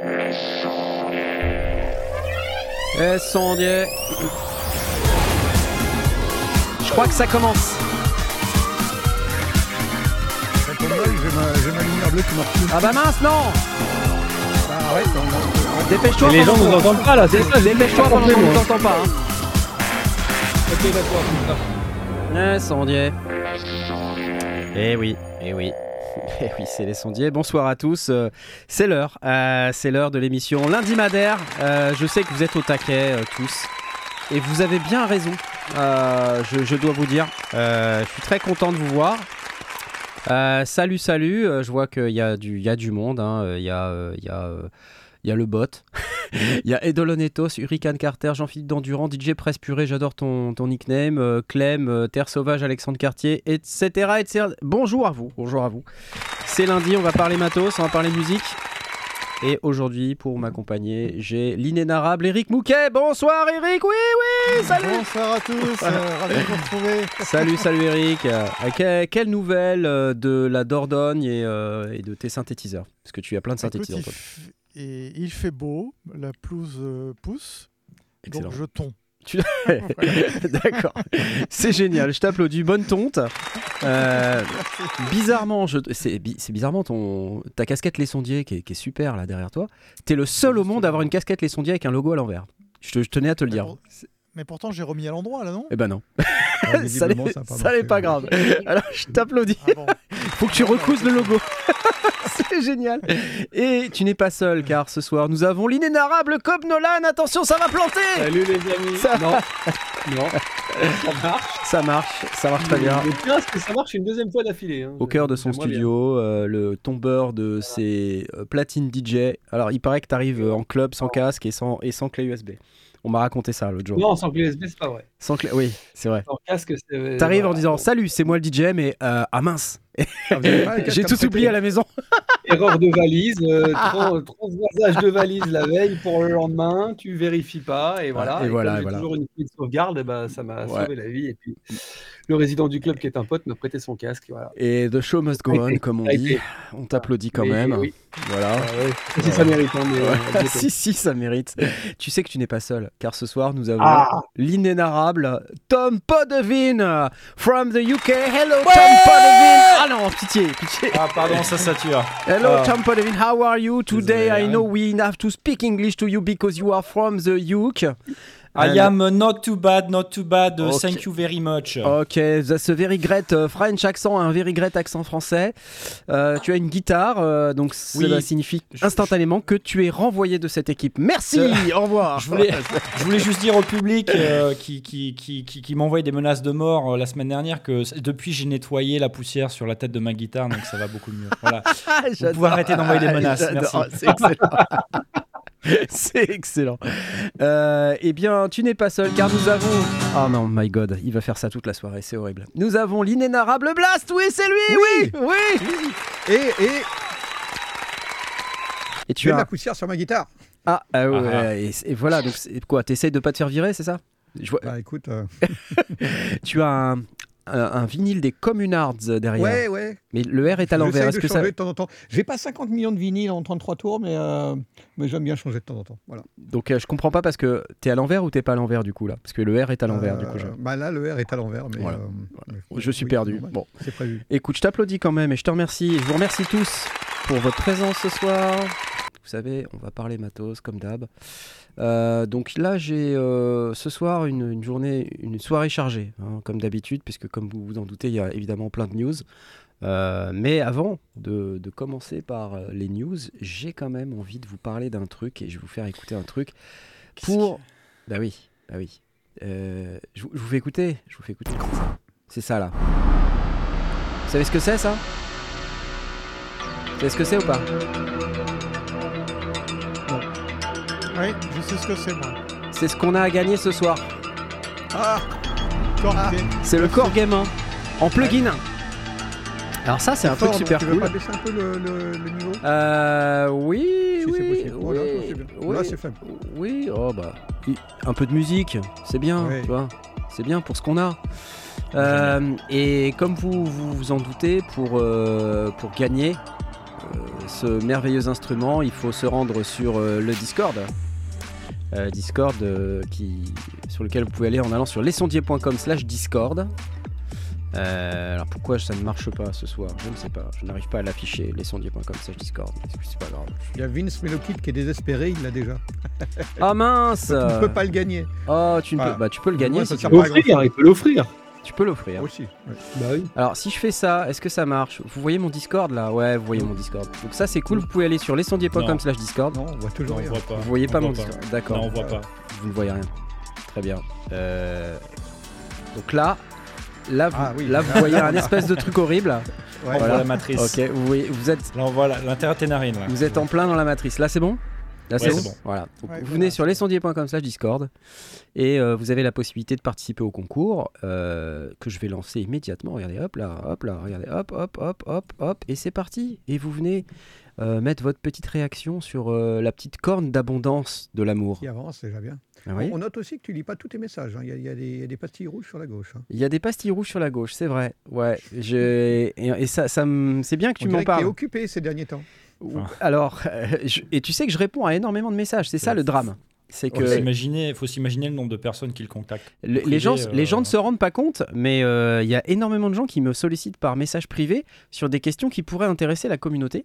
Eh, sondier. Je crois que ça commence. Ça tombe mal, j'ai ma, lumière bleue qui marche plus. Ah bah mince, non Ah ouais, Dépêche-toi. Et les gens nous entendent pas là, c'est ça. Dépêche-toi pendant qu'on ne t'entend pas. hein. Ok, d'accord, ça. Eh, sondier. Eh oui, eh oui. Eh oui, c'est les sondiers. Bonsoir à tous. Euh, c'est l'heure. Euh, c'est l'heure de l'émission Lundi Madère. Euh, je sais que vous êtes au taquet tous. Et vous avez bien raison. Je, je dois vous dire. Je suis très content de vous voir. Salut, salut. Je vois qu'il y, a du- y a du monde. hein. Il y, a, il y, a, il y a le bot. Il y a Edolonetos, Hurricane Carter, Jean-Philippe Dandurand, DJ Presse Purée, j'adore ton, ton nickname, euh, Clem, euh, Terre Sauvage, Alexandre Cartier, etc., etc. Bonjour à vous, bonjour à vous. C'est lundi, on va parler matos, on va parler musique. Et aujourd'hui, pour m'accompagner, j'ai l'inénarrable Eric Mouquet. Bonsoir Eric, oui, oui, salut Bonsoir à tous, euh, ravi de vous retrouver. Salut, salut Eric. Euh, que- quelle nouvelle euh, de la Dordogne et, euh, et de tes synthétiseurs? Parce que tu as plein de Écoute, synthétiseurs. il, toi. f- et il fait beau, la pelouse pousse, Excellent. donc je tombe. D'accord. C'est génial. Je t'applaudis. Bonne tonte. Euh, bizarrement, je... c'est bi- c'est bizarrement ton... ta casquette Les Sondiers qui est, qui est super là derrière toi. T'es le seul au monde à avoir une casquette Les Sondiers avec un logo à l'envers. Je, te- je tenais à te le dire. mais pourtant, j'ai remis à l'endroit là, non? Eh ben non. Ah, ça n'est pas pas grave. Alors je t'applaudis. Ah bon. Faut que tu recouses le logo. C'est génial. Et tu n'es pas seul car ce soir nous avons l'inénarrable Cobb Nolan. Attention, ça va planter. Salut les amis. Ça- Non. Non. Ça marche. Ça marche, ça marche très bien. C'est que ça marche une deuxième fois d'affilée. hein. Au cœur de son bien. studio, euh, le tombeur de ses euh, platines DJ. Alors, il paraît que tu arrives en club sans casque et sans, et sans clé USB. On m'a raconté ça l'autre jour. Non, sans clé USB, c'est pas vrai. Sans clé... Oui, c'est vrai. Sans casque, c'est. T'arrives en voilà. disant Salut, c'est moi le DJ, mais euh, ah mince, Ah, j'ai tout oublié à la maison. Erreur de valise, euh, transvasage de valise la veille pour le lendemain, tu vérifies pas et voilà. et voilà, comme et j'ai voilà. toujours une de sauvegarde, eh ben, ça m'a Ouais. sauvé la vie. Et puis le résident du club qui est un pote m'a prêté son casque. Voilà. Et the show must go on, comme on dit. On t'applaudit quand Mais même. oui. Voilà. Ah ouais. Si ça mérite. hein, mais, Ouais. euh, si, si, ça mérite. Tu sais que tu n'es pas seul, car ce soir nous avons Ah. l'inénarrable Tom Podevin from the UK. Hello, Tom Podevin. Ah non, pitié, pitié. Ah pardon, ça sature. Hello, Ah. Tom Podevin. How are you? Today? Désolé, I hein. know we have to speak English to you because you are from the UK. I And- am not too bad, not too bad. uh. Thank you very much. Ok, that's a very great uh, French accent, un very great accent français. Euh, tu as une guitare, euh, donc cela Oui. signifie instantanément que tu es renvoyé de cette équipe. Merci, au revoir. Je voulais, je voulais juste dire au public euh, qui, qui, qui, qui, qui m'envoie des menaces de mort euh, la semaine dernière que depuis j'ai nettoyé la poussière sur la tête de ma guitare, donc ça va beaucoup mieux. Voilà. Vous pouvez arrêter d'envoyer des menaces. Merci. C'est excellent. C'est excellent. Euh, eh bien, tu n'es pas seul car nous avons. Oh non, my god, il va faire ça toute la soirée, c'est horrible. Nous avons l'inénarrable Blast, oui, c'est lui, oui, oui. Et, et Et tu as de la poussière sur ma guitare. Ah, ah ouais, Ah. et, et voilà, donc c'est quoi T'essayes de pas te faire virer, c'est ça? Je vois- Bah écoute, euh, Tu as un, un, vinyle des Communards derrière. ouais, ouais. Mais le R est à l'envers. Est-ce que ça. de temps en temps. J'ai pas 50 millions de vinyles en 33 tours, mais, euh, mais j'aime bien changer de temps en temps. Voilà. Donc euh, je comprends pas parce que t'es à l'envers ou t'es pas à l'envers du coup là? Parce que le R est à l'envers du coup. je- Euh, Bah là, le R est à l'envers, mais. Voilà. mais- Je suis oui, perdu. Bon. C'est prévu. Écoute, je t'applaudis quand même et je te remercie. Je vous remercie tous pour votre présence ce soir. Vous savez, on va parler matos comme d'hab. Euh, donc là, j'ai euh, ce soir une, une journée, une soirée chargée, hein, comme d'habitude, puisque comme vous vous en doutez, il y a évidemment plein de news. Euh, mais avant de, de commencer par les news, j'ai quand même envie de vous parler d'un truc et je vais vous faire écouter un truc pour. Bah oui, bah oui. Je, vous- je vous fais écouter, je vous fais écouter. C'est ça là. Vous savez ce que c'est ça? Vous savez ce que c'est ou pas? Oui, je sais ce que c'est, moi. C'est ce qu'on a à gagner ce soir. Ah Ah. game. C'est le Core Game 1 en plugin. Alors ça, c'est un truc Fort, super tu cool. veux pas baisser un peu le, le- le niveau? Euh, oui, Si oui, c'est possible. oui, Voilà, oui, Là, c'est faible. oui, oh bah, un peu de musique, c'est bien, Ouais. tu vois, c'est bien pour ce qu'on a. Euh, et comme vous, vous vous en doutez, pour, euh, pour gagner, ce merveilleux instrument, il faut se rendre sur euh, le Discord. Euh, Discord euh, qui, sur lequel vous pouvez aller en allant sur lesondiers.com slash Discord. Euh, alors pourquoi ça ne marche pas ce soir Je ne sais pas. Je n'arrive pas à l'afficher. Lesondiers.com slash Discord. C'est pas grave. Il y a Vince Melokit qui est désespéré, il l'a déjà. Ah mince Tu ne peux pas le gagner. Oh, tu, ne Voilà. peux, bah, tu peux le gagner Moi, si tu veux. il peut l'offrir. Tu peux l'offrir. Aussi. ouais. Bah oui. Alors si je fais ça, est-ce que ça marche? Vous voyez mon Discord là? Ouais, vous voyez mon Discord. Donc ça c'est cool, vous pouvez aller sur lesondiers.com Non. slash Discord. Non, on voit Non, toujours on rien. voit pas. Vous voyez On pas voit mon Discord Non, D'accord. on voit pas. Vous ne voyez rien. Très bien. Euh, Donc là, là, vous, Ah oui. là, vous voyez un espèce de truc horrible. Ouais, On Voilà. voit la matrice. Ok, vous, voyez, vous êtes, Là, on voit la- l'intérieur de tes narines. Là. vous êtes en plein dans la matrice. Là, c'est bon? Là, c'est Ouais, bon, c'est bon. Voilà. Donc, Ouais, vous venez sur lescendier.com slash Discord et euh, vous avez la possibilité de participer au concours euh, que je vais lancer immédiatement. Regardez, hop là, hop là, regardez, hop, hop, hop, hop, hop, et c'est parti. Et vous venez euh, mettre votre petite réaction sur euh, la petite corne d'abondance de l'amour. Qui avance, déjà bien. Ah oui On note aussi que tu lis pas tous tes messages. hein. Il y a- il y, a des- il y a des pastilles rouges sur la gauche. hein. Il y a des pastilles rouges sur la gauche, c'est vrai. Ouais, et, et ça, c'est bien que On tu m'en parles. occupé ces derniers temps. Alors, euh, je- et tu sais que je réponds à énormément de messages. C'est ça le drame. C'est Faut que s'imaginer- faut s'imaginer le nombre de personnes qui le contactent. le- les gens, euh, les gens ne se rendent pas compte, mais euh, il y a énormément de gens qui me sollicitent par message privé sur des questions qui pourraient intéresser la communauté.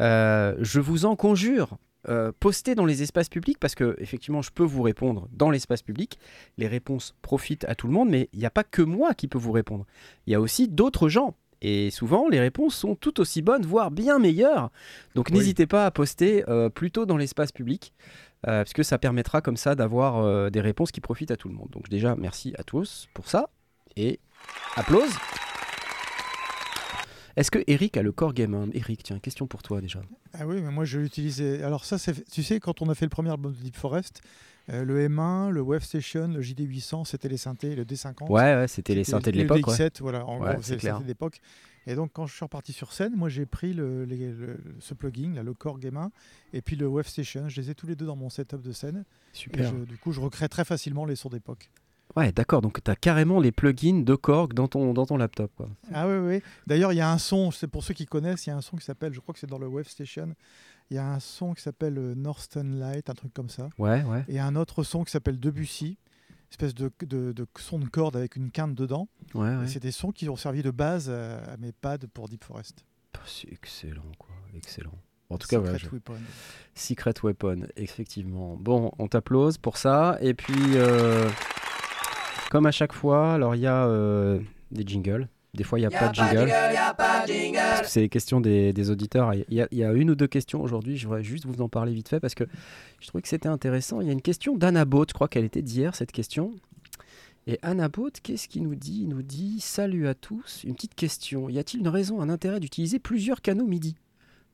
Euh, je vous en conjure. euh, postez dans les espaces publics parce que effectivement je peux vous répondre dans l'espace public. Les réponses profitent à tout le monde, mais il n'y a pas que moi qui peux vous répondre. Il y a aussi d'autres gens. Et souvent, les réponses sont tout aussi bonnes, voire bien meilleures. Donc Oui. n'hésitez pas à poster euh, plutôt dans l'espace public, euh, parce que ça permettra comme ça d'avoir euh, des réponses qui profitent à tout le monde. Donc déjà, merci à tous pour ça. Et applause. Est-ce que Eric a le corps game hein Eric, tiens, question pour toi déjà. Ah oui, mais moi je l'utilisais. Alors ça, c'est- tu sais, quand on a fait le premier album de Deep Forest, euh, le M1, le Wave Station, le JD800, c'était les synthés, le D50. Ouais, ouais, c'était les synthés de le l'époque. ouais. DX7, voilà, en Ouais, gros, c'est les synthés de l'époque. Et donc quand je suis reparti sur scène, moi j'ai pris le, les- le- ce plugin, là, le Core Game 1, et puis le Wave Station. Je les ai tous les deux dans mon setup de scène. Et Super. je- du coup, je recrée très facilement les sons d'époque. Ouais, d'accord. Donc tu as carrément les plugins de Korg dans ton, dans ton laptop. Quoi. Ah oui, oui. D'ailleurs, il y a un son, c'est pour ceux qui connaissent, il y a un son qui s'appelle, je crois que c'est dans le Wave Station, il y a un son qui s'appelle euh, Northern Light, un truc comme ça. Ouais, ouais. Et un autre son qui s'appelle Debussy, espèce de, de, de son de corde avec une quinte dedans. ouais, ouais. C'est des sons qui ont servi de base à, à mes pads pour Deep Forest. Oh, C'est excellent, quoi. Excellent. En tout cas, voilà, Secret je- Weapon. Secret Weapon, effectivement. Bon, on t'applause pour ça. Et puis, euh, comme à chaque fois, alors il y a euh, des jingles. Des fois, il n'y a, pas de jingle. Que c'est les questions des, des auditeurs. Il y, a, il y a une ou deux questions aujourd'hui. Je voudrais juste vous en parler vite fait parce que je trouvais que c'était intéressant. Il y a une question d'Anna Boat. Je crois qu'elle était d'hier, cette question. Et Anna Boat, qu'est-ce qu'il nous dit? Il nous dit Salut à tous. Une petite question. Y a-t-il une raison, un intérêt d'utiliser plusieurs canaux MIDI?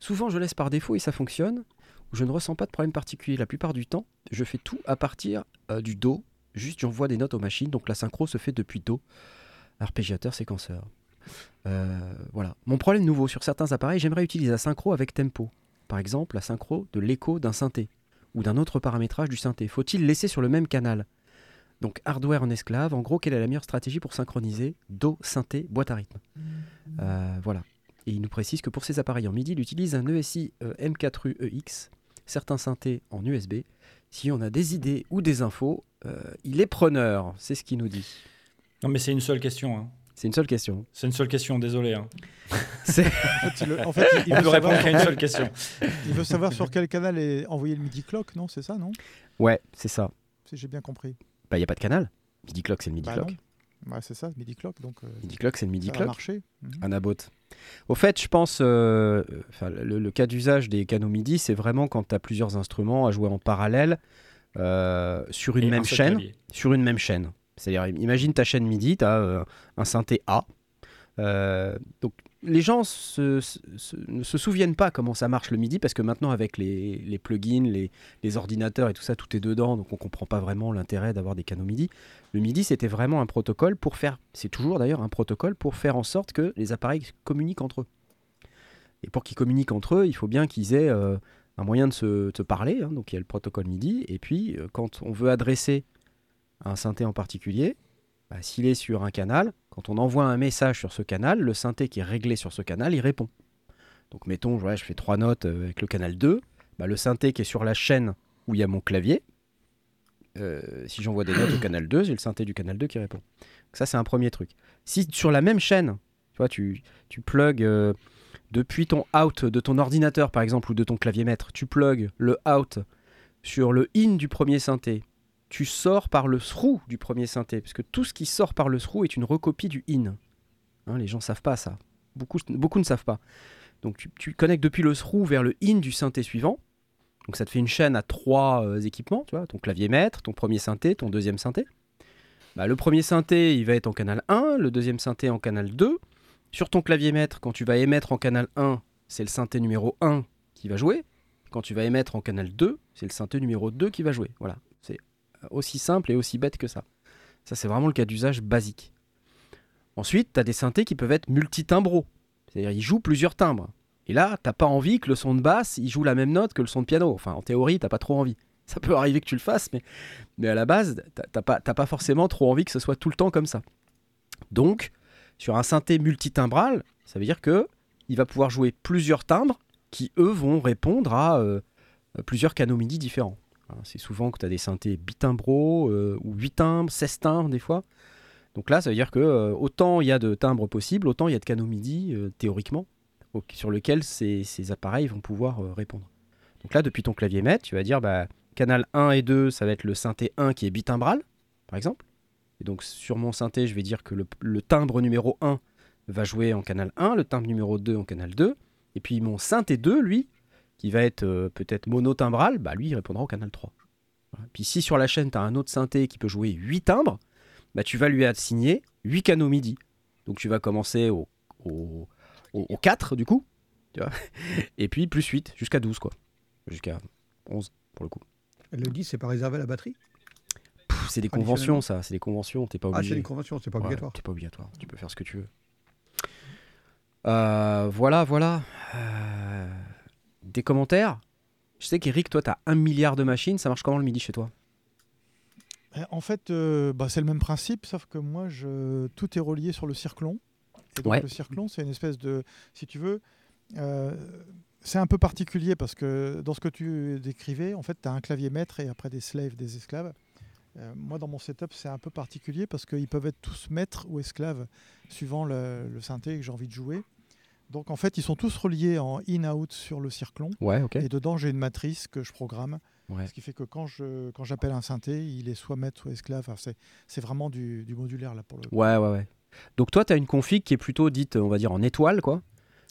Souvent, je laisse par défaut et ça fonctionne. Je ne ressens pas de problème particulier. La plupart du temps, je fais tout à partir euh, du Do. Juste, j'envoie des notes aux machines. Donc la synchro se fait depuis Do. Arpégiateur, séquenceur. Euh, voilà. Mon problème nouveau sur certains appareils, j'aimerais utiliser la synchro avec tempo. Par exemple, la synchro de l'écho d'un synthé ou d'un autre paramétrage du synthé. Faut-il laisser sur le même canal? Donc hardware en esclave. En gros, quelle est la meilleure stratégie pour synchroniser Do, synthé, boîte à rythme? Euh, Voilà. Et il nous précise que pour ces appareils en MIDI, il utilise un ESI euh, M4U EX, certains synthés en USB. Si on a des idées ou des infos, il est preneur. C'est ce qu'il nous dit. Non, mais c'est une seule question. hein. C'est une seule question. C'est une seule question, désolé. hein. En fait, il, en fait, il- il Il veut répondre qu'à une seule question. il veut savoir sur quel canal est envoyé le MIDI clock, non C'est ça, non? Ouais, c'est ça. Si j'ai bien compris. Bah, il n'y a pas de canal. MIDI clock, c'est le MIDI Bah clock. non. Ouais, c'est ça, MIDI clock. Donc, euh, MIDI clock, c'est le MIDI ça a clock. marché. Mhm. Anabot. Au fait, je pense, euh, enfin, le, le cas d'usage des canaux MIDI, c'est vraiment quand tu as plusieurs instruments à jouer en parallèle euh, sur une Et même un chaîne. Sur une même chaîne. C'est-à-dire, imagine ta chaîne MIDI, tu as un synthé A. Euh, donc, les gens ne se souviennent pas comment ça marche le MIDI parce que maintenant, avec les, plugins, les, ordinateurs et tout ça, tout est dedans, donc on comprend pas vraiment l'intérêt d'avoir des canaux MIDI. Le MIDI, c'était vraiment un protocole pour faire, c'est toujours d'ailleurs un protocole pour faire en sorte que les appareils communiquent entre eux. Et pour qu'ils communiquent entre eux, il faut bien qu'ils aient euh, un moyen de se, parler. hein. donc il y a le protocole MIDI. Et puis, euh, quand on veut adresser un synthé en particulier, bah, s'il est sur un canal, quand on envoie un message sur ce canal, le synthé qui est réglé sur ce canal, il répond. Donc mettons, je fais trois notes euh, avec le canal 2. Bah, le synthé qui est sur la chaîne où il y a mon clavier, euh, si j'envoie des notes au canal 2, j'ai le synthé du canal 2 qui répond. Ça, c'est un premier truc. Si sur la même chaîne, tu tu, tu plugs euh, depuis ton out de ton ordinateur, par exemple, ou de ton clavier maître, tu plugs le out sur le in du premier synthé, tu sors par le through du premier synthé, parce que tout ce qui sort par le through est une recopie du in. Hein, les gens savent pas ça. Beaucoup, ne savent pas. Donc tu, connectes depuis le through vers le in du synthé suivant. Donc ça te fait une chaîne à trois euh, équipements, tu vois, ton clavier maître, ton premier synthé, ton deuxième synthé. Bah, le premier synthé, il va être en canal 1, le deuxième synthé en canal 2. Sur ton clavier maître, quand tu vas émettre en canal 1, c'est le synthé numéro 1 qui va jouer. Quand tu vas émettre en canal 2, c'est le synthé numéro 2 qui va jouer. Voilà, aussi simple et aussi bête que ça. Ça, c'est vraiment le cas d'usage basique. Ensuite, tu as des synthés qui peuvent être multitimbraux. C'est-à-dire, ils jouent plusieurs timbres. Et là, t'as pas envie que le son de basse, il joue la même note que le son de piano. Enfin, en théorie, t'as pas trop envie. Ça peut arriver que tu le fasses, mais, mais à la base, t'as pas, pas forcément trop envie que ce soit tout le temps comme ça. Donc, sur un synthé multitimbral, ça veut dire que il va pouvoir jouer plusieurs timbres qui, eux, vont répondre à euh, plusieurs canaux MIDI différents. C'est souvent que tu as des synthés bitimbraux, euh, ou 8 timbres, 16 timbres des fois. Donc là, ça veut dire que euh, autant il y a de timbres possibles, autant il y a de canaux MIDI, euh, théoriquement, au- sur lesquels ces, ces appareils vont pouvoir euh, répondre. Donc là, depuis ton clavier maître, tu vas dire bah, canal 1 et 2, ça va être le synthé 1 qui est bitimbral, par exemple. Et donc sur mon synthé, je vais dire que le, le timbre numéro 1 va jouer en canal 1, le timbre numéro 2 en canal 2. Et puis mon synthé 2, lui, qui va être euh, peut-être monotimbral, bah, lui, il répondra au canal 3. Voilà. Puis si sur la chaîne, tu as un autre synthé qui peut jouer 8 timbres, bah, tu vas lui assigner 8 canaux MIDI. Donc tu vas commencer au, au, au- au 4 du coup, tu vois et puis plus 8 jusqu'à 12 quoi. Jusqu'à 11 pour le coup. Elle le dit, c'est pas réservé à la batterie? C'est des conventions ça, c'est des conventions, t'es pas Ah, obligé. c'est une convention, c'est pas Ouais, obligatoire. t'es pas obligatoire, tu peux faire ce que tu veux. Euh, voilà, voilà. Euh, des commentaires Je sais qu'Eric, toi, t'as un milliard de machines, ça marche comment le midi chez toi? Euh, En fait, euh, bah, c'est le même principe, sauf que moi, je... tout est relié sur le circlon. Et donc, Ouais. le circlon, c'est une espèce de. Si tu veux. euh, c'est un peu particulier parce que dans ce que tu décrivais, en fait, tu as un clavier maître et après des slaves, des esclaves. Euh, moi, dans mon setup, c'est un peu particulier parce qu'ils peuvent être tous maîtres ou esclaves suivant le, le synthé que j'ai envie de jouer. Donc, en fait, ils sont tous reliés en in-out sur le circlon. Ouais. Et dedans, j'ai une matrice que je programme. Ouais. Ce qui fait que quand je quand j'appelle un synthé, il est soit maître soit esclave. Enfin, c'est, c'est vraiment du, du modulaire là pour le. Ouais, ouais, ouais. Donc toi, tu as une config qui est plutôt dite, on va dire, en étoile, quoi.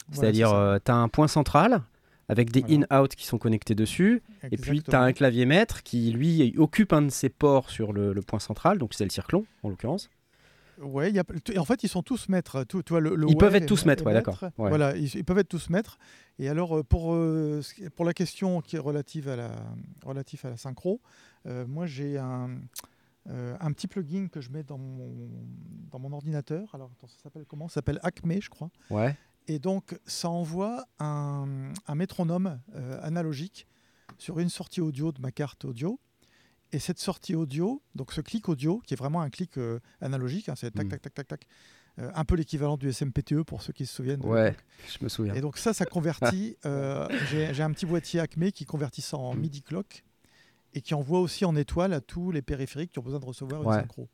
Voilà, C'est-à-dire, c'est ça. tu as un point central avec des Voilà. in-out qui sont connectés dessus. Et puis, tu as un clavier maître qui, lui, occupe un de ses ports sur le, le point central, donc c'est le circlon, en l'occurrence. Ouais, y a, en fait, ils sont tous maîtres. Tout, tu vois, le, le Ils peuvent être tous maîtres, ouais, d'accord. Ouais. Voilà, ils, ils peuvent être tous maîtres. Et alors, euh, pour, euh, pour la question qui est relative à la, relative à la synchro, euh, moi, j'ai un, euh, un petit plugin que je mets dans mon, dans mon ordinateur. Alors, attends, ça s'appelle comment? Ça s'appelle Acme, je crois. Ouais. Et donc, ça envoie un, un métronome analogique sur une sortie audio de ma carte audio. Et cette sortie audio, donc ce clic audio, qui est vraiment un clic euh, analogique, hein, c'est tac, Mm. tac, tac, tac, tac, euh, un peu l'équivalent du SMPTE pour ceux qui se souviennent. Ouais, je me souviens. Et donc ça, ça convertit. euh, J'ai un petit boîtier Acme qui convertit ça en MIDI clock et qui envoie aussi en étoile à tous les périphériques qui ont besoin de recevoir une Ouais. synchro.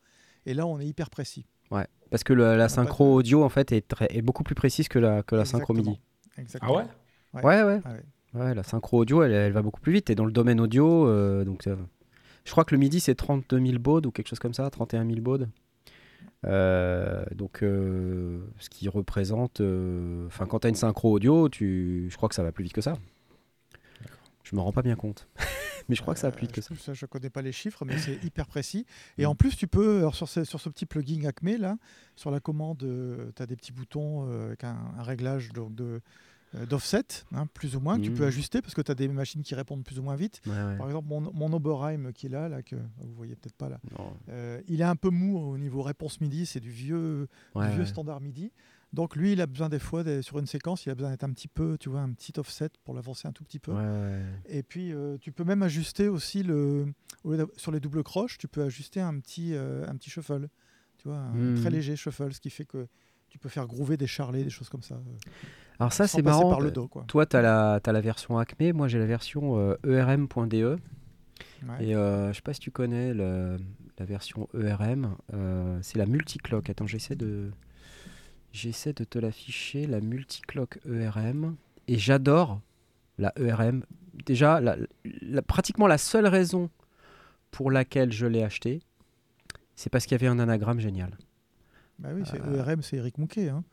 Et là, on est hyper précis. Ouais. Parce que le- la synchro audio, en fait, est, très- est beaucoup plus précise que la, que la synchro. MIDI. Exactement. Ah ouais? Ouais. Ouais, ouais. Ah ouais. Ouais, la synchro audio, elle, elle va beaucoup plus vite. Et dans le domaine audio, euh, donc, euh, je crois que le MIDI, c'est 32 000 bauds ou quelque chose comme ça, 31 000 bauds. Euh, donc, euh, ce qui représente. euh, Enfin, quand tu as une synchro audio, tu, je crois que ça va plus vite que ça. Je me rends pas bien compte. Mais je crois que ça va plus vite que ça. Euh, je ne connais pas les chiffres, mais c'est hyper précis. Et Mm. en plus, tu peux, alors sur, ce, sur ce petit plugin Acme, là, sur la commande, tu as des petits boutons avec un, un réglage donc de, d'offset, hein, plus ou moins, que tu peux ajuster parce que tu as des machines qui répondent plus ou moins vite. Ouais, ouais. Par exemple, mon, mon Oberheim qui est là, là, que vous voyez peut-être pas là, euh, il est un peu mou au niveau réponse MIDI, c'est du vieux, du vieux standard MIDI. Donc lui, il a besoin des fois, des- sur une séquence, il a besoin d'être un petit peu, tu vois, un petit offset pour l'avancer un tout petit peu. Et puis, euh, tu peux même ajuster aussi le. Sur les doubles croches, tu peux ajuster un petit, euh, un petit shuffle. Tu vois, un Mhm. très léger shuffle, ce qui fait que tu peux faire groover des charlets, des choses comme ça. Alors ça, c'est marrant. par le dos. Quoi. Toi, tu as, la t'as la version Acme, moi j'ai la version euh, erm.de. Ouais. Et euh, je sais pas si tu connais le- la version ERM, euh, c'est la multiclock. Attends, j'essaie de, j'essaie de te l'afficher, la multiclock ERM. Et j'adore la ERM. Déjà, la- la- pratiquement la seule raison pour laquelle je l'ai acheté, c'est parce qu'il y avait un anagramme génial. Bah oui, c'est Euh. ERM, c'est Eric Mouquet. Hein.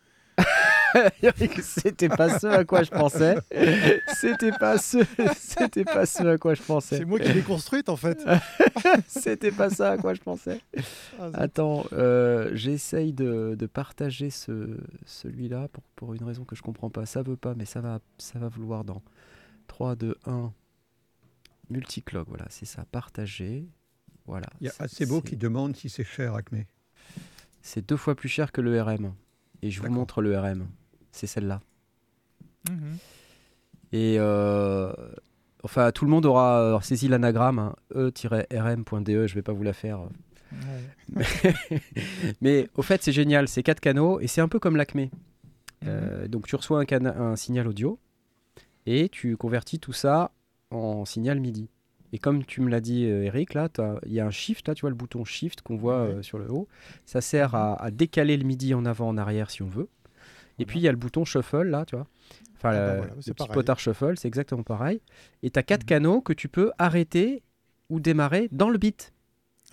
C'était pas ce à quoi je pensais. C'était pas ce, c'était pas ce à quoi je pensais. C'est moi qui l'ai construite en fait. C'était pas ça à quoi je pensais. Ah. Attends, euh, j'essaye de, de partager ce, celui-là pour, pour une raison que je comprends pas. Ça veut pas, mais ça va, ça va vouloir dans 3, 2, 1. Multiclock, voilà, c'est ça. Partager. Voilà. Il y a C'est- assez beau qui demande si c'est cher, Acme. C'est deux fois plus cher que le RM. Et je vous montre le RM. C'est celle-là. Mhm. Et euh, enfin, tout le monde aura euh, saisi l'anagramme hein, e-rm.de. Je vais pas vous la faire. Ouais. Mais au fait, c'est génial. C'est quatre canaux et c'est un peu comme l'Acme. Mhm. Euh, donc tu reçois un, un signal audio et tu convertis tout ça en signal MIDI. Et comme tu me l'as dit, Eric, là, il y a un shift, là, tu vois le bouton shift qu'on voit Ouais. euh, sur le haut. Ça sert à, à décaler le MIDI en avant, en arrière si on veut. Et puis il y a le bouton shuffle, là, tu vois. Enfin, Ah bah le, voilà, le c'est petit pareil. potard shuffle, c'est exactement pareil. Et tu as quatre Mhm. canaux que tu peux arrêter ou démarrer dans le beat.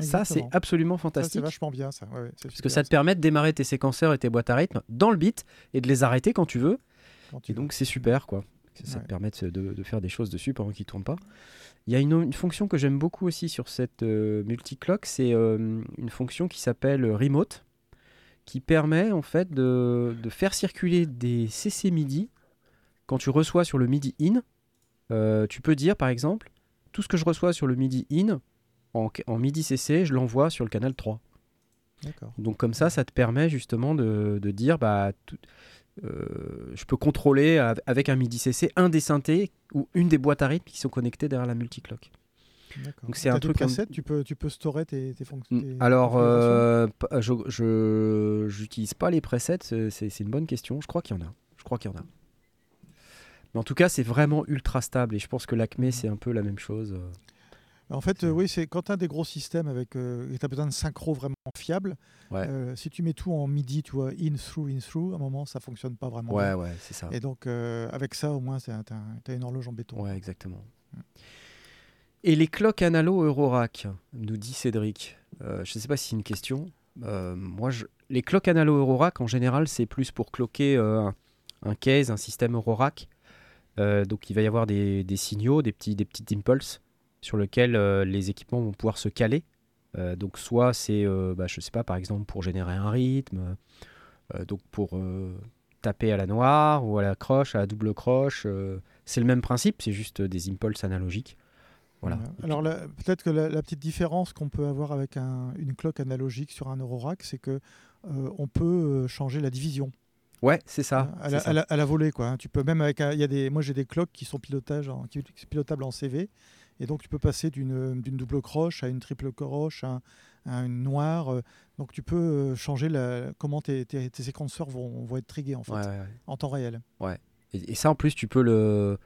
Ça, c'est absolument Ça, c'est fantastique. vachement bien ça. Ouais, ouais, c'est Parce que ça te permet de démarrer tes séquenceurs et tes boîtes à rythme dans le beat et de les arrêter quand tu veux. quand tu Et veux. donc c'est super quoi. Ça Ouais. te permet de, faire des choses dessus pendant qu'ils tournent pas. Il y a une, une fonction que j'aime beaucoup aussi sur cette euh, multiclock, c'est euh, une fonction qui s'appelle remote, qui permet en fait de, de faire circuler des CC MIDI. Quand tu reçois sur le MIDI in, euh, tu peux dire par exemple, tout ce que je reçois sur le MIDI in, en, en MIDI CC, je l'envoie sur le canal 3. D'accord. Donc comme ça, ça te permet justement de, de dire, bah, tout- euh, je peux contrôler av- avec un MIDI CC un des synthés ou une des boîtes à rythme qui sont connectées derrière la multiclock. Donc c'est un des truc un- presets, tu peux tu peux storer tes, tes fonctions. Mm, Alors, euh, p- je je- j'utilise pas les presets, c'est c'est une bonne question. Je crois qu'il y en a. Je crois qu'il y en a. Mais en tout cas, c'est vraiment ultra stable et je pense que l'Acme, c'est un peu la même chose. euh. En fait, euh, oui, c'est quand tu as des gros systèmes avec euh, et tu as besoin de synchro vraiment fiable. Ouais. euh, si tu mets tout en MIDI, tu vois, in through in through, à un moment ça fonctionne pas vraiment. Ouais, bien. ouais, c'est ça. Et donc euh, avec ça, au moins, tu as, une horloge en béton. Ouais, exactement. Et les cloques analo Eurorack, nous dit Cédric. Euh, je ne sais pas si c'est une question. Euh, moi, les cloques analo Eurorack, en général, c'est plus pour cloquer euh, un, case, un système Eurorack. Donc, il va y avoir des, signaux, des petits, des impulses sur lesquels les équipements vont pouvoir se caler. Donc, soit c'est, bah, je sais pas, par exemple, pour générer un rythme, donc pour taper à la noire ou à la croche, à la double croche. c'est le même principe, c'est juste des impulses analogiques. Voilà. Alors peut-être que la, la petite différence qu'on peut avoir avec un- une cloque analogique sur un Eurorack, c'est que euh, on peut euh, changer la division Ouais, c'est ça. hein, à, la, ça. à la- à la volée. Quoi, hein. Tu peux même avec un- il y a des, moi j'ai des cloques qui sont pilotages en- qui- sont pilotables en CV, et donc tu peux passer d'une double croche à une triple croche, à, à une noire. euh, donc tu peux euh, changer la, comment tes, tes, tes séquenceurs vont, vont être trigués en fait, Ouais, ouais, ouais. en temps réel. Et, et ça, en plus, tu peux le,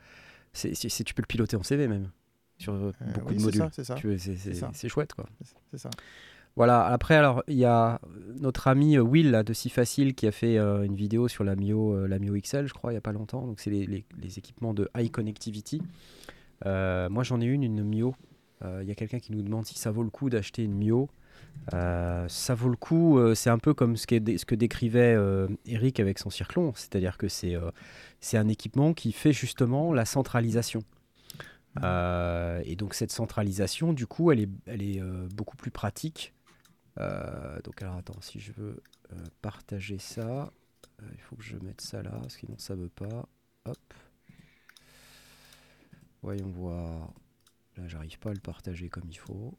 tu peux le piloter en CV même sur euh, Euh, beaucoup oui, de c'est modules. c'est chouette, quoi. C'est- C'est ça. Voilà. Après, alors, il y a notre ami euh, Will là, de Si Facile qui a fait euh, une vidéo sur la Mio, euh, la Mio XL, je crois, il y a pas longtemps. Donc, c'est les, les- les équipements de high connectivity. Euh, moi, j'en ai une, une Mio. Euh, Il y a quelqu'un qui nous demande si ça vaut le coup d'acheter une Mio. Euh, ça vaut le coup. euh, c'est un peu comme ce, ce que décrivait euh, Eric avec son circlon, c'est-à-dire que c'est euh, c'est un équipement qui fait justement la centralisation. Euh, et donc cette centralisation, du coup, elle est, elle est euh, beaucoup plus pratique. Euh, donc alors attends, si je veux partager ça, il faut que je mette ça là, sinon ça veut pas. Hop. Voyons voir. Là, j'arrive pas à le partager comme il faut.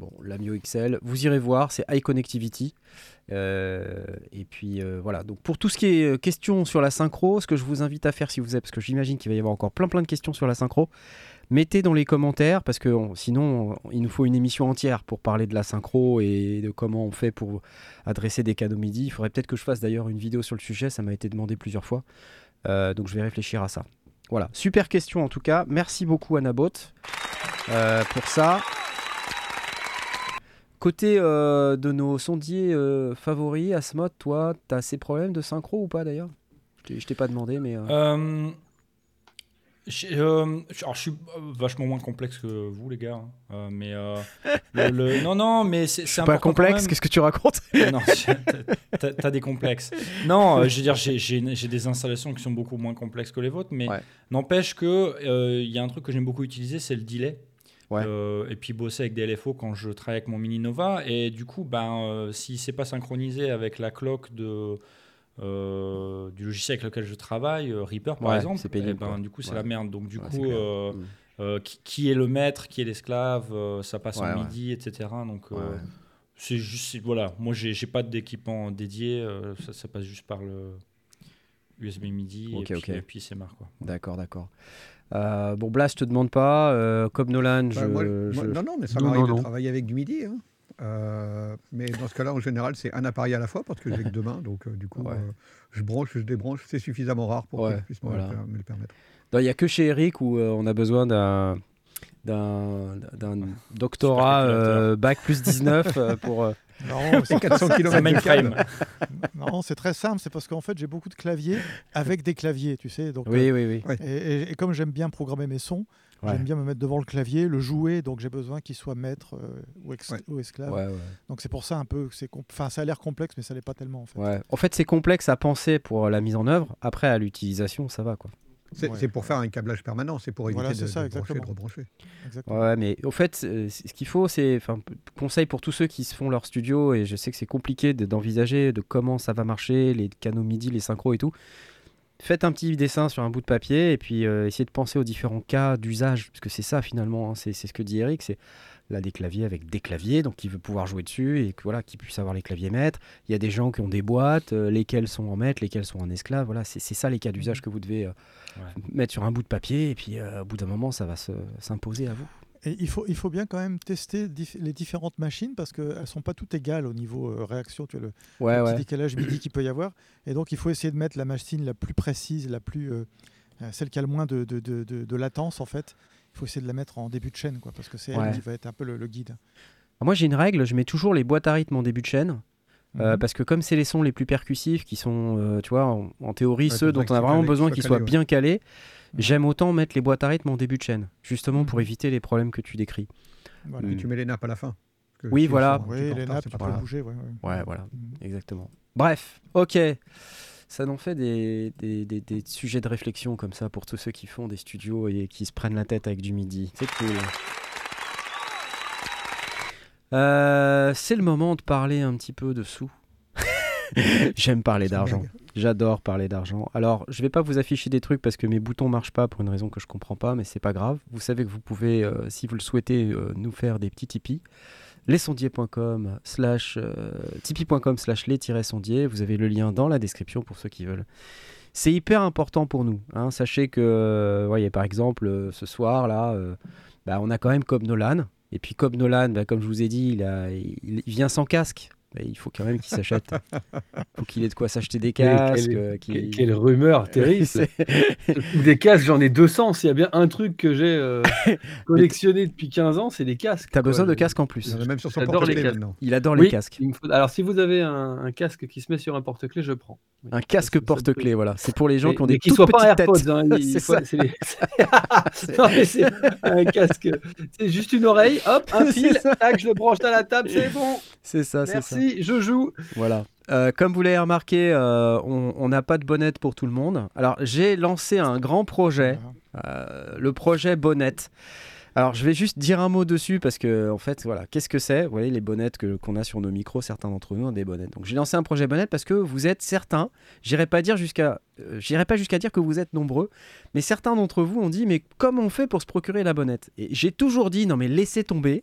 Bon, la Mio XL, vous irez voir, c'est High. Euh, et puis euh, voilà, donc pour tout ce qui est euh, questions sur la synchro, ce que je vous invite à faire si vous êtes, parce que j'imagine qu'il va y avoir encore plein plein de questions sur la synchro, mettez dans les commentaires, parce que on- sinon on- il nous faut une émission entière pour parler de la synchro et de comment on fait pour adresser des canaux MIDI. Il faudrait peut-être que je fasse d'ailleurs une vidéo sur le sujet, ça m'a été demandé plusieurs fois. Donc je vais réfléchir à ça. Voilà, super question en tout cas. Merci beaucoup Anabot pour ça. Côté euh, de nos sondiers euh, favoris, Asmod, toi, t'as ces problèmes de synchro ou pas d'ailleurs? Je t'ai- pas demandé, mais. euh, Euh, alors, je suis vachement moins complexe que vous, les gars. hein. Euh, mais euh, le- le- non, non, mais c'est pas complexe, qu'est-ce que tu racontes? Non, t'as- des complexes. Non, je veux dire, j'ai- des installations qui sont beaucoup moins complexes que les vôtres, mais Ouais. n'empêche que il y a un truc que j'aime beaucoup utiliser, c'est le delay. Ouais. Euh, et puis bosser avec des LFO quand je travaille avec mon Mini Nova. Et du coup, ben, euh, si c'est pas synchronisé avec la clock de, euh, du logiciel avec lequel je travaille, euh, Reaper par Ouais, exemple, pénible, eh ben, du coup c'est Ouais. la merde. Donc du coup, Mm. qui, qui est le maître, qui est l'esclave, ça passe en. MIDI, etc. Donc c'est juste, voilà, moi j'ai pas d'équipement dédié, ça, ça passe juste par le USB MIDI et, puis, puis c'est marre. D'accord, d'accord. Euh, bon, Blast, je te demande pas. Euh, comme Nolan, Bah, je. moi- je- moi- non, non, mais ça m'arrive de travailler avec du midi. hein. Euh, mais dans ce cas-là, en général, c'est un appareil à la fois parce que j'ai que deux mains. Donc, euh, du coup, Ouais. euh, je branche, je débranche. C'est suffisamment rare pour Ouais, que je puisse me, voilà. le, per- me le permettre. Non, Il n'y a que chez Eric où euh, on a besoin d'un d'un d'un doctorat euh, bac plus 19 euh, pour Non, c'est 400 C'est km non, très simple. C'est parce qu'en fait, j'ai beaucoup de claviers avec des claviers, tu sais. Donc, oui euh, oui oui et, et- et comme j'aime bien programmer mes sons, Ouais. j'aime bien me mettre devant le clavier, le jouer. Donc, j'ai besoin qu'il soit maître euh, ou, ex- Ouais. ou esclave. ouais, ouais. Donc, c'est pour ça un peu. que c'est com- Enfin, ça a l'air complexe, mais ça l'est pas tellement en fait. Ouais. En fait, c'est complexe à penser pour la mise en œuvre. Après, à l'utilisation, ça va quoi. C'est Ouais. pour faire un câblage permanent. C'est pour éviter Voilà, de, ça, de brancher, de rebrancher. Exactement. Ouais, mais au fait, ce qu'il faut, c'est, conseil pour tous ceux qui se font leur studio, et je sais que c'est compliqué de- d'envisager de comment ça va marcher, les canaux MIDI, les synchros et tout. Faites un petit dessin sur un bout de papier et puis euh, essayez de penser aux différents cas d'usage, parce que c'est ça finalement, hein, c'est c'est ce que dit Eric, c'est là des claviers avec des claviers, donc il veut pouvoir jouer dessus et que voilà, qu'il puisse avoir les claviers maîtres. Il y a des gens qui ont des boîtes, euh, lesquels sont en maître, lesquels sont en esclave. Voilà, c'est c'est ça les cas d'usage que vous devez euh, Ouais. mettre sur un bout de papier et puis euh, au bout d'un moment, ça va se- s'imposer à vous. Et il faut, il faut bien quand même tester dif- les différentes machines parce qu'elles ne sont pas toutes égales au niveau euh, réaction. Tu vois, le, Ouais, le ouais. petit décalage MIDI qu'il peut y avoir. Et donc, il faut essayer de mettre la machine la plus précise, la plus, euh, celle qui a le moins de, de, de- de- de latence, en fait. Il faut essayer de la mettre en début de chaîne, quoi, parce que c'est Ouais. elle qui va être un peu le, le guide. Moi, j'ai une règle, je mets toujours les boîtes à rythme en début de chaîne. euh, Mhm. parce que comme c'est les sons les plus percussifs, qui sont, euh, tu vois, en, en théorie, Ouais, ceux dont on a vraiment besoin qu'ils soient ouais. bien calés, Ouais. j'aime autant mettre les boîtes à rythme en début de chaîne, justement pour Mhm. éviter les problèmes que tu décris. Voilà. Mm. Et tu mets les nappes à la fin. Oui, voilà. Oui, les nappes, c'est tu pas peux grave. bouger. Ouais, ouais. Ouais, voilà, Mhm. exactement. Bref, ok. Ça en fait des, des, des- des sujets de réflexion comme ça pour tous ceux qui font des studios et qui se prennent la tête avec du midi. C'est cool. Euh, c'est le moment de parler un petit peu de sous. J'aime parler d'argent. J'adore parler d'argent. Alors, je vais pas vous afficher des trucs parce que mes boutons marchent pas pour une raison que je comprends pas, mais c'est pas grave. Vous savez que vous pouvez, euh, si vous le souhaitez, euh, nous faire des petits Tipeee. Lesondiers.com slash euh, tipeee.com slash les-sondiers. Vous avez le lien dans la description pour ceux qui veulent. C'est hyper important pour nous. hein. Sachez que, euh, voyez, par exemple, euh, ce soir, là, euh, bah, on a quand même Cobb Nolan. Et puis Cobb Nolan, bah, comme je vous ai dit, il vient sans casque. Bah, il faut quand même qu'il s'achète. Il faut qu'il ait de quoi s'acheter des casques. quelle- euh, Quelle, quelle rumeur terrible. Des casques, j'en ai 200. S'il y a bien un truc que j'ai euh, collectionné depuis 15 ans, c'est des casques. T'as besoin quoi. de casque en plus. Il y en a même sur son J'adore les porte-clés casques. Il adore Oui, les casques. il me faut- Alors, si vous avez un, un casque qui se met sur un porte-clés, je prends. Oui. Un casque porte-clés, voilà. C'est pour les gens Mais- qui ont mais des qui toutes soit pas petites têtes. AirPods. hein, C'est les- non, mais c'est un casque. C'est juste une oreille, hop, un fil, tac, je le branche à la table, c'est bon. C'est ça, c'est ça. Merci, je joue. Voilà. Euh, comme vous l'avez remarqué, euh, on n'a pas de bonnette pour tout le monde. Alors, j'ai lancé un grand projet, euh, le projet bonnette. Alors, je vais juste dire un mot dessus parce que, en fait, voilà, qu'est-ce que c'est? Vous voyez les bonnettes que- qu'on a sur nos micros, certains d'entre nous ont des bonnettes. Donc, j'ai lancé un projet bonnette parce que vous êtes certains. J'irai pas dire jusqu'à, euh, j'irai pas jusqu'à dire que vous êtes nombreux, mais certains d'entre vous ont dit, mais comment on fait pour se procurer la bonnette? Et j'ai toujours dit, non mais laissez tomber.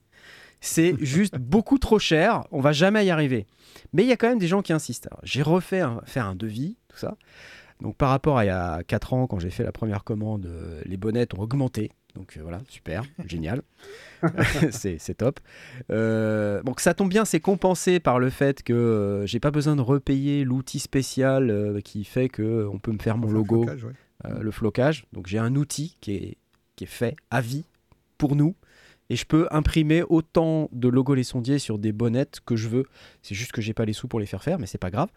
C'est juste beaucoup trop cher. On va jamais y arriver. Mais il y a quand même des gens qui insistent. J'ai refait un, faire un devis, tout ça. Donc par rapport à il y a 4 ans, quand j'ai fait la première commande, euh, les bonnettes ont augmenté. Donc euh, voilà, super, génial. c'est top. Euh, que ça tombe bien, c'est compensé par le fait que euh, j'ai pas besoin de repayer l'outil spécial qui fait que on peut me faire mon le logo, flocage, ouais. le flocage. Donc j'ai un outil qui est, qui est fait à vie pour nous. Et je peux imprimer autant de logos les sondiers sur des bonnettes que je veux. C'est juste que j'ai pas les sous pour les faire faire, mais c'est pas grave.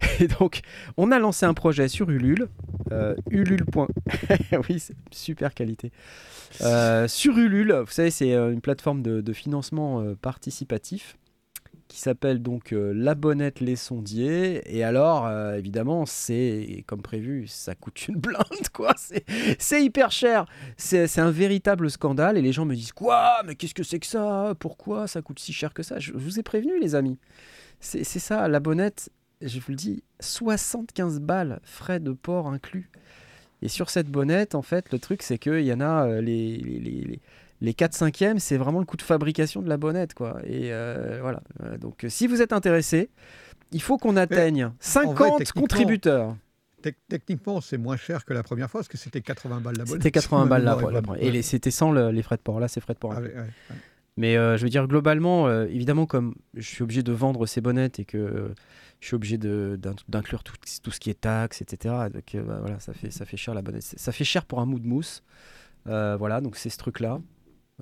Et donc, on a lancé un projet sur Ulule. Euh, Ulule. oui, c'est super qualité. Euh, sur Ulule, vous savez, c'est euh, une plateforme de, de financement euh, participatif qui s'appelle donc euh, La Bonnette Les Sondiers. Et alors, euh, évidemment, c'est comme prévu, ça coûte une blinde, quoi. C'est- hyper cher. C'est un véritable scandale. Et les gens me disent Quoi? Mais qu'est-ce que c'est que ça? Pourquoi ça coûte si cher que ça? Je, vous ai prévenu, les amis. C'est ça, La Bonnette, je vous le dis, 75 balles, frais de port inclus. Et sur cette bonnette, en fait, le truc, c'est qu'il y en a euh, les, les- les 4 5e, c'est vraiment le coût de fabrication de la bonnette. Quoi. Et euh, voilà. Euh, Donc, euh, si vous êtes intéressé, il faut qu'on atteigne 50 techniquement, contributeurs. Tec- Techniquement, c'est moins cher que la première fois parce que c'était 80 balles la bonne. C'était 80 balles la ouais. Et c'était sans le- les frais de port. Là, c'est frais de port. Ah, inclus. ouais, ouais, ouais. Mais euh, je veux dire, globalement, euh, évidemment, comme je suis obligé de vendre ces bonnettes et que euh, je suis obligé d'inclure tout, tout ce qui est taxes, etc. Donc bah, voilà, ça fait, ça fait cher la bonnette. Ça fait cher pour un mou de mousse. Voilà, donc c'est ce truc-là.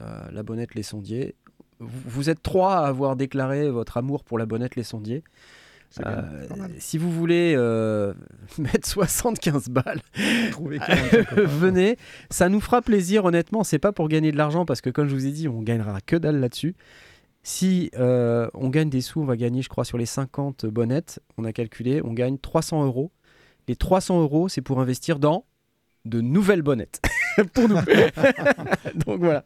Euh, la bonnette, les sondiers. Vous, vous êtes trois à avoir déclaré votre amour pour la bonnette, les sondiers. Euh, si vous voulez euh, mettre 75 balles, Trouver 40 quelque part. venez. Ça nous fera plaisir, honnêtement. C'est pas pour gagner de l'argent parce que, comme je vous ai dit, on gagnera que dalle là-dessus. Si euh, on gagne des sous, on va gagner, je crois, sur les 50 bonnettes. On a calculé, on gagne 300 euros. Les 300 euros, c'est pour investir dans de nouvelles bonnettes pour nous. Donc voilà.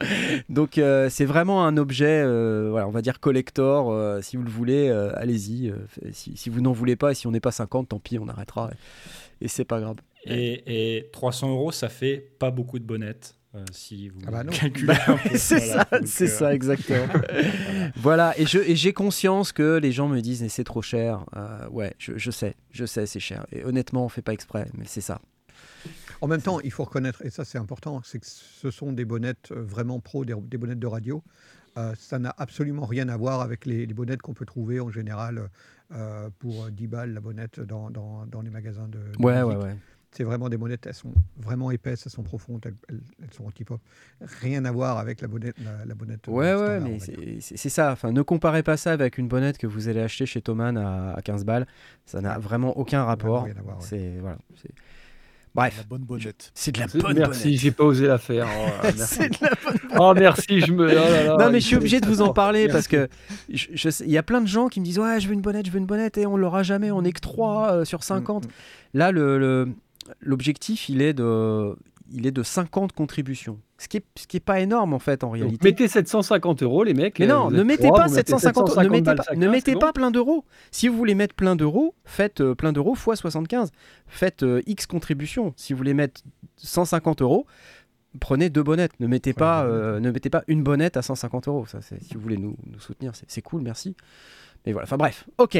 Donc euh, c'est vraiment un objet, euh, voilà, on va dire collector. euh, si vous le voulez, euh, allez-y. euh, si, si vous n'en voulez pas, et si on n'est pas 50, tant pis, on arrêtera. Et, et c'est pas grave. Et, et 300 euros, ça fait pas beaucoup de bonnettes. euh, si vous Ah bah calculez un peu, c'est voilà. ça, c'est euh, ça exactement. voilà, et je et j'ai conscience que les gens me disent mais c'est trop cher. Euh, ouais, je, je sais, je sais, c'est cher. Et honnêtement, on fait pas exprès, mais c'est ça. En même temps, il faut reconnaître, et ça c'est important, c'est que ce sont des bonnettes euh, vraiment pro, des, des bonnettes de radio. Euh, ça n'a absolument rien à voir avec les, les bonnettes qu'on peut trouver en général euh, pour 10 balles la bonnette dans, dans- dans les magasins de, de Ouais, musique. ouais, ouais. C'est vraiment des bonnettes, elles sont vraiment épaisses, elles sont profondes, elles, elles- sont anti-pop. Rien à voir avec la bonnette. La, la bonnette Ouais, ouais, mais c'est- ça. Enfin, ne comparez pas ça avec une bonnette que vous allez acheter chez Thomann à, à 15 balles. Ça n'a vraiment aucun rapport. rien à voir, ouais. C'est voilà. C'est- Bref, La bonne bonnette. c'est de la bonne Merci, bonnette. j'ai pas osé la faire. Oh, merci. C'est de la bonne Oh, merci, je me. oh là là, non mais je suis obligé de vous en parler parce Merci. que je- je sais- il y a plein de gens qui me disent ouais je veux une bonnette je veux une bonnette et on l'aura jamais on est que 3 sur 50 Mm, mm. là le le- l'objectif il est de il est de 50 contributions ce qui est ce qui est pas énorme en fait en Donc, réalité mettez 750 euros, les mecs. mais non ne mettez pas vous mettez 750 ne mettez pas chacun, ne mettez pas bon plein d'euros si vous voulez mettre plein d'euros faites euh, plein d'euros fois 75 faites euh, x contributions si vous voulez mettre 150 euros prenez deux bonnettes. Ne mettez, pas, euh, ne mettez pas une bonnette à 150 euros. Ça, si vous voulez nous, nous soutenir, c'est c'est cool, merci. Mais voilà, enfin bref, ok.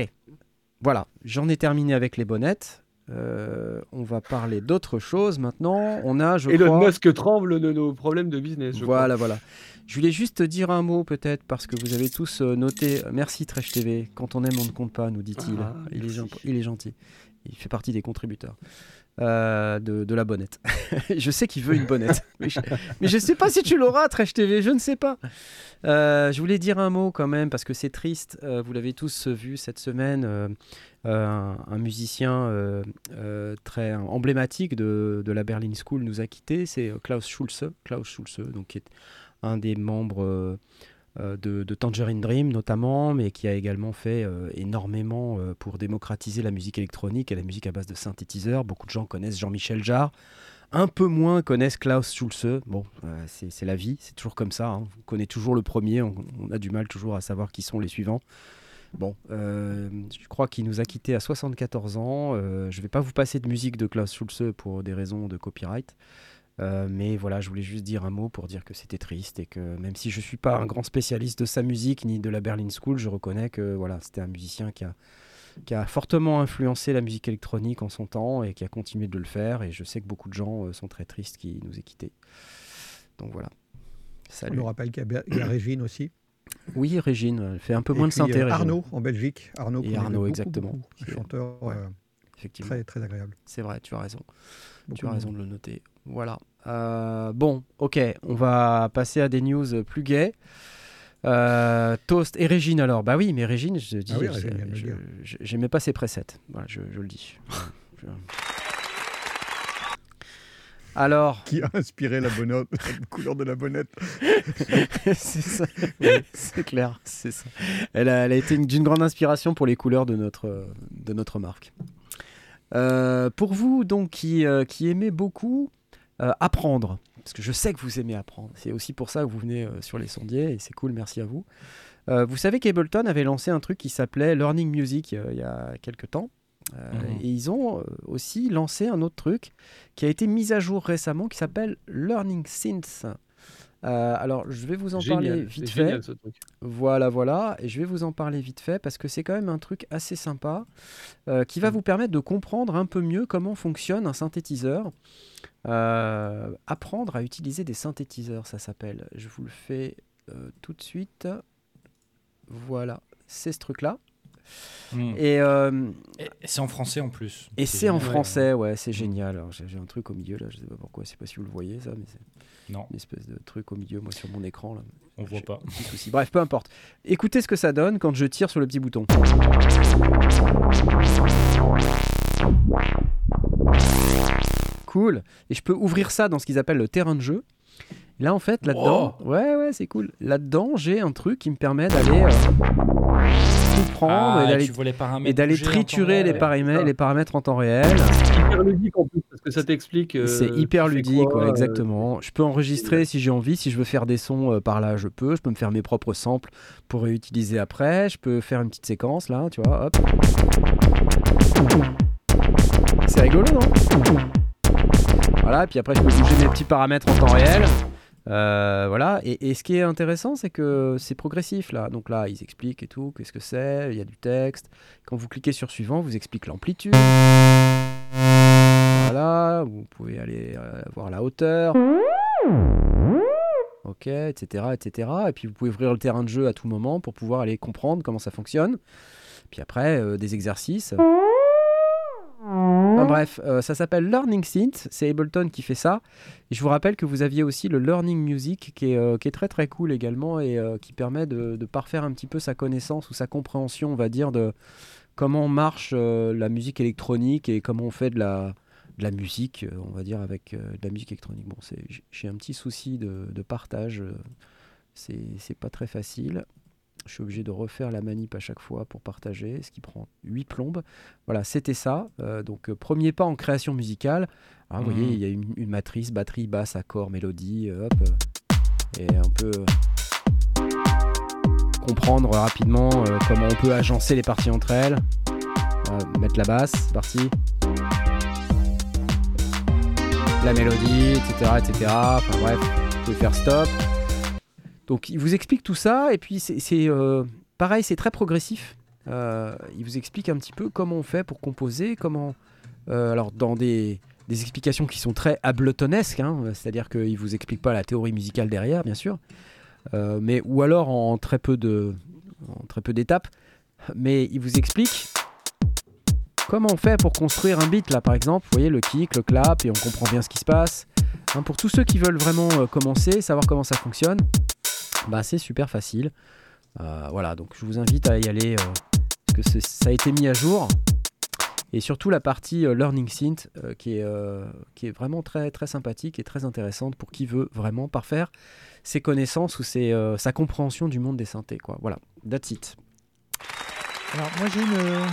Voilà, j'en ai terminé avec les bonnettes. Euh, on va parler d'autre chose maintenant. On a, je Elon crois... Musk tremble de nos problèmes de business. je Voilà, voilà. Je voulais juste dire un mot peut-être parce que vous avez tous euh, noté. Merci Trèche TV. Quand on aime, on ne compte pas, nous dit-il. Ah, est il est gentil. Il fait partie des contributeurs euh, de, de la bonnette. je sais qu'il veut une bonnette, mais je, je sais pas si tu l'auras Trèche TV. Je ne sais pas. Euh, je voulais dire un mot quand même parce que c'est triste. Euh, vous l'avez tous vu cette semaine. un, un musicien très emblématique de, de la Berlin School nous a quittés. C'est Klaus Schulze, Klaus Schulze, donc qui est un des membres de, de Tangerine Dream notamment, mais qui a également fait euh, énormément euh, pour démocratiser la musique électronique et la musique à base de synthétiseurs. Beaucoup de gens connaissent Jean-Michel Jarre. Un peu moins connaissent Klaus Schulze. Bon, euh, c'est la vie, c'est toujours comme ça. hein. On connaît toujours le premier, on, on a du mal toujours à savoir qui sont les suivants. Bon, euh, je crois qu'il nous a quittés à 74 ans. Euh, je ne vais pas vous passer de musique de Klaus Schulze pour des raisons de copyright. Euh, mais voilà, je voulais juste dire un mot pour dire que c'était triste et que même si je suis pas un grand spécialiste de sa musique ni de la Berlin School, je reconnais que voilà, c'était un musicien qui a, qui a fortement influencé la musique électronique en son temps et qui a continué de le faire. Et je sais que beaucoup de gens euh, sont très tristes qu'il nous ait quittés. Donc voilà. On Salut. nous rappelle qu'il y a y Régine aussi. Oui, Régine, elle fait un peu Et moins de synthé. euh. Arnaud en Belgique. Arnaud, Et Arnaud, beaucoup, exactement. beaucoup. Qui chanteur ouais. euh, Effectivement. très, très agréable. C'est vrai, tu as raison. Beaucoup Tu as raison de le noter. Voilà. Euh, bon, ok, on va passer à des news plus gaies. Euh, Toast et Régine alors. Bah oui, mais Régine, je dis, Ah oui, j'aimais pas ses presets. Voilà, je, je le dis. Je- Alors, Qui a inspiré la, bonne... la couleur de la bonnette? C'est ça. C'est clair, c'est ça. Elle a, elle a été une- d'une grande inspiration pour les couleurs de notre, de notre marque. Euh, pour vous, donc, qui, euh, qui aimez beaucoup euh, apprendre, parce que je sais que vous aimez apprendre, c'est aussi pour ça que vous venez sur les sondiers, et c'est cool, merci à vous. Vous savez qu'Ableton avait lancé un truc qui s'appelait Learning Music il y a quelques temps. Mhm. Et ils ont aussi lancé un autre truc qui a été mis à jour récemment qui s'appelle Learning Synth. Euh, alors, je vais vous en parler vite c'est fait. génial ce truc. Voilà, voilà. Et je vais vous en parler vite fait parce que c'est quand même un truc assez sympa euh, qui va vous permettre de comprendre un peu mieux comment fonctionne un synthétiseur. Euh, apprendre à utiliser des synthétiseurs, ça s'appelle. Je vous le fais euh, tout de suite. Voilà, c'est ce truc-là. Mm. Et, euh, c'est en français en plus. et c'est en français, ouais, c'est génial. Alors, J'ai un truc au milieu là, je sais pas pourquoi, je sais pas si vous le voyez ça, mais c'est Non, une espèce de truc au milieu, moi sur mon écran là. on voit pas. Petit souci. Bref, peu importe. Écoutez ce que ça donne quand je tire sur le petit bouton. Cool. Et je peux ouvrir ça dans ce qu'ils appellent le terrain de jeu. Là, en fait, là-dedans, ouais, ouais, c'est cool. Là-dedans, j'ai un truc qui me permet d'aller euh, tout prendre Ah, et d'aller les paramètres triturer les réel. paramètres, les paramètres en temps réel. hyper ludique en plus parce que ça t'explique. euh, C'est hyper ludique, quoi, ouais, euh, exactement. Je peux enregistrer si j'ai envie, si je veux faire des sons euh, par là, je peux. Je peux me faire mes propres samples pour réutiliser après. Je peux faire une petite séquence là, tu vois, hop. C'est rigolo, non? Voilà, puis après je peux bouger mes petits paramètres en temps réel. Euh, voilà, et, ce qui est intéressant, c'est que c'est progressif là. Donc là, ils expliquent et tout, qu'est-ce que c'est, il y a du texte. Quand vous cliquez sur suivant, vous explique l'amplitude. Voilà, vous pouvez aller euh, voir la hauteur. Ok, etc., etc. Et puis vous pouvez ouvrir le terrain de jeu à tout moment pour pouvoir aller comprendre comment ça fonctionne. Puis après, euh, des exercices. Enfin, bref, euh, ça s'appelle Learning Synth. C'est Ableton qui fait ça. Je vous rappelle que vous aviez aussi le Learning Music qui est, euh, très très cool également et euh, qui permet de, parfaire un petit peu sa connaissance ou sa compréhension, on va dire, de comment marche la musique électronique et comment on fait de la, musique, on va dire, avec de la musique électronique. Bon, j'ai- un petit souci de, partage. c'est pas très facile. Je suis obligé de refaire la manip à chaque fois pour partager, ce qui prend 8 plombes. Voilà, c'était ça. Euh, donc, euh, premier pas en création musicale. Alors, Vous voyez, il y a une, une matrice, batterie, basse, accord, mélodie, euh, hop. et peut euh, comprendre rapidement euh, comment on peut agencer les parties entre elles. Euh, mettre la basse, c'est parti. La mélodie, etc. etc. Enfin bref, vous pouvez faire stop. Donc il vous explique tout ça et puis c'est euh, pareil, c'est très progressif. Euh, il vous explique un petit peu comment on fait pour composer, comment euh, alors dans des, explications qui sont très abletonesques, hein, c'est-à-dire qu'il vous explique pas la théorie musicale derrière, bien sûr, mais ou alors en très peu d'étapes, mais il vous explique comment on fait pour construire un beat là par exemple, vous voyez le kick, le clap et on comprend bien ce qui se passe. Hein, pour tous ceux qui veulent vraiment commencer, savoir comment ça fonctionne, bah c'est super facile. Euh, voilà, donc je vous invite à y aller euh, parce que ça a été mis à jour. Et surtout la partie euh, Learning Synth qui, est, qui est vraiment très, très sympathique et très intéressante pour qui veut vraiment parfaire ses connaissances ou ses, sa compréhension du monde des synthés. Quoi. Voilà, that's it. Alors moi j'ai une,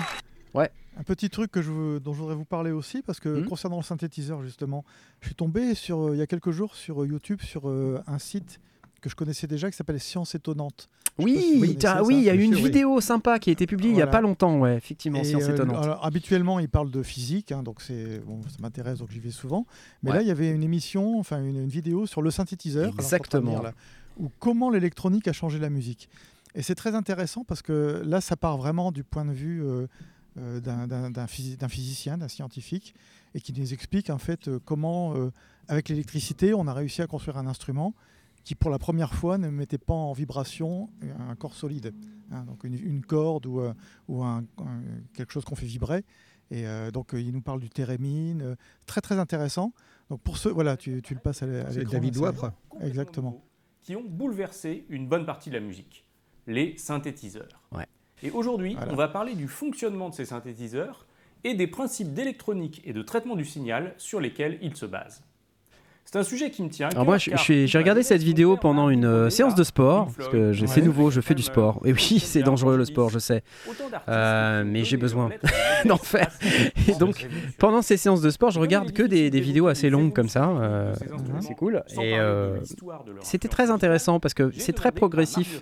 Ouais. un petit truc que je, veux- dont je voudrais vous parler aussi parce que Mhm. concernant le synthétiseur justement, je suis tombé sur il y a quelques jours sur YouTube sur euh, un site que je connaissais déjà qui s'appelle Science étonnante. Je si Oui, il y a Bien une oui. vidéo sympa qui a été publiée il y a pas longtemps, ouais, effectivement, Et, science euh, étonnante. alors, habituellement, il parle de physique, hein, donc c'est bon, ça m'intéresse, donc j'y vais souvent. Mais Ouais. là, il y avait une émission, enfin une, une vidéo sur le synthétiseur. Exactement. lire, là, ou comment l'électronique a changé la musique. Et c'est très intéressant parce que là, ça part vraiment du point de vue euh, euh, d'un- d'un d'un physi- d'un physicien, d'un scientifique, et qui nous explique en fait comment, euh, avec l'électricité, on a réussi à construire un instrument qui, pour la première fois, ne mettait pas en vibration un corps solide, hein, donc une, une corde ou, euh, ou un- un- quelque chose qu'on fait vibrer. Et euh, donc, euh, il nous parle du térémine, euh, très très intéressant. Donc pour ceux, voilà, tu, tu le passes à à C'est l'écran. David Wapre. Exactement. qui ont bouleversé une bonne partie de la musique, les synthétiseurs. Ouais. Et aujourd'hui, Voilà. on va parler du fonctionnement de ces synthétiseurs et des principes d'électronique et de traitement du signal sur lesquels ils se basent. C'est un sujet qui me tient. à Alors moi, j'ai regardé cette vidéo pendant un une euh, séance de sport, parce que Ouais. c'est nouveau, je fais du sport. Et oui, c'est dangereux le sport, je sais. Euh, mais j'ai besoin d'en faire. Et donc. Pendant ces séances de sport, je regarde que des, vidéos assez longues comme ça. euh, c'est cool. Et euh, c'était très intéressant parce que c'est très progressif.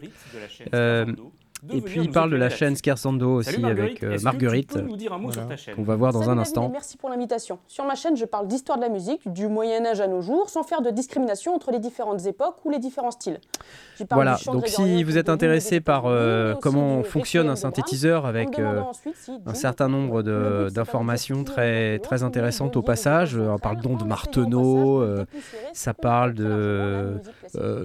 Et puis il parle de la chaîne. Scherzando aussi Salut Marguerite, avec euh, que Marguerite, Tu peux nous dire un mot Voilà. sur ta chaîne qu'on va voir dans Salut un David instant. merci pour l'invitation. Sur ma chaîne, je parle d'histoire de la musique, du Moyen Âge à nos jours, sans faire de discrimination entre les différentes époques ou les différents styles. Voilà, donc si vous êtes intéressé par euh, comment fonctionne un synthétiseur avec euh, un certain nombre d'informations très, très intéressantes au passage. On parle donc de Marteneau, ça parle de,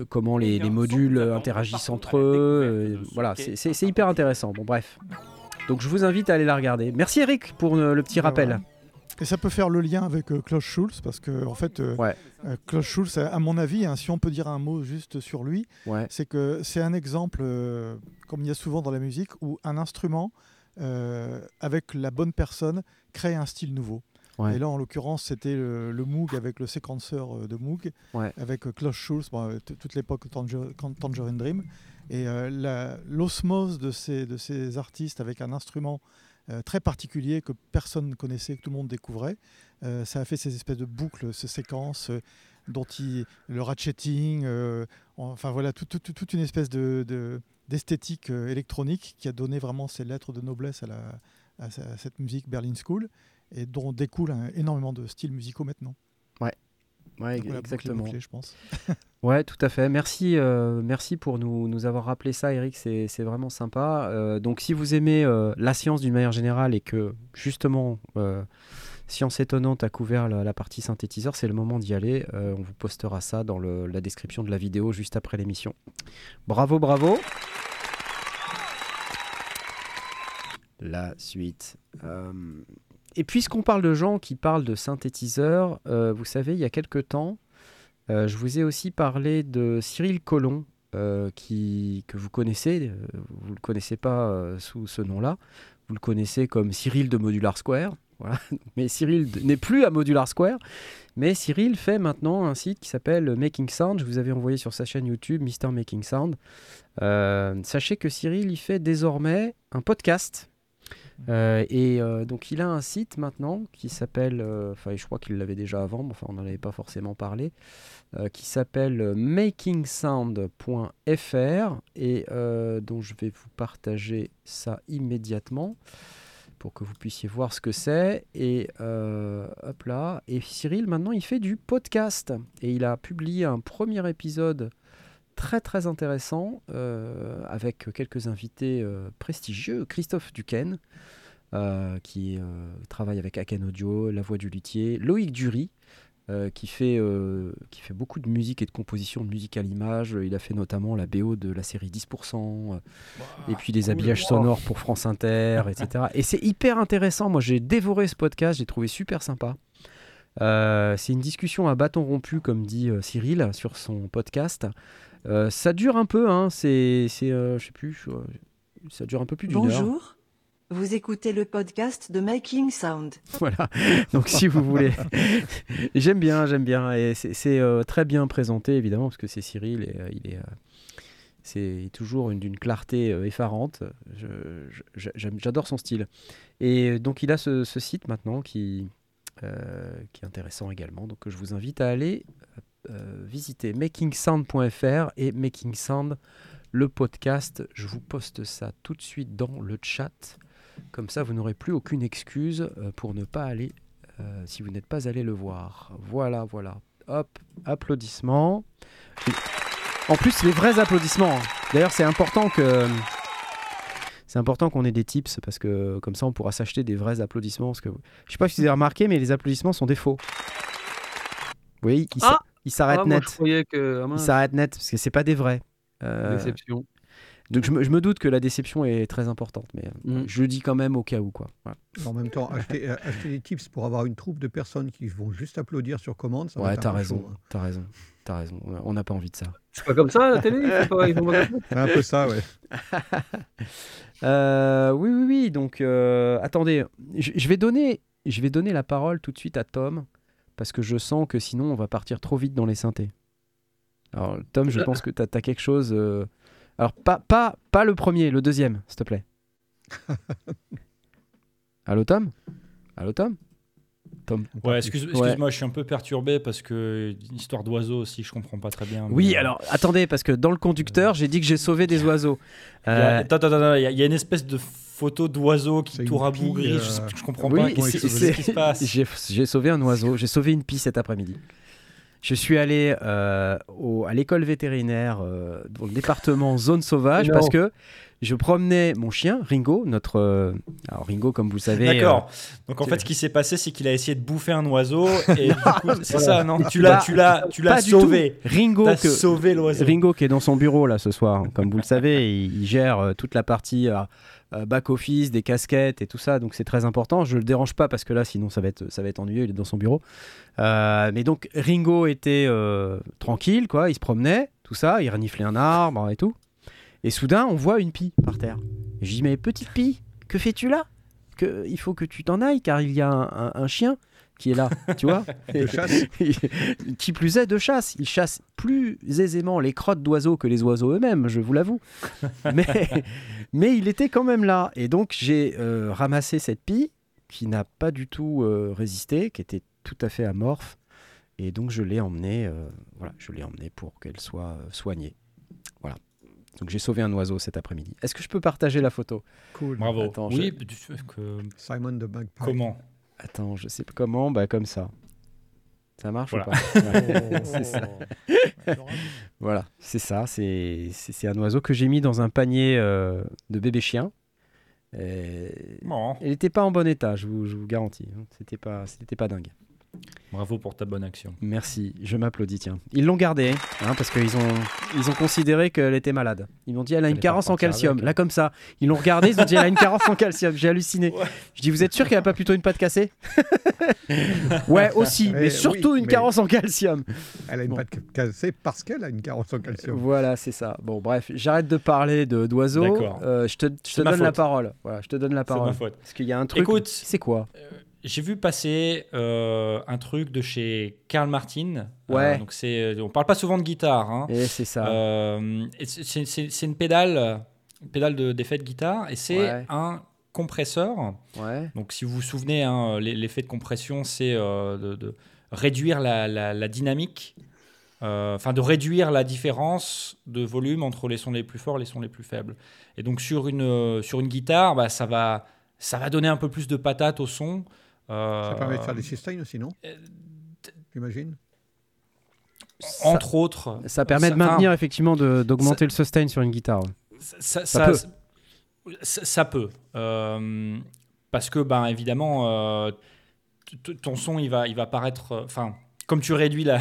comment les, Eh les modules interagissent entre eux. voilà, c'est- c'est hyper intéressant. Bon, bref. Donc je vous invite à aller la regarder. Merci Eric pour euh, le petit Bah, rappel. voilà. Et ça peut faire le lien avec euh, Klaus Schulz, parce que en fait, euh, Ouais. euh, Klaus Schulz, à mon avis, hein, si on peut dire un mot juste sur lui, Ouais. c'est que c'est un exemple, comme il y a souvent dans la musique, où un instrument, avec la bonne personne, crée un style nouveau. Ouais. Et là, en l'occurrence, c'était le, le Moog avec le séquenceur de Moog, avec Klaus Schulz, bon, toute l'époque Tangerine Dream. Et euh, l'osmose de ces, ces artistes avec un instrument euh, très particulier que personne ne connaissait, que tout le monde découvrait, euh, ça a fait ces espèces de boucles, ces séquences euh, dont le ratcheting, enfin voilà, tout- tout- tout- toute une espèce de, de- d'esthétique électronique qui a donné vraiment ses lettres de noblesse à, cette musique Berlin School et dont découle énormément de styles musicaux maintenant. Ouais, Donc est exactement. bouclée, je pense. Ouais, tout à fait. Merci, euh, merci pour nous, nous avoir rappelé ça, Eric. C'est vraiment sympa. Euh, donc, si vous aimez euh, la science d'une manière générale et que justement Science étonnante a couvert la, la partie synthétiseur, c'est le moment d'y aller. On vous postera ça dans le- la description de la vidéo juste après l'émission. Bravo, bravo. La suite. Et puisqu'on parle de gens qui parlent de synthétiseurs, euh, vous savez, il y a quelque temps, euh, je vous ai aussi parlé de Cyril Collomb, euh, qui, que vous connaissez. vous ne le connaissez pas sous ce nom-là. Vous le connaissez comme Cyril de Modular Square. Mais Cyril n'est plus à Modular Square. Mais Cyril fait maintenant un site qui s'appelle Making Sound. Je vous avais envoyé sur sa chaîne YouTube Mister Making Sound. Sachez que Cyril, il fait désormais un podcast. Euh, et euh, donc il a un site maintenant qui s'appelle, euh, enfin je crois qu'il l'avait déjà avant, mais enfin on n'en avait pas forcément parlé, qui s'appelle makingsound.fr et dont je vais vous partager ça immédiatement pour que vous puissiez voir ce que c'est. Et hop là. Et Cyril maintenant il fait du podcast et il a publié un premier épisode très très intéressant euh, avec quelques invités euh, prestigieux. Christophe Duquesne, euh, qui travaille avec Aken Audio, La Voix du Luthier, Loïc Dury, euh, qui, fait, euh, qui fait beaucoup de musique et de composition de musique à l'image. Il a fait notamment la BO de la série 10%, euh, et puis des habillages sonores pour France Inter, etc. Et c'est hyper intéressant. Moi, j'ai dévoré ce podcast, j'ai trouvé super sympa. C'est une discussion à bâton rompu, comme dit Cyril sur son podcast. Euh, ça dure un peu, hein, c'est, c'est euh, je sais plus, euh, ça dure un peu plus d'une heure. Bonjour. Vous écoutez le podcast de Making Sound. Voilà. Donc si vous voulez, j'aime bien, j'aime bien, et c'est, euh, très bien présenté évidemment parce que c'est Cyril et euh, il est, euh, c'est toujours une, d'une clarté effarante. J'adore son style. Et donc il a ce, ce site maintenant qui, qui est intéressant également. Donc je vous invite à aller visiter makingsound.fr et Making Sound, le podcast. Je vous poste ça tout de suite dans le chat. Comme ça, vous n'aurez plus aucune excuse euh, pour ne pas aller, euh, si vous n'êtes pas allé le voir. Voilà, voilà. Hop, applaudissements. En plus, les vrais applaudissements. hein. D'ailleurs, c'est important que. C'est important qu'on ait des tips parce que comme ça on pourra s'acheter des vrais applaudissements. Parce que je sais pas si vous avez remarqué, mais les applaudissements sont des faux. Oui, ils Ah ils s'arrêtent Ah, moi, net. je croyais que. ah, Ils mince, s'arrêtent net parce que c'est pas des vrais. Euh, déception. donc je me, je me doute que la déception est très importante, mais euh, Mm. je le dis quand même au cas où quoi. Voilà. En même temps, acheter, euh, acheter des tips pour avoir une troupe de personnes qui vont juste applaudir sur commande, ça va Ouais, t'as raison, hein. t'as raison, t'as raison. On n'a pas envie de ça. C'est pas comme ça à la télé C'est un peu ça, ouais. Euh, oui, oui, oui. Donc, euh, attendez, je, je vais donner, je vais donner la parole tout de suite à Tom parce que je sens que sinon on va partir trop vite dans les synthés. Alors, Tom, je pense que tu as, quelque chose. euh, Alors, pas, pas, pas le premier, le deuxième, s'il te plaît. Allô, Tom? Allô, Tom? Tom Ouais, excuse- Ouais. excuse-moi, je suis un peu perturbé parce que une histoire d'oiseaux aussi, je comprends pas très bien. Oui, mais, euh, alors attendez, parce que dans le conducteur, j'ai dit que j'ai sauvé des oiseaux. il y a- Euh, Attends, attends, attends, il y, a- il y a une espèce de photo d'oiseau qui pie, Je, sais- euh, je comprends oui, pas. Qu'est-ce c'est- qu'est-ce qui se passe? J'ai j'ai sauvé un oiseau, j'ai sauvé une pie cet après-midi. Je suis allé euh, au- à l'école vétérinaire euh, dans le département zone sauvage Non. parce que je promenais mon chien Ringo, notre euh, alors Ringo comme vous le savez. D'accord. Donc en fait, ce qui s'est passé, c'est qu'il a essé de bouffer un oiseau et c'est Voilà. ça, non? Tu l'as, tu l'as, tu l'as sauvé. tout. Ringo T'as que sauvé l'oiseau. Ringo qui est dans son bureau là ce soir, comme vous le savez, il, il gère euh, toute la partie euh, euh, back office, des casquettes et tout ça, donc c'est très important. Je le dérange pas parce que là, sinon ça va être ça va être ennuyeux. Il est dans son bureau. Euh, mais donc Ringo était euh, tranquille, quoi. Il se promenait, tout ça, il reniflait un arbre et tout. Et soudain, on voit une pie par terre. Et je dis mais petite pie, que fais-tu là? Que, Il faut que tu t'en ailles car il y a un chien qui est là, tu vois De chasse. qui plus est de chasse. Il chasse plus aisément les crottes d'oiseaux que les oiseaux eux-mêmes, je vous l'avoue. mais, mais il était quand même là. Et donc j'ai euh, ramassé cette pie qui n'a pas du tout euh, résisté, qui était tout à fait amorphe. Et donc je l'ai emmenée, euh, voilà, je l'ai emmenée pour qu'elle soit soignée. Voilà. Donc j'ai sauvé un oiseau cet après-midi. Est-ce que je peux partager la photo? Cool. Bravo. Attends, oui, que- Simon de Magpie. comment? Attends, je sais pas comment, bah comme ça. Ça marche Voilà. ou pas? Ouais. C'est ça. Voilà, c'est ça. C'est c'est- c'est un oiseau que j'ai mis dans un panier euh, de bébé chien. Et- Bon, Il n'était pas en bon état, je vous, je vous garantis. hein. C'était pas, c'était pas dingue. Bravo pour ta bonne action. Merci, je m'applaudis, tiens. Ils l'ont gardée, hein, parce qu'ils ont, ils ont considéré qu'elle était malade. Ils m'ont dit, elle a une carence en calcium. avec, hein. Là, comme ça. Ils l'ont regardée, ils ont dit, elle a une carence en calcium. J'ai halluciné. Ouais. Je dis, vous êtes sûr qu'elle a pas plutôt une patte cassée? Ouais, aussi, Mais mais surtout oui, une mais- carence en calcium. Elle a une Bon. patte cassée parce qu'elle a une carence en calcium. Voilà, c'est ça. Bon, bref, j'arrête de parler de d'oiseaux. D'accord. Euh, je te, je donne la parole. Voilà, je te donne la C'est ma parole. faute. Parce qu'il y a un truc. Écoute. c'est quoi? J'ai vu passer euh, un truc de chez Karl Martin. Ouais. Euh, donc c'est, on parle pas souvent de guitare. Hein. Et c'est ça. Euh, c'est- une pédale, une pédale de- d'effet de guitare, et c'est Ouais. un compresseur. Ouais. Donc, si vous vous souvenez, hein, l'e- l'effet de compression, c'est euh, de, de réduire la, la- la dynamique, euh, enfin de réduire la différence de volume entre les sons les plus forts et les sons les plus faibles. Et donc, sur une, euh, sur une guitare, bah, ça, va, ça va donner un peu plus de patate au son. Euh, Ça permet de faire des sustains aussi, non euh, J'imagine. Entre autres. Ça permet de maintenir effectivement de- d'augmenter le sustain sur une guitare. Ça, Ça peut. ça- ça peut. Euh, parce que, ben, évidemment, euh, ton son, il va, il va paraître. euh, Enfin, comme tu réduis la,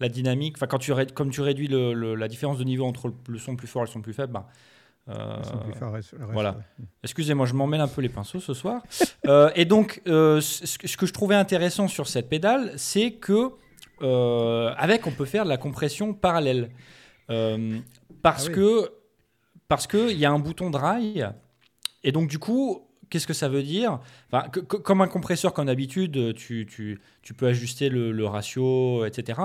la dynamique, enfin, quand tu, comme tu réduis le- le- la différence de niveau entre le, le son plus fort et le son plus faible, ben, euh, voilà. Excusez-moi, je m'emmène un peu les pinceaux ce soir. Euh, et donc, euh, ce, que- je trouvais intéressant sur cette pédale, c'est que euh, avec, on peut faire de la compression parallèle, parce Ah oui. que parce que il y a un bouton dry, et donc du coup. Qu'est-ce que ça veut dire? Enfin, que- que- Comme un compresseur, comme d'habitude, tu, tu, tu peux ajuster le, le ratio, etc.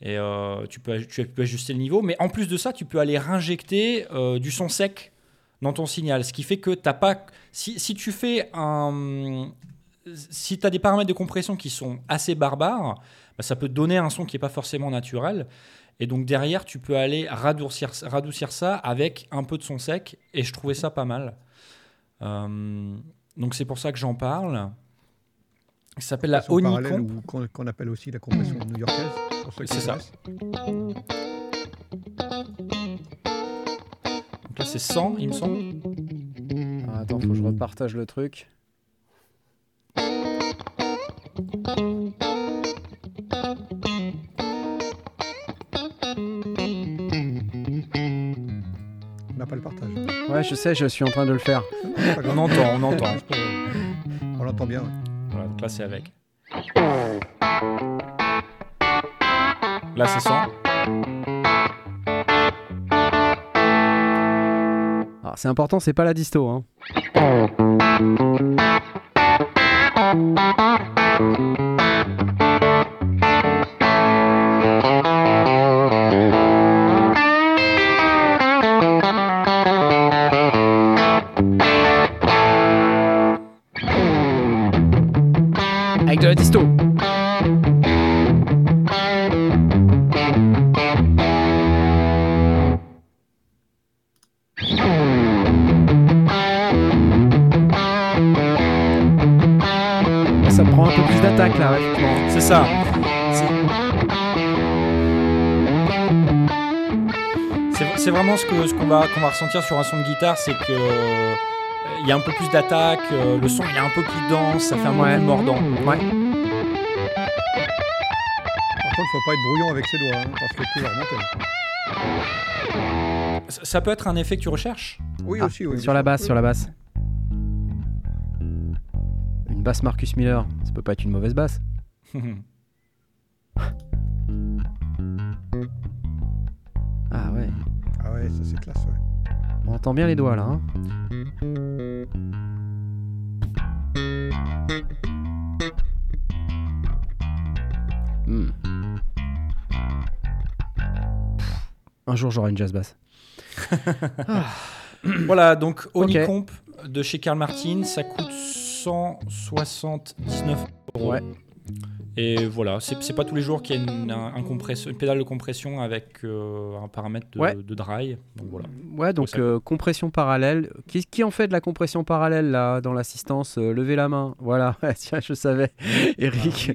Et euh, tu, peux, tu peux ajuster le niveau. Mais en plus de ça, tu peux aller réinjecter euh, du son sec dans ton signal. Ce qui fait que t'as pas. Si, si tu fais un. si tu as des paramètres de compression qui sont assez barbares, bah, ça peut donner un son qui n'est pas forcément naturel. Et donc derrière, tu peux aller radoucir, radoucir ça avec un peu de son sec. Et je trouvais ça pas mal. Euh, donc c'est pour ça que j'en parle. Ça s'appelle la qu'on qu'on appelle aussi la compression new-yorkaise. C'est ça. Donc là, c'est 100, il me semble. Ah, attends, faut que je repartage le truc. On n'a pas le partage. Ouais, je sais, je suis en train de le faire. On entend, on entend. On l'entend bien. ouais. Voilà, donc là, c'est avec. Là, c'est 100. Ah, c'est important, c'est pas la disto. Hein. Avec de la disto. Ça. C'est- vraiment ce qu'on ce va, ressentir sur un son de guitare, c'est que euh, il y a un peu plus d'attaque, euh, le son il est un peu plus dense, ça fait un peu Ouais. plus mordant. Ouais. Par contre, faut pas être brouillon avec ses doigts, hein, parce que tout va remonter. Ça, ça peut être un effet que tu recherches? Oui, Ah, aussi. Oui, Sur la basse, sur la basse. Une basse Marcus Miller, ça peut pas être une mauvaise basse. Ah ouais, Ah ouais, ça c'est classe. Ouais. on entend bien les doigts là. hein. Hmm. Un jour j'aurai une jazz basse. Voilà, donc Ok. Honeycomb de chez Karl Martin, ça coûte 179 euros. Ouais. Et voilà, c'est pas tous les jours qu'il y a une, un- un compresseur- une pédale de compression avec euh, un paramètre de, Ouais. de dry. Donc voilà. Ouais, donc euh, compression parallèle. Qui, qui en fait de la compression parallèle là dans l'assistance Euh, Levez la main. Voilà, tiens, je savais. Eric,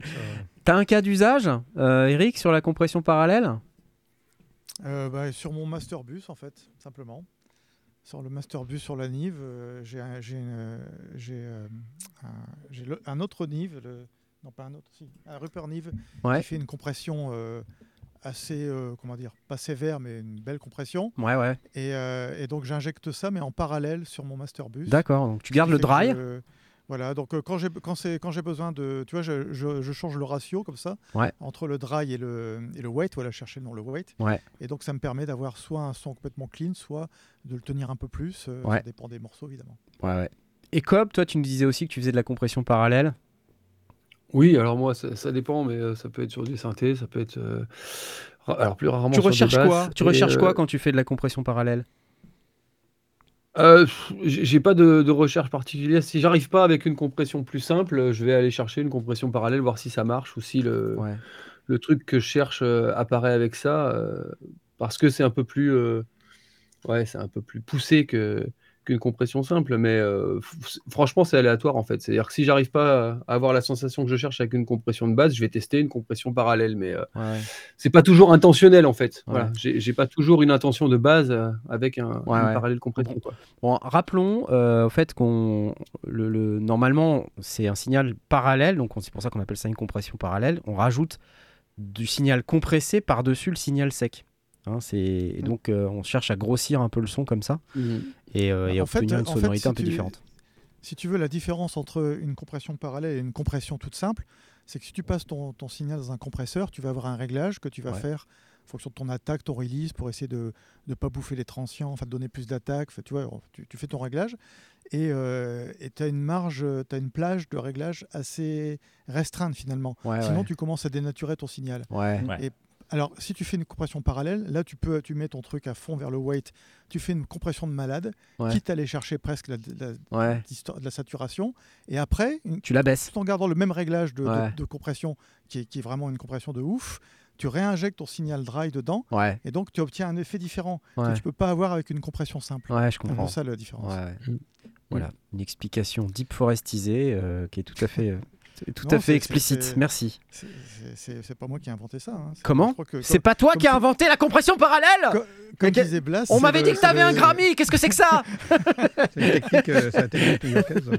t'as un cas d'usage, euh, Eric, sur la compression parallèle? Euh, bah, sur mon masterbus, en fait, simplement. Sur le masterbus sur la Nive, euh, j'ai un, euh, autre Nive, le- non pas un autre, si, un Rupert Nive, Ouais. qui fait une compression euh, assez, euh, comment dire, pas sévère, mais une belle compression. Ouais, ouais. Et, euh, et donc j'injecte ça, mais en parallèle sur mon masterbus. D'accord, donc tu gardes le que dry. voilà, donc quand j'ai quand c'est quand j'ai besoin de, tu vois, je, je- je change le ratio comme ça Ouais. entre le dry et le et le weight. Voilà, chercher le nom le weight. Ouais. Et donc ça me permet d'avoir soit un son complètement clean, soit de le tenir un peu plus. Ouais. Ça dépend des morceaux évidemment. Ouais, ouais. Et Cobb, toi, tu nous disais aussi que tu faisais de la compression parallèle. Oui, alors moi, ça, ça dépend, mais euh, ça peut être sur du synthé, ça peut être. euh, ra- alors plus rarement Tu sur des recherches quoi? Tu et, recherches euh, quoi quand tu fais de la compression parallèle? Euh, pff, J'ai j'ai pas de, de recherche particulière. Si j'arrive pas avec une compression plus simple, je vais aller chercher une compression parallèle, voir si ça marche ou si le, Ouais. le truc que je cherche euh, apparaît avec ça, euh, parce que c'est un peu plus, euh, ouais, c'est un peu plus poussé que qu'une compression simple. Mais euh, franchement, c'est aléatoire en fait. C'est-à-dire que si j'arrive pas à avoir la sensation que je cherche avec une compression de base, je vais tester une compression parallèle. Mais euh, Ouais. c'est pas toujours intentionnel en fait. Ouais. Voilà, j'ai pas toujours une intention de base euh, avec un Ouais, parallèle compression. Quoi. Bon, rappelons euh, au fait qu'on le, le- normalement c'est un signal parallèle, donc on- c'est pour ça qu'on appelle ça une compression parallèle. On rajoute du signal compressé par-dessus le signal sec. Hein, c'est et donc euh, on cherche à grossir un peu le son comme ça et, euh, et En fait, obtenir une en fait, sonorité si un peu tu- différente. Si tu veux, la différence entre une compression parallèle et une compression toute simple, c'est que si tu passes ton, ton signal dans un compresseur, tu vas avoir un réglage que tu vas Ouais. faire en fonction de ton attaque, ton release, pour essayer de ne pas bouffer les transients, enfin de donner plus d'attaque. Tu vois, tu, tu fais ton réglage et tu as une marge, tu as une plage de réglage assez restreinte finalement. Ouais, Sinon, ouais. tu commences à dénaturer ton signal. Ouais. Ouais. Et Alors, si tu fais une compression parallèle, là, tu peux, tu mets ton truc à fond vers le weight, tu fais une compression de malade, Ouais. quitte à aller chercher presque la, la- Ouais. saturation, et après, une- Tu la baisses. tout en gardant le même réglage de, de- Ouais. de compression, qui est, qui est vraiment une compression de ouf, tu réinjectes ton signal dry dedans, Ouais. et donc tu obtiens un effet différent Ouais. que tu peux pas avoir avec une compression simple. Ouais, je C'est comprends. vraiment ça la différence. Mm. Voilà, une explication deep forestisée euh, qui est tout à fait, tout Non, à fait explicite. Merci. C'est- pas moi qui ai inventé ça. hein. Comment C'est pas toi qui as inventé la compression parallèle Co- Comme disait Blas, On m'avait dit que t'avais un Grammy. Qu'est-ce que c'est que ça C'est technique, euh, la.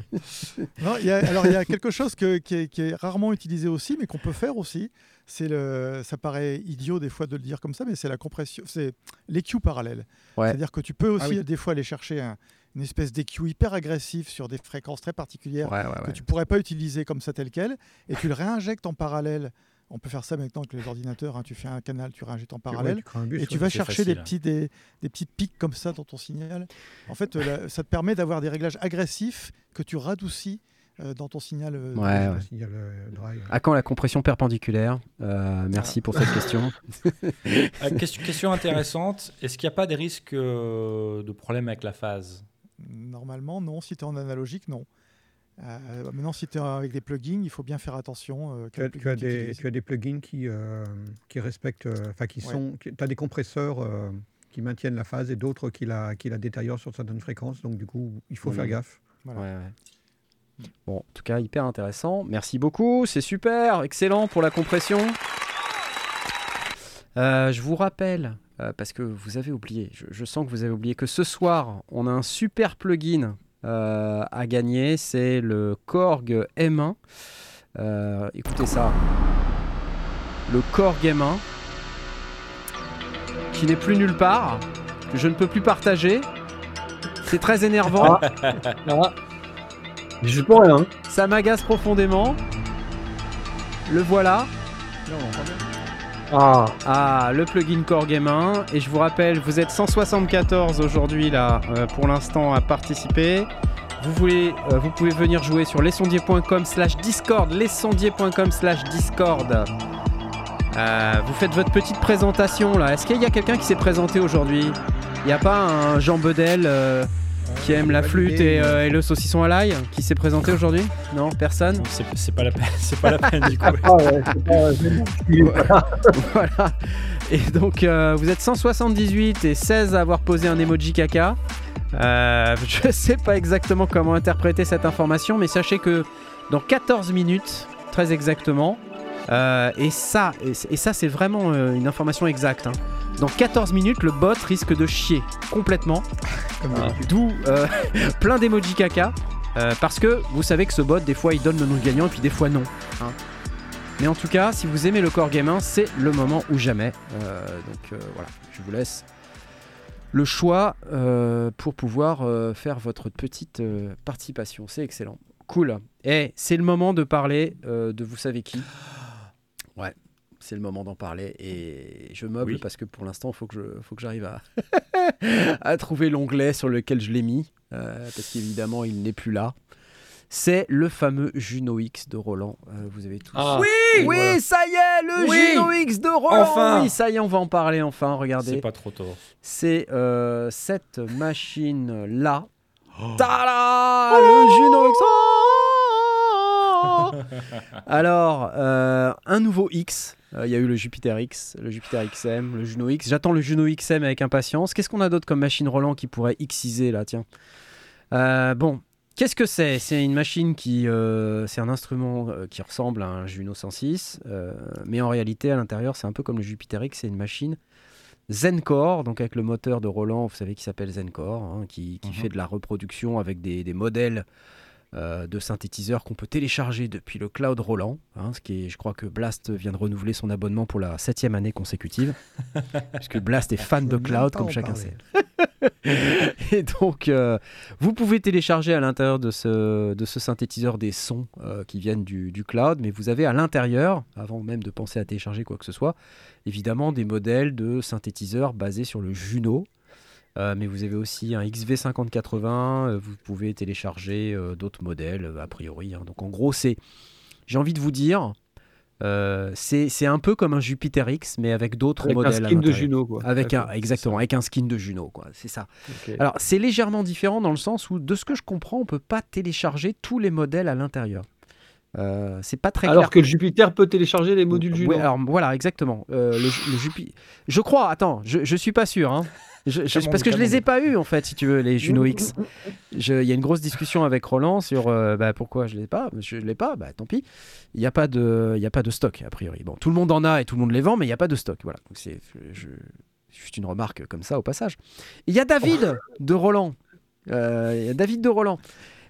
Non, y a- alors il y a quelque chose que- qui, est, qui est rarement utilisé aussi, mais qu'on peut faire aussi. C'est le, ça paraît idiot des fois de le dire comme ça, mais c'est la compression, c'est l'EQ parallèle. Ouais. C'est-à-dire que tu peux aussi Ah oui. des fois aller chercher un- une espèce d'EQ hyper agressif sur des fréquences très particulières Ouais, ouais, que ouais. tu pourrais pas utiliser comme ça tel quel, et tu le réinjectes en parallèle. On peut faire ça maintenant avec les ordinateurs. hein. Tu fais un canal, tu réinjectes en parallèle. Ouais, tu bus, Et tu vas chercher des, facile. petits, des, des petites pics comme ça dans ton signal. En fait, euh, ça te permet d'avoir des réglages agressifs que tu radoucis euh, dans ton signal. euh, Ouais, Le ouais. signal, euh, dry. À quand la compression perpendiculaire? Euh, Merci pour cette question. Euh, question, question intéressante. Est-ce qu'il n'y a pas des risques euh, de problème avec la phase? Normalement, non. Si tu es en analogique, non. Euh, maintenant, si tu es avec des plugins, il faut bien faire attention. euh, Tu as, tu as des, utilises. tu as des plugins qui, euh, qui respectent, euh, enfin qui Ouais. sont, tu as des compresseurs euh, qui maintiennent la phase et d'autres qui la, qui la détériorent sur certaines fréquences. Donc du coup, il faut faire gaffe. Voilà. Ouais, ouais. Bon, en tout cas, hyper intéressant. Merci beaucoup, c'est super, excellent pour la compression. Euh, je vous rappelle, euh, parce que vous avez oublié, je, je sens que vous avez oublié, que ce soir, on a un super plugin euh, à gagner. C'est le Korg M1. Euh, écoutez ça. Le Korg M1, qui n'est plus nulle part, que je ne peux plus partager. C'est très énervant. Ah, je suis pour rien. Ça m'agace profondément. Le voilà. Ah, Ah, le plugin Core Game 1. Et je vous rappelle, vous êtes 174 aujourd'hui là, euh, pour l'instant à participer. Vous, voulez, euh, vous pouvez venir jouer sur lesondiers.com slash discord, lesondiers.com slash discord. Euh, vous faites votre petite présentation là. Est-ce qu'il y a quelqu'un qui s'est présenté aujourd'hui? Il n'y a pas un Jean Bedel qui aime la flûte et, euh, et le saucisson à l'ail qui s'est présenté aujourd'hui Non, personne C'est pas la peine. C'est pas la peine du coup. ah ouais, pas- voilà. Et donc, euh, vous êtes 178 et 16 à avoir posé un emoji caca. Euh, je sais pas exactement comment interpréter cette information, mais sachez que dans 14 minutes, très exactement, euh, et ça, et, ça c'est vraiment euh, une information exacte. hein. Dans 14 minutes, le bot risque de chier complètement. D'où euh, plein d'emojis caca. parce que vous savez que ce bot, des fois, il donne le nom de gagnant et puis des fois non. hein. Mais en tout cas, si vous aimez le Core Game 1, c'est le moment ou jamais. Donc voilà, je vous laisse le choix pour pouvoir faire votre petite participation. C'est excellent. Cool. Et c'est le moment de parler de vous savez qui. Ouais, c'est le moment d'en parler. Et je meuble Oui. parce que pour l'instant, il faut que j'arrive à, à trouver l'onglet sur lequel je l'ai mis. euh, parce qu'évidemment, il n'est plus là. C'est le fameux Juno X de Roland. Euh, vous avez tous. Ah, oui, voilà. ça y est, le Oui. Juno X de Roland. Enfin. Oui, ça y est, on va en parler enfin. Regardez. C'est pas trop tôt. C'est euh, cette machine-là. Tada Le Juno X. Oh Alors, euh, un nouveau X. Euh, Il y a eu le Jupiter X, le Jupiter XM, le Juno X. J'attends le Juno XM avec impatience. Qu'est-ce qu'on a d'autre comme machine Roland qui pourrait Xiser là Tiens. Euh, bon, qu'est-ce que c'est? C'est une machine qui. euh, c'est un instrument qui ressemble à un Juno 106, euh, mais en réalité, à l'intérieur, c'est un peu comme le Jupiter X. C'est une machine Zencore, donc avec le moteur de Roland, vous savez, qui s'appelle Zencore, hein, qui, qui Mhm. fait de la reproduction avec des, des modèles euh, de synthétiseurs qu'on peut télécharger depuis le cloud Roland. hein, ce qui est, je crois que Blast vient de renouveler son abonnement pour la septième année consécutive, puisque Blast est fan de cloud, comme chacun parler. sait. Et donc, euh, vous pouvez télécharger à l'intérieur de ce, de ce synthétiseur des sons euh, qui viennent du, du cloud, mais vous avez à l'intérieur, avant même de penser à télécharger quoi que ce soit, évidemment des modèles de synthétiseurs basés sur le Juno. Euh, mais vous avez aussi un XV5080, euh, vous pouvez télécharger euh, d'autres modèles, a priori. hein. Donc en gros, c'est, j'ai envie de vous dire, Euh, c'est un peu comme un Jupiter X, mais avec d'autres Avec un modèles. à skin de. Juno, quoi. Avec un, exactement, avec un skin de Juno, quoi. C'est ça. Alors, c'est légèrement différent dans le sens où, de ce que je comprends, on peut pas télécharger tous les modèles à l'intérieur. Euh, c'est pas très Alors clair. que le Jupiter peut télécharger les modules Juno. Ouais, alors, voilà, exactement. Euh, le, le Jupi- Je crois, attends, je, je suis pas sûr. hein. Je- je- parce que je les ai pas eu en fait, si tu veux, les Juno X. Il y a une grosse discussion avec Roland sur euh, bah, pourquoi je l'ai pas. Je l'ai pas, bah tant pis. Il n'y a pas de, il y a pas de stock a priori. Bon, tout le monde en a et tout le monde les vend, mais il n'y a pas de stock. Voilà. Donc c'est je- juste une remarque comme ça au passage. Il y a David de Roland. Euh, Il y a David de Roland.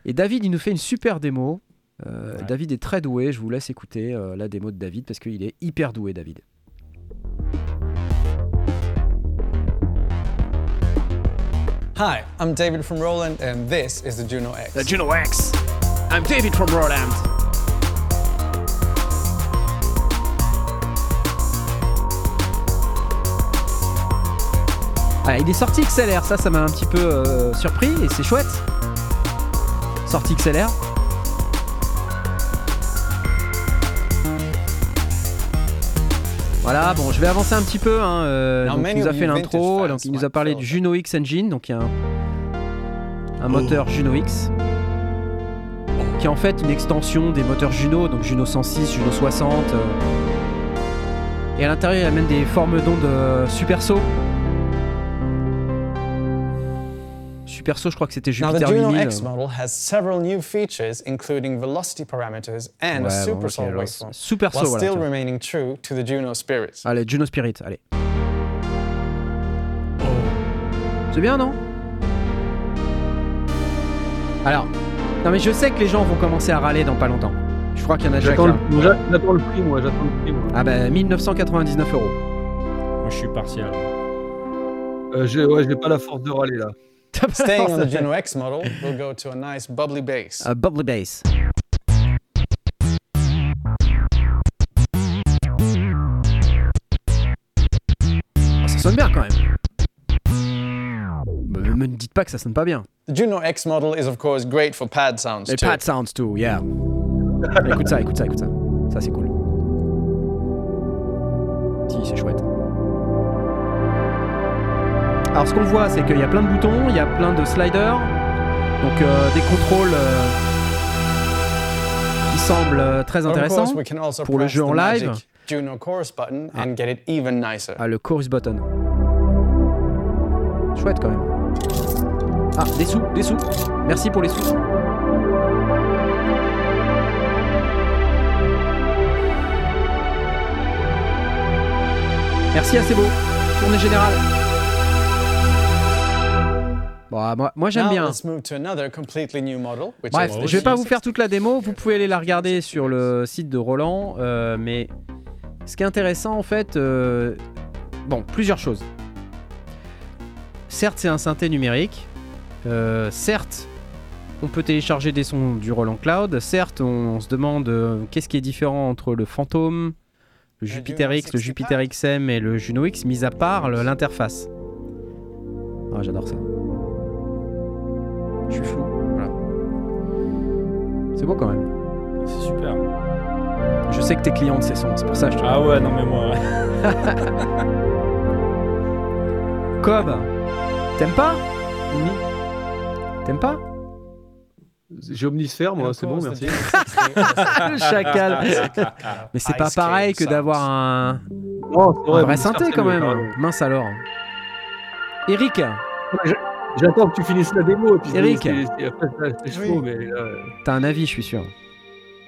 Et David, il nous fait une super démo. Euh, Ouais. David est très doué. Je vous laisse écouter euh, la démo de David parce qu'il est hyper doué, David. Hi, I'm David from Roland, and this is the Juno X. Juno X. I'm David from Roland. Ah, il est sorti XLR, ça, ça m'a un petit peu euh, surpris et c'est chouette. Sorti XLR. Voilà, bon, je vais avancer un petit peu. hein, euh, donc, il nous a fait l'intro, donc il nous a parlé du Juno X Engine, donc il y a un, un moteur Juno X qui est en fait une extension des moteurs Juno, donc Juno 106, Juno 60. euh. Et à l'intérieur, il y a même des formes d'ondes euh, Super Saut. Super Saut, je crois que c'était Now, the Jupiter Juno 8000. X model has several new features, including velocity parameters and Ouais, a super bon, ok, soul alors, waveform, Super while Saut, voilà. still tiens. remaining true to the Juno spirit. Allez, Juno Spirit, allez. C'est bien, non? Alors, non mais je sais que les gens vont commencer à râler dans pas longtemps. Je crois qu'il y en a déjà J'attends qui- le, j'a- j'attends le prix, moi. J'attends le prix, moi. Ah bah 1999 euros. Moi, je suis partial. Euh, ouais, j'ai pas la force de râler là. Staying on the Juno X model, we'll go to a nice bubbly bass. Ah, bubbly bass. Ah, ça sonne bien quand même. Me, me dites pas que ça sonne pas bien. The Juno X model is, of course, great for pad sounds Et too. pad sounds too, yeah. écoute ça, écoute ça, écoute ça. Ça c'est cool. Si, c'est chouette. Alors ce qu'on voit, c'est qu'il y a plein de boutons, il y a plein de sliders, donc euh, des contrôles euh, qui semblent euh, très intéressants. pour le jeu en live. magic Juno chorus button and get it even nicer. Ah, le chorus button. Chouette quand même. Ah, des sous, des sous. Merci pour les sous. Merci, assez beau. Tournée générale. Bon, ah, moi, moi j'aime bien. Bref, je vais pas vous faire toute la démo, vous pouvez aller la regarder sur le site de Roland, euh, mais ce qui est intéressant en fait, euh, bon, plusieurs choses. Certes, c'est un synthé numérique, euh, certes, on peut télécharger des sons du Roland Cloud, certes, on, se demande qu'est-ce qui est différent entre le Phantom, le Jupiter X, le Jupiter XM et le Juno X, mis à part l'interface. Ah, j'adore ça. Je suis flou. Voilà. C'est beau quand même. C'est super. Je sais que t'es client de ces sons, c'est pour ça que je te Ah ouais, non mais moi. Cobb, t'aimes pas T'aimes pas? J'ai Omnisphère, moi, c'est bon, merci. Le chacal Mais c'est pas pareil que d'avoir un, un vrai synthé quand même. Mince alors. Eric, J'attends que tu finisses la démo. Et puis Eric. c'est- chaud, mais euh, t'as un avis, je suis sûr.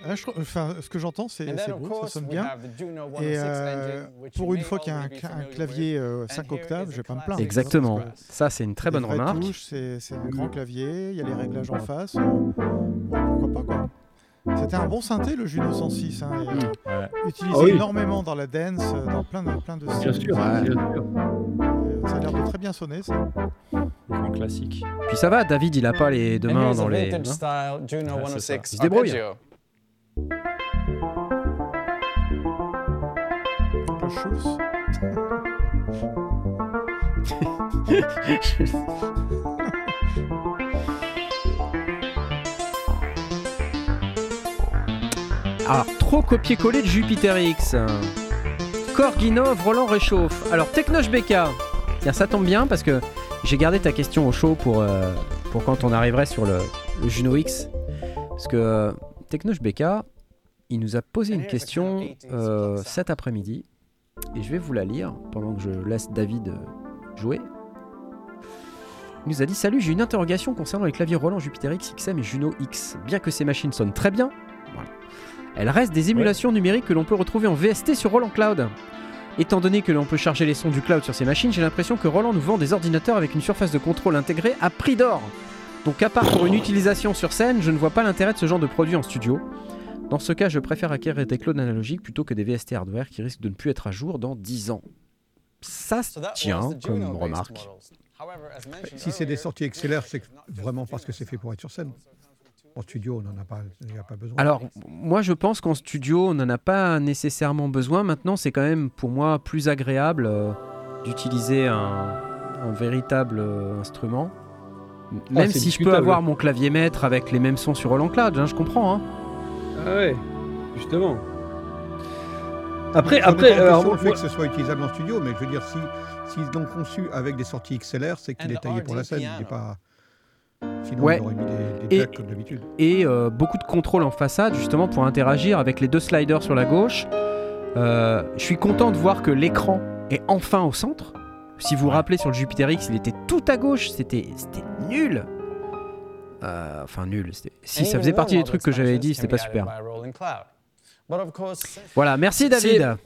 Ah, je enfin, ce que j'entends, c'est beau, ça sonne bien. Juno Et 106 euh, pour une fois qu'il y a un, clavier euh, with. 5 And here octaves, je vais pas me plaindre. Exactement. Ça, c'est une très bonne remarque. C'est un grand clavier, il y a les réglages en face. euh, bon, pourquoi pas quoi. C'était un bon synthé le Juno 106, hein, et, Ouais. utilisé Ah oui. énormément dans la dance, euh, dans plein de, plein de bien styles. sûr, Ouais. bien sûr. Euh, Ça a l'air de très bien sonner ça. Grand classique. Puis ça va, David, il a pas les deux mains dans les. vintage hein. style Juno ça. 106 Il se débrouille. arpeggio. Le Alors, trop copier-coller de Jupiter X. Korginov, Roland réchauffe. Alors, Technoche BK. Tiens, ça tombe bien parce que j'ai gardé ta question au pour, euh, pour quand on arriverait sur le, Juno X. Parce que euh, BK, il nous a posé une question euh, cet après-midi. Et je vais vous la lire pendant que je laisse David euh, jouer. Il nous a dit Salut, j'ai une interrogation concernant les claviers Roland Jupiter X, XM et Juno X. Bien que ces machines sonnent très bien, voilà. Elles restent des émulations numériques que l'on peut retrouver en VST sur Roland Cloud. Étant donné que l'on peut charger les sons du cloud sur ces machines, j'ai l'impression que Roland nous vend des ordinateurs avec une surface de contrôle intégrée à prix d'or. Donc à part pour une utilisation sur scène, je ne vois pas l'intérêt de ce genre de produit en studio. Dans ce cas, je préfère acquérir des clones analogiques plutôt que des VST hardware qui risquent de ne plus être à jour dans 10 ans. Ça se tient comme remarque. Si c'est des sorties XLR, c'est vraiment parce que c'est fait pour être sur scène. En studio, on n'en a pas, a besoin. Alors, moi je pense qu'en studio, on n'en a pas nécessairement besoin. Maintenant, c'est quand même pour moi plus agréable euh, d'utiliser un, un véritable euh, instrument. Ah, Même si je peux avoir mon clavier maître avec les mêmes sons sur Roland Cloud, hein, je comprends. hein. Ah ouais, justement. Après, Je remets après, alors, le fait moi- que ce soit utilisable en studio, mais je veux dire, si s'ils l'ont conçu avec des sorties XLR, c'est qu'il est taillé pour la scène. Il est pas. Sinon, Ouais. on aurait mis des, des Et- comme d'habitude. et euh, beaucoup de contrôle en façade justement pour interagir avec les deux sliders sur la gauche. Euh, je suis content de voir que l'écran est enfin au centre. Si vous vous rappelez sur le Jupiter X, il était tout à gauche, c'était c'était nul. Euh, enfin nul. c'était- Si ça faisait partie des trucs que j'avais dit, c'était pas super. Voilà, merci David.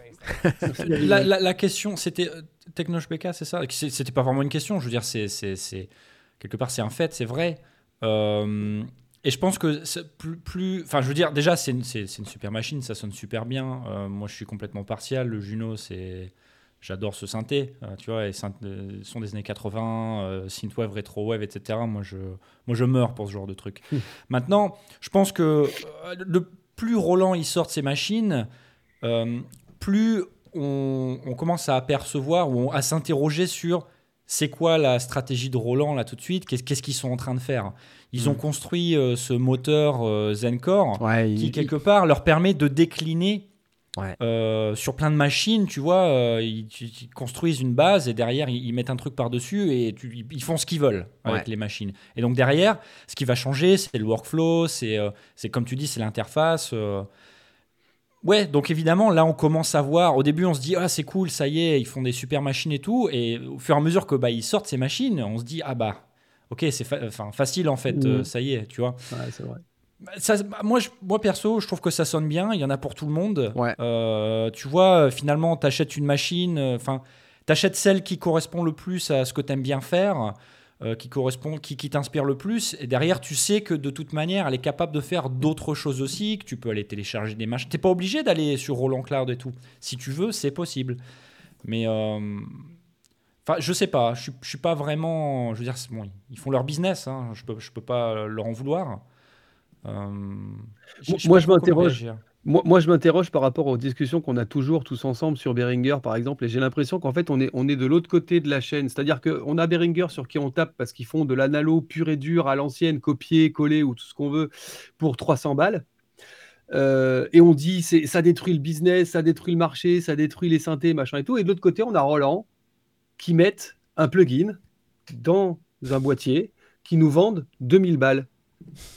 la, la- la question, c'était Technoche BK, c'est ça? C'est- C'était pas vraiment une question. Je veux dire, c'est- quelque part, c'est un fait, c'est vrai. Euh, et je pense que plus, plus, enfin, je veux dire, déjà, c'est une, une super machine, ça sonne super bien. Euh, moi, je suis complètement partial. Le Juno, c'est, j'adore ce synthé, euh, tu vois, et son des années 80, euh, synthwave, retrowave, etc. Moi, je, moi, je meurs pour ce genre de truc. Maintenant, je pense que le plus Roland il sort de ses machines, plus on, on commence à apercevoir ou à s'interroger sur c'est quoi la stratégie de Roland là tout de suite? Qu'est-ce qu'ils sont en train de faire? Ils ont Mm. construit euh, ce moteur euh, Zencore Ouais, qui il- quelque part leur permet de décliner Ouais. euh, sur plein de machines, tu vois, ils, construisent une base et derrière ils, mettent un truc par-dessus et tu- ils font ce qu'ils veulent avec Ouais. les machines. Et donc derrière, ce qui va changer, c'est le workflow, c'est c'est comme tu dis, c'est l'interface. Euh. Ouais, donc évidemment, là on commence à voir. Au début, on se dit ah c'est cool, ça y est, ils font des super machines et tout. Et au fur et à mesure que bah ils sortent ces machines, on se dit ah bah ok c'est fa- enfin, facile en fait, euh, ça y est, tu vois. Ouais, c'est vrai. Bah, ça- bah, moi, je- moi, perso, je trouve que ça sonne bien. Il y en a pour tout le monde. Ouais. Euh, tu vois, euh, finalement, tu achètes une machine. Enfin, tu achètes celle qui correspond le plus à ce que tu aimes bien faire, euh, qui correspond, qui, qui t'inspire le plus. Et derrière, tu sais que de toute manière, elle est capable de faire d'autres choses aussi. Que tu peux aller télécharger des machines. T'es pas obligé d'aller sur Roland Cloud et tout. Si tu veux, c'est possible. Mais euh, Enfin, je sais pas, je je suis pas vraiment. Je veux dire, bon, ils font leur business, hein, je peux, je peux pas leur en vouloir. Euh, je- Moi, je m'interroge. Moi, moi, je m'interroge par rapport aux discussions qu'on a toujours tous ensemble sur Behringer, par exemple, et j'ai l'impression qu'en fait, on est, on est de l'autre côté de la chaîne. C'est-à-dire qu'on a Behringer sur qui on tape parce qu'ils font de l'analo pur et dur à l'ancienne, copier, coller ou tout ce qu'on veut pour 300 balles. Euh, et on dit c'est ça détruit le business, ça détruit le marché, ça détruit les synthés, machin et tout. Et de l'autre côté, on a Roland qui mettent un plugin dans un boîtier qui nous vendent 2000 balles.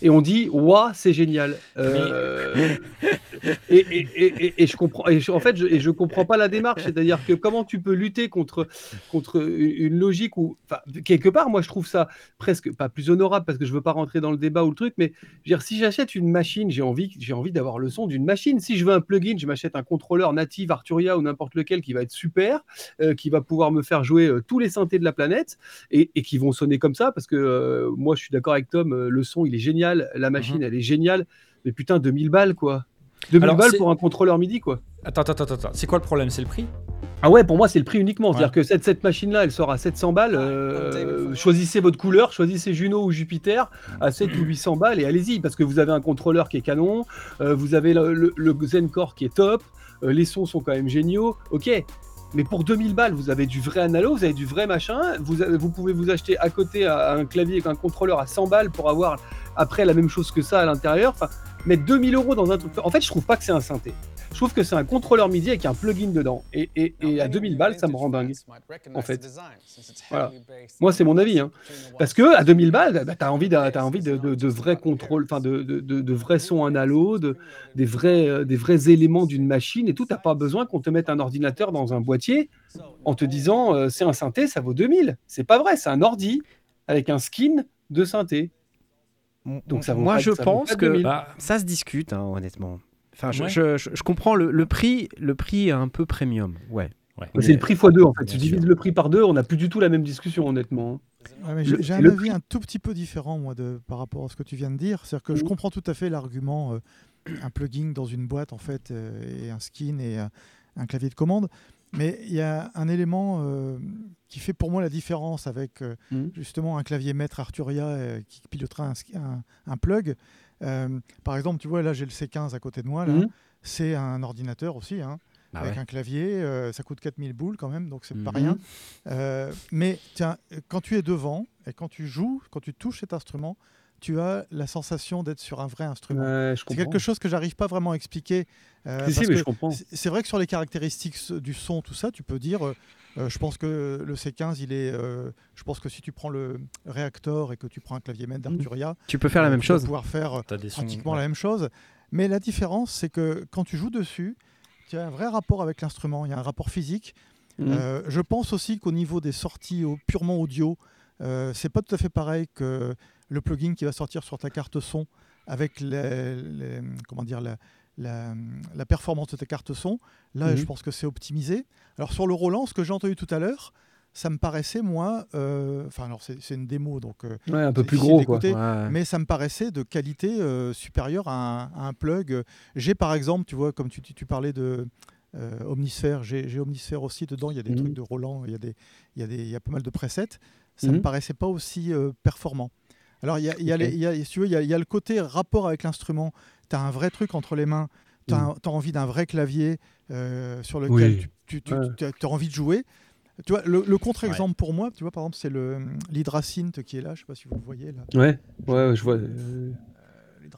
Et on dit, waouh, c'est génial. Euh, et, et- et- et je comprends. Je- en fait, je, je comprends pas la démarche. C'est-à-dire que comment tu peux lutter contre contre une logique où, quelque part, moi, je trouve ça presque pas plus honorable parce que je veux pas rentrer dans le débat ou le truc, mais je veux dire, si j'achète une machine, j'ai envie, j'ai envie d'avoir le son d'une machine. Si je veux un plugin, je m'achète un contrôleur native Arturia ou n'importe lequel qui va être super, euh, qui va pouvoir me faire jouer euh, tous les synthés de la planète et, qui vont sonner comme ça parce que euh, moi, je suis d'accord avec Tom, le son, il est génial, la machine, elle est géniale, mais putain, 2000 balles quoi. 2000 Alors, balles pour un contrôleur MIDI quoi. Attends, attends, attends, attends. C'est quoi le problème? C'est le prix? Ah ouais, pour moi, c'est le prix uniquement. Ouais. C'est-à-dire que cette, cette machine-là, elle sort à 700 balles. euh, choisissez votre couleur, choisissez Juno ou Jupiter à 7 ou 800 balles et allez-y, parce que vous avez un contrôleur qui est canon, euh, vous avez le, le- le Zencore qui est top, euh, les sons sont quand même géniaux. Ok. Mais pour 2000 balles, vous avez du vrai analo, vous avez du vrai machin. Vous, avez- vous pouvez vous acheter à côté à- un clavier avec un contrôleur à 100 balles pour avoir après la même chose que ça à l'intérieur. Enfin, mettre 2000 euros dans un truc. En fait, je trouve pas que c'est un synthé. Je trouve que c'est un contrôleur MIDI avec un plugin dedans. Et, et- et à 2000 balles, ça me rend dingue. En fait. Voilà. Moi, c'est mon avis. hein. Parce que à 2000 balles, bah, tu as envie, de, vrais contrôles, de, vrais sons analo, de, des, vrais, euh, des vrais éléments d'une machine et tout. Tu pas besoin qu'on te mette un ordinateur dans un boîtier en te disant euh, c'est un synthé, ça vaut 2000. C'est pas vrai, c'est un ordi avec un skin de synthé. Donc ça vaut Moi, pas- je ça pense que 2000. Bah, ça se discute, hein, honnêtement. Enfin, je, Ouais. je- je- je comprends le, le prix, le prix est un peu premium, ouais. ouais. Mais c'est le prix x2 en fait. Tu divises le prix par deux, on n'a plus du tout la même discussion honnêtement. Ouais, j'ai un le avis prix- un tout petit peu différent moi de, par rapport à ce que tu viens de dire. C'est-à-dire que je comprends tout à fait l'argument euh, un plugin dans une boîte en fait euh, et un skin et euh, un clavier de commande. Mais il y a un élément euh, qui fait pour moi la différence avec euh, Mhm. justement un clavier maître Arturia euh, qui pilotera un, ski- un- un plug. Par exemple, tu vois là j'ai le C15 à côté de moi là. Mhm. C'est un ordinateur aussi. hein Bah avec ouais. un clavier, ça coûte 4000 boules quand même, donc c'est pas Mhm. rien. Mais tiens, quand tu es devant et quand tu joues, quand tu touches cet instrument, tu as la sensation d'être sur un vrai instrument. C'est quelque chose que j'arrive pas vraiment à expliquer. euh, Si, si, parce mais que je comprends. c'est- vrai que sur les caractéristiques du son, tout ça, tu peux dire, euh, euh, je pense que le C15, il est, euh, je pense que si tu prends le Reactor et que tu prends un clavier maître Mhm. d'Arturia, Tu peux faire la euh, même tu chose. pouvoir faire sons, pratiquement ouais. la même chose. Mais la différence, c'est que quand tu joues dessus, tu as un vrai rapport avec l'instrument, il y a un rapport physique. Euh, je pense aussi qu'au niveau des sorties au- purement audio, euh, c'est pas tout à fait pareil que le plugin qui va sortir sur ta carte son avec les- les- comment dire, la, la- la performance de ta carte son. Là, Mhm. je pense que c'est optimisé. Alors sur le Roland, ce que j'ai entendu tout à l'heure, ça me paraissait, moi, euh, enfin alors c'est une démo, donc euh, Ouais, un peu plus gros quoi. Ouais. mais ça me paraissait de qualité euh, supérieure à un, à un plug. J'ai par exemple, tu vois, comme tu, parlais de Omnisphere, j'ai Omnisphere aussi dedans, il y a des Mhm. trucs de Roland, il y, a des, il, y a des, il y a pas mal de presets. Ça me Mhm. paraissait pas aussi performant. Alors, il y a, il y a Ok. les- il y a- si tu veux, il y a, il y a le côté rapport avec l'instrument. Tu as un vrai truc entre les mains, tu as, Mhm. envie d'un vrai clavier euh, sur lequel Oui. tu, tu, Ouais. as envie de jouer. Tu vois, le, le contre-exemple pour moi, tu vois, par exemple, c'est le l'hydrasynth qui est là, je sais pas si vous le voyez là. Ouais, ouais, je vois. euh, il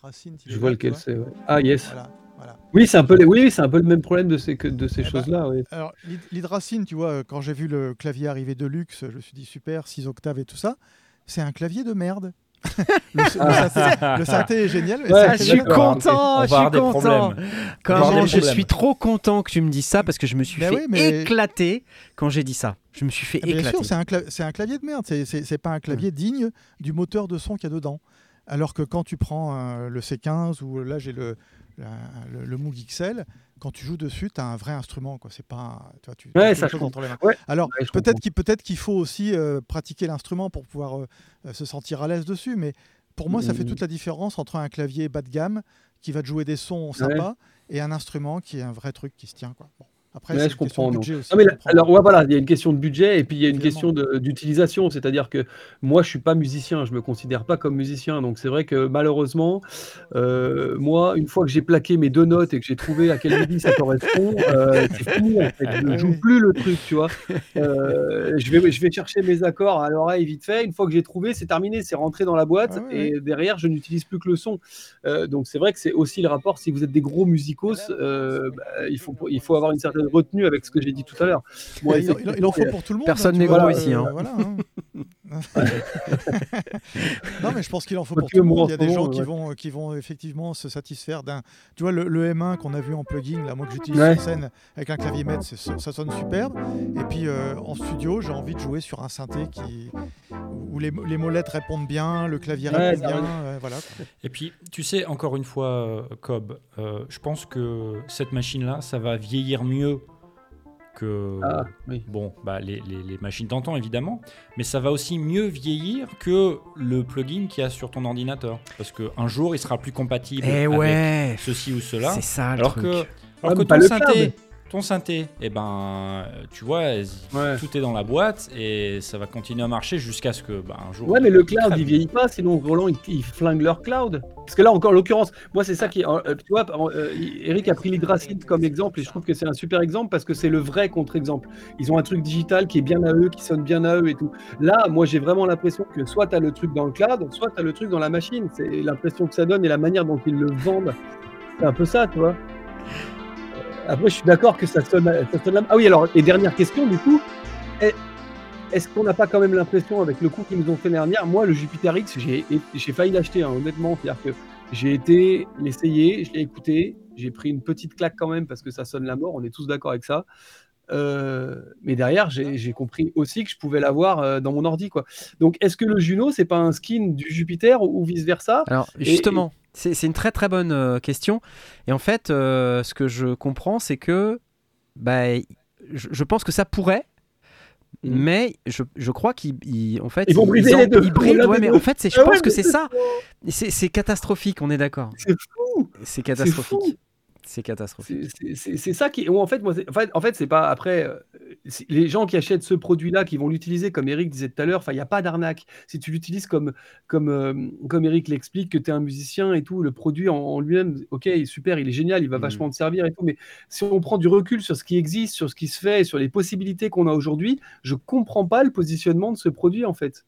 Je vois là, lequel c'est. ouais. Ah yes. Voilà, voilà. Oui, c'est un peu, les- oui, c'est un peu le même problème de ces, de ces Eh ben, choses-là. ouais. Alors, l'hyd- l'hydrasynth, tu vois, euh, quand j'ai vu le clavier arriver de luxe, je me suis dit super, 6 octaves et tout ça. C'est un clavier de merde. Le, le synthé, le synthé est génial. mais Ouais, Ah, je suis content, On je suis content. Comment je problèmes. suis trop content que tu me dises ça parce que je me suis Mais fait oui, mais- éclater quand j'ai dit ça. Je me suis fait Ah, Bien éclater. sûr, c'est un, cla- c'est un clavier de merde. C'est pas un clavier digne du moteur de son qu'il y a dedans. Alors que quand tu prends euh, le C15 ou là j'ai le, la- le, le Moog XL, quand tu joues dessus, tu as un vrai instrument. quoi. C'est pas, tu vois, tu Ouais, ça, chose je entre les mains. Ouais, Alors ouais, peut-être qu'il peut-être qu'il faut aussi euh, pratiquer l'instrument pour pouvoir euh, euh, se sentir à l'aise dessus. Mais pour moi, ça fait toute la différence entre un clavier bas de gamme qui va te jouer des sons sympas et un instrument qui est un vrai truc qui se tient. Quoi. Bon. Après, Ouais, je comprends. de non. budget aussi. Non, mais je là- comprends. alors, ouais, voilà, il y a une question de budget et puis il y a une Évidemment. question d'utilisation. C'est-à-dire que moi, je suis pas musicien, je me considère pas comme musicien. Donc, c'est vrai que malheureusement, euh, moi, une fois que j'ai plaqué mes deux notes et que j'ai trouvé à quel midi ça correspond, euh, c'est fini. En fait. Je ne Ah joue plus le truc, tu vois. Euh, je, vais, je vais chercher mes accords à l'oreille vite fait. Une fois que j'ai trouvé, c'est terminé, c'est rentré dans la boîte Ah et derrière, je n'utilise plus que le son. Donc, c'est vrai que c'est aussi le rapport. Si vous êtes des gros musicos, bah, il, faut, il faut avoir une certaine retenue avec ce que j'ai dit tout à l'heure. Il, il- il en faut pour tout le monde. Personne hein, n'est gros euh, ici, hein. voilà, hein. non, mais je pense qu'il en faut pour tout le monde. Il y a des gens qui, vont, qui vont effectivement se satisfaire d'un. Tu vois, le, le M1 qu'on a vu en plugin, là, moi que j'utilise Ouais. sur scène avec un clavier maître, ça sonne superbe. Et puis euh, en studio, j'ai envie de jouer sur un synthé qui où les, les molettes répondent bien, le clavier Ouais, répond bien. euh, voilà. Et puis, tu sais, encore une fois, euh, Cobb, euh, je pense que cette machine-là, ça va vieillir mieux que Ah, oui. bon, bah, les, les- les machines d'antan, évidemment, mais ça va aussi mieux vieillir que le plugin qu'il y a sur ton ordinateur. Parce qu'un jour, il sera plus compatible Eh avec ouais, ceci ou cela. c'est ça le Alors truc. que, alors que ton synthé. Ton synthé, et ben, euh, tu vois, Ouais. tout est dans la boîte et ça va continuer à marcher jusqu'à ce que, ben, un jour. Ouais, mais le cloud, il vieillit pas, sinon Roland, il, il flingue leur cloud. Parce que là, encore, en l'occurrence, moi, c'est ça qui. est- euh, tu vois, euh, Eric a pris l'Hydracine comme exemple, et je trouve que c'est un super exemple parce que c'est le vrai contre-exemple. Ils ont un truc digital qui est bien à eux, qui sonne bien à eux et tout. Là, moi, j'ai vraiment l'impression que soit tu as le truc dans le cloud, soit tu as le truc dans la machine. C'est l'impression que ça donne et la manière dont ils le vendent. C'est un peu ça, tu vois. Après, je suis d'accord que ça sonne, ça sonne la- Ah oui, alors, et dernière question, du coup. Est- Est-ce qu'on n'a pas quand même l'impression, avec le coup qu'ils nous ont fait l'année dernière, moi, le Jupiter X, j'ai failli l'acheter, hein, honnêtement. C'est-à-dire que j'ai été l'essayer, je l'ai écouté, j'ai pris une petite claque quand même parce que ça sonne la mort, on est tous d'accord avec ça. Euh, mais derrière, j'ai compris aussi que je pouvais l'avoir euh, dans mon ordi. Quoi. Donc, est-ce que le Juno, c'est pas un skin du Jupiter ou, vice-versa? Alors justement, c'est une très très bonne euh, question. Et en fait, euh, ce que je comprends, c'est que bah, je, je pense que ça pourrait. Mais je, je crois qu'ils ils- en fait. Ils vont briser les deux. ils brident, ouais, des mais deux. en fait je Ah pense ouais, que c'est ça. C'est catastrophique, on est d'accord. C'est fou. C'est catastrophique. C'est catastrophique. C'est- ça qui. En fait, moi, c'est- en fait, en fait c'est pas. Après, euh, les gens qui achètent ce produit-là, qui vont l'utiliser, comme Eric disait tout à l'heure, il n'y a pas d'arnaque. Si tu l'utilises comme, comme, euh, comme Eric l'explique, que tu es un musicien et tout, le produit en, en lui-même, ok, super, il est génial, il va vachement te servir et tout. Mais si on prend du recul sur ce qui existe, sur ce qui se fait, sur les possibilités qu'on a aujourd'hui, je comprends pas le positionnement de ce produit, en fait.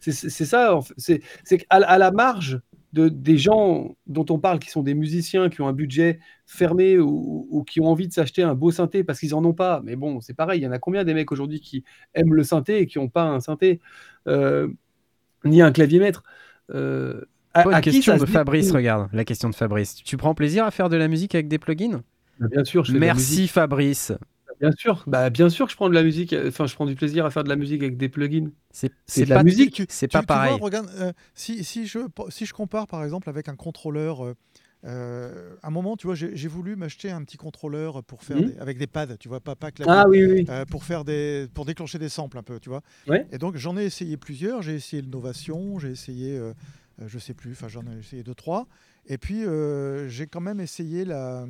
C'est ça, en fait. c'est c'est qu'à à la marge de, des gens dont on parle qui sont des musiciens, qui ont un budget fermé ou, ou qui ont envie de s'acheter un beau synthé parce qu'ils en ont pas. Mais bon, c'est pareil, il y en a combien des mecs aujourd'hui qui aiment le synthé et qui n'ont pas un synthé? Euh, ni un clavier maître euh, à- à question de Fabrice, regarde, la question de Fabrice. Tu prends plaisir à faire de la musique avec des plugins? Bien sûr, je fais de la Merci. Fabrice. Bien sûr, bah, bien sûr que je prends de la musique, enfin je prends du plaisir à faire de la musique avec des plugins. C'est de la musique. C'est Tu- pas tu vois, pareil. regarde, euh, si, si, je, si je compare par exemple avec un contrôleur, euh, euh, à un moment, tu vois, j'ai voulu m'acheter un petit contrôleur pour faire des- avec des pads, tu vois, pas, pas clavier, Ah oui, oui, euh, pour faire des, pour déclencher des samples un peu, tu vois. Ouais. Et donc j'en ai essayé plusieurs. J'ai essayé le Novation, j'ai essayé, je sais plus, enfin j'en ai essayé deux trois. Et puis j'ai quand même essayé la,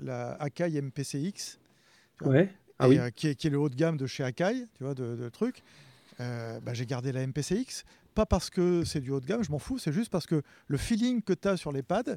la Akai MPCX. Ouais. Ah et, oui. euh, qui, est, qui est le haut de gamme de chez Akai, tu vois, de, de trucs. Euh, bah, j'ai gardé la MPCX, pas parce que c'est du haut de gamme, je m'en fous, c'est juste parce que le feeling que tu as sur les pads,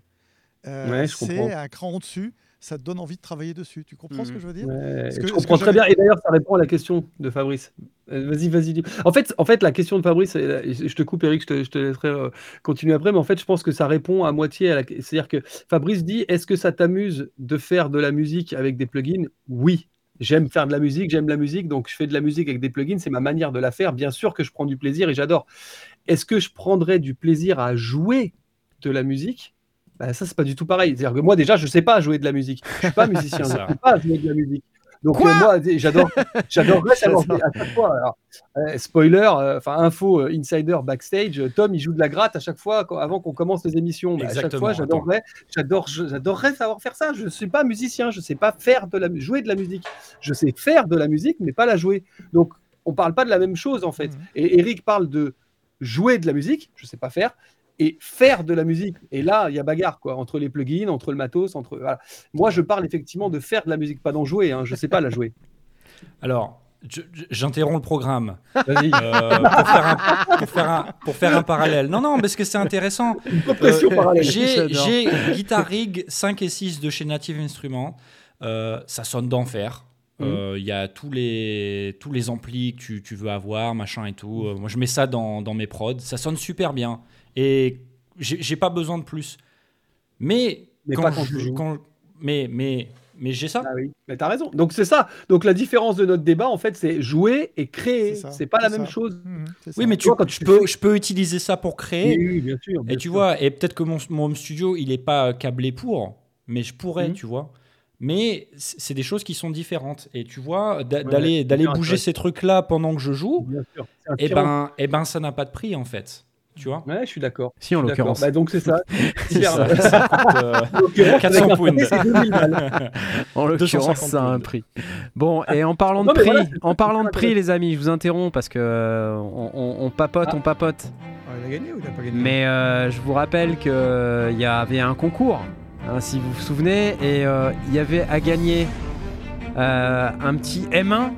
euh, Ouais, c'est un cran en dessus, ça te donne envie de travailler dessus. Tu comprends ce que je veux dire Ouais, Parce que- je que comprends très bien. Et d'ailleurs, ça répond à la question de Fabrice. Euh, Vas-y, vas-y. En fait, en fait, la question de Fabrice, et je te coupe, Eric, je te, je te laisserai euh, continuer après, mais en fait, je pense que ça répond à moitié à la. C'est-à-dire que Fabrice dit est-ce que ça t'amuse de faire de la musique avec des plugins? Oui. J'aime faire de la musique, j'aime la musique, donc je fais de la musique avec des plugins, c'est ma manière de la faire. Bien sûr que je prends du plaisir et j'adore. Est-ce que je prendrais du plaisir à jouer de la musique? Bah, ça, c'est pas du tout pareil. C'est-à-dire que moi, déjà, je sais pas jouer de la musique. Je suis pas musicien, je sais pas jouer de la musique. Donc, euh, moi, j'adore, j'adorerais savoir à chaque fois. alors, euh, spoiler, euh, enfin, info euh, insider backstage, Tom, il joue de la gratte à chaque fois quand- avant qu'on commence les émissions. Bah, à chaque fois, j'adorerais, j'adore, j'adorerais savoir faire ça. Je suis pas musicien, je sais pas faire de la, jouer de la musique. Je sais faire de la musique, mais pas la jouer. Donc, on parle pas de la même chose en fait. Mhm. Et Eric parle de jouer de la musique, je sais pas faire, et faire de la musique. Et là, il y a bagarre quoi, entre les plugins, entre le matos, entre. Voilà. Moi, je parle effectivement de faire de la musique, pas d'en jouer. Hein. Je sais pas la jouer. Alors, j'interromps le programme Vas-y. euh, pour, faire un, pour, faire un, pour faire un parallèle. Non, non, parce que c'est intéressant. Euh. J'ai Guitar Rig 5 et 6 de chez Native Instruments. Euh, ça sonne d'enfer. Euh, Il y a tous les, tous les amplis que tu, tu veux avoir, machin et tout. Euh, moi, je mets ça dans, dans mes prods. Ça sonne super bien. Et j'ai pas besoin de plus. Mais, Mais quand pas quand je- tu joues. quand- mais, mais, mais j'ai ça. Ah oui, mais t'as raison. Donc c'est ça. Donc la différence de notre débat, en fait, c'est jouer et créer. C'est pas la même chose. Mhm, Oui, mais Tu vois, quand je, tu peux, fais- je peux utiliser ça pour créer. Oui, oui, bien sûr. bien Et tu sûr. vois, et peut-être que mon, mon studio, il n'est pas câblé pour, mais je pourrais, Mhm. tu vois. Mais c'est des choses qui sont différentes. Et tu vois, Ouais, d'aller bouger ces trucs-là pendant que je joue, et tyran. ben, et ben, ça n'a pas de prix, en fait. Tu vois Ouais, je suis d'accord. Si, en l'occurrence. Bah, donc c'est ça. Ça, ça coûte, euh, En l'occurrence, 400 avec un pounds. synthé, c'est 2000 balles. En l'occurrence, 250 ça a un prix. Bon, et en parlant de prix, en parlant de prix, les amis, je vous interromps parce que euh, on, on- on papote, Ah. on papote. Ah, il a gagné ou il pas gagné? Mais euh, je vous rappelle qu'il y avait un concours, hein, si vous vous souvenez, et euh, il y avait à gagner Euh, un petit M1.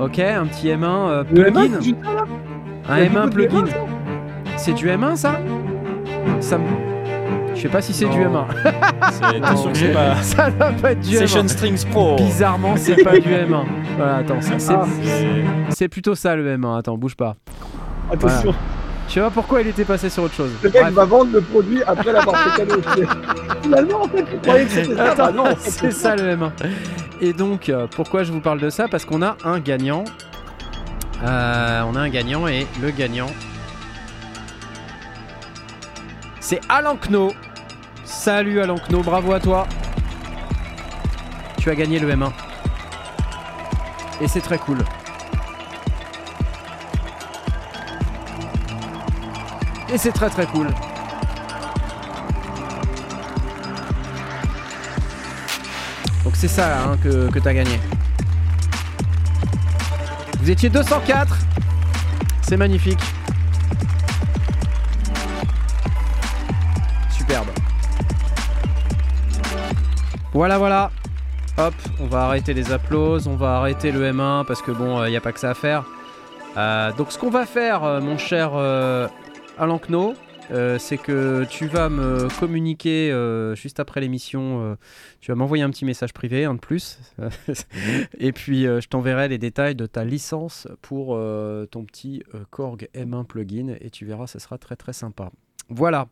Ok, un petit M1 euh, Le M1, plugin. Un Il y a M1 beaucoup de plugin. M1, ça C'est du M1 ça? Ça me... Je sais pas si c'est du Non. M1. C'est sûr que c'est pas ça doit pas être du Session M1. Strings Pro. Bizarrement, c'est pas du M1. Voilà, attends, c'est c'est- Ah. C'est- plutôt ça le M1. Attends, bouge pas. Attention, Je sais pas pourquoi il était passé sur autre chose. le mec va vendre le produit après l'avoir fait cadeau. Finalement, en fait, tu croyais que c'était ça. Attends, Bah non, c'est ça le M1. Et donc, euh, pourquoi je vous parle de ça? Parce qu'on a un gagnant. Euh, on a un gagnant et le gagnant, c'est Alan Kno. Salut Alan Kno, bravo à toi. Tu as gagné le M1. Et c'est très cool. Et c'est très très cool. Donc c'est ça hein, que, que tu as gagné. Vous étiez 204. C'est magnifique. Superbe. Voilà, voilà. Hop, on va arrêter les applauses, on va arrêter le M1 parce que bon, il n'y a pas que ça à faire. Euh, donc ce qu'on va faire, euh, mon cher euh, Alain Kno, euh, c'est que tu vas me communiquer euh, juste après l'émission, euh, tu vas m'envoyer un petit message privé, un de plus, et puis euh, je t'enverrai les détails de ta licence pour euh, ton petit euh, Korg M1 plugin, et tu verras, ça sera très très sympa. Voilà.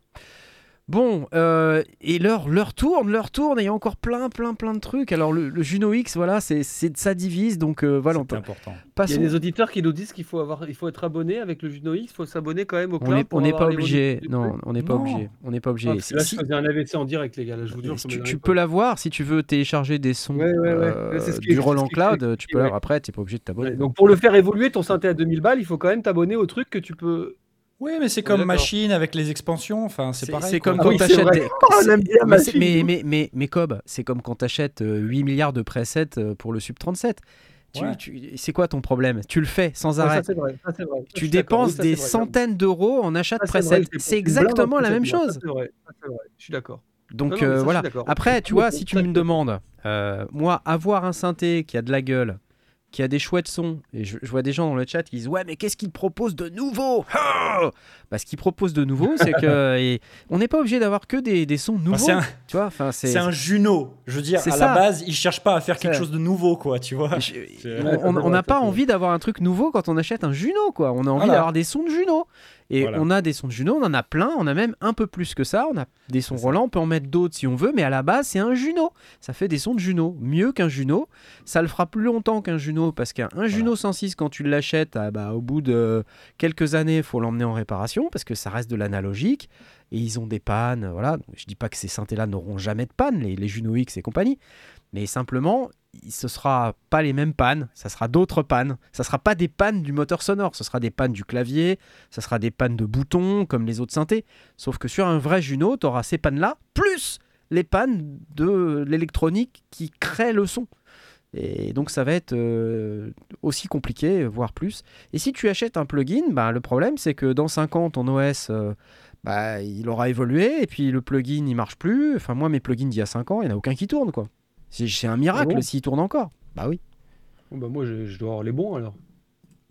Bon, euh, et l'heure, l'heure tourne, l'heure tourne, et il y a encore plein, plein, plein de trucs. Alors le, le Juno X, voilà, c'est, c'est ça divise, donc euh, voilà, on C'est important. Il y a passons- des auditeurs qui nous disent qu'il faut, avoir, il faut être abonné avec le Juno X, il faut s'abonner quand même au On cloud. n'est pour on n'est pas obligé. Non, on n'est pas obligé. On n'est pas Ah, obligé. que là, Si- je faisais un AVC en direct, les gars. Là, je vous jure, me tu, tu peux l'avoir si tu veux télécharger des sons Ouais, ouais, ouais. euh, C'est ce qui- du Roland Cloud. Tu peux l'avoir après, tu n'es pas obligé de t'abonner. Donc, pour le faire évoluer, ton synthé à 2000 balles, il faut quand même t'abonner au truc que tu peux. Oui, mais c'est est comme machine avec les expansions. Enfin, c'est pareil. c'est comme Ah quand t'achètes. Oh, mais, mais, mais, mais, mais Cobb, c'est comme quand t'achètes euh, 8 milliards de presets euh, pour le Sub 37. Tu- Ouais. tu- c'est quoi ton problème? Tu le fais sans Ouais, arrêt. ça, vrai. ça, vrai. Tu dépenses Oui, des vrai. centaines d'euros en achat de presets. c'est exactement en la même chose. c'est vrai. Je suis d'accord. Donc Non, non, mais euh, ça, voilà. Après, tu vois, si tu me demandes, euh, moi, avoir un synthé qui a de la gueule, qui a des chouettes sons, et je, je vois des gens dans le chat qui disent Ouais, mais qu'est-ce qu'il propose de nouveau? Ah bah, Ce qu'il propose de nouveau, c'est que. et on n'est pas obligé d'avoir que des, des sons nouveaux. c'est un- Tu vois, enfin, c'est. C'est un Juno. Je veux dire, C'est à ça. la base, ils cherchent pas à faire quelque C'est- chose de nouveau, quoi, tu vois. Je- on- n'a pas envie d'avoir un truc nouveau quand on achète un Juno, quoi. On a envie Voilà. d'avoir des sons de Juno. Et Voilà. on a des sons de Juno, on en a plein, on a même un peu plus que ça. On a des sons ça. Roland, on peut en mettre d'autres si on veut, mais à la base, c'est un Juno. Ça fait des sons de Juno. Mieux qu'un Juno. Ça le fera plus longtemps qu'un Juno, parce qu'un un Juno 106, quand tu l'achètes, ah bah, au bout de quelques années, il faut l'emmener en réparation, parce que ça reste de l'analogique. Et ils ont des pannes, voilà. Je dis pas que ces synthés-là n'auront jamais de panne, les, les Juno X et compagnie. Mais simplement, ce sera pas les mêmes pannes, ça sera d'autres pannes. Ça sera pas des pannes du moteur sonore, ce sera des pannes du clavier, ça sera des pannes de boutons comme les autres synthés. Sauf que sur un vrai Juno, tu auras ces pannes-là, plus les pannes de l'électronique qui crée le son. Et donc ça va être euh, aussi compliqué, voire plus. Et si tu achètes un plugin, bah, le problème c'est que dans 5 ans, ton OS, euh, bah, il aura évolué, et puis le plugin, il marche plus. Enfin moi, mes plugins d'il y a 5 ans, il n'y en a aucun qui tourne. quoi. C'est un miracle Ah bon s'il tourne encore. Bah oui. Bon, bah, moi, je, je dois avoir les bons alors.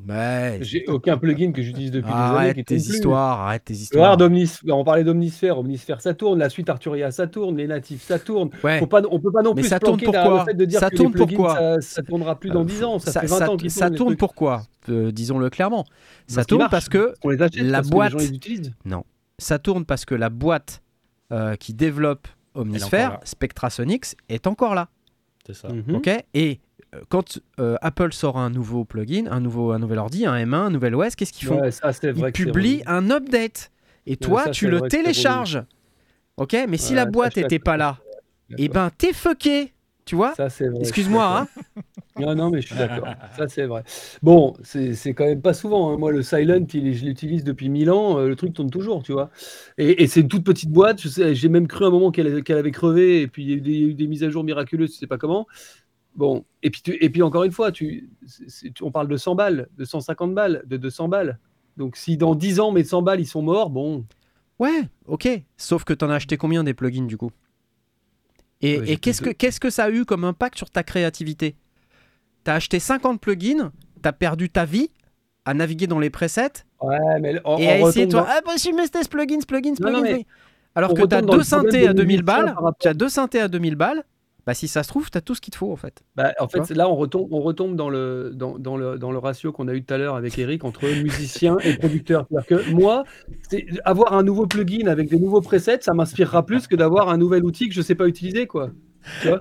Ouais. J'ai aucun plugin que j'utilise depuis des années. Arrête qui tes plus. histoires, arrête tes histoires. On parlait d'Omnisphère, Omnisphère ça tourne, la suite Arturia ça tourne, les natifs ça tourne. Ouais. Faut pas, on peut pas non Mais plus ça se tourne pourquoi le fait de dire Ça que tourne les plugins, pourquoi ça, ça tournera plus dans 10 ans, ça, fait 20 ça, ans ça tourne pourquoi Euh, Disons-le clairement. Ça Parce tourne parce que qu'on les achète, la parce que les boîte. gens les utilisent. Non. Ça tourne parce que la boîte euh, qui développe Omnisphere, là. Spectrasonics, est encore là. C'est ça. Mhm. Ok Et euh, quand euh, Apple sort un nouveau plugin, un, nouveau, un nouvel ordi, un M1, un nouvel OS, qu'est-ce qu'ils font? Ouais, ça, c'est Ils publient un update. Et toi, ça, tu le télécharges. Ok Mais si Ouais, la boîte n'était pas là, d'accord. eh ben t'es fucké. Tu vois Excuse-moi, hein Non, non, mais je suis d'accord. Ça, c'est vrai. Bon, c'est quand même pas souvent. hein. Moi, le Silent, il- je l'utilise depuis 1000 ans. euh, le truc tourne toujours, tu vois. Et, et c'est une toute petite boîte. je sais- J'ai même cru à un moment qu'elle avait crevé. Et puis, il y a eu des, eu mises à jour miraculeuses, je sais pas comment. Bon, et puis, tu- et puis encore une fois, tu, c'est- on parle de 100 balles, de 150 balles, de 200 balles. Donc, si dans 10 ans, mes 100 balles, ils sont morts, bon. Ouais, ok. Sauf que t'en as acheté combien des plugins du coup? Et, Ouais, et j'ai qu'est-ce que qu'est-ce que ça a eu comme impact sur ta créativité? T'as acheté 50 plugins, t'as perdu ta vie à naviguer dans les presets Ouais, mais on, et on à essayer, toi, dans- ah, bah, si, mais c'était ce plugin, ce plugin, ce Non, non, mais. Alors on que t'as deux synthés à des 2000 musiciens balles, tu as deux synthés à 2000 balles, bah si ça se trouve, t'as tout ce qu'il te faut en fait. Bah, en Tu fait, là, on retombe, on retombe dans, le, dans, dans le, dans le ratio qu'on a eu tout à l'heure avec Eric entre musicien et producteur. C'est-à-dire que moi, c'est- avoir un nouveau plugin avec des nouveaux presets, ça m'inspirera plus que d'avoir un nouvel outil que je sais pas utiliser. Quoi. Tu vois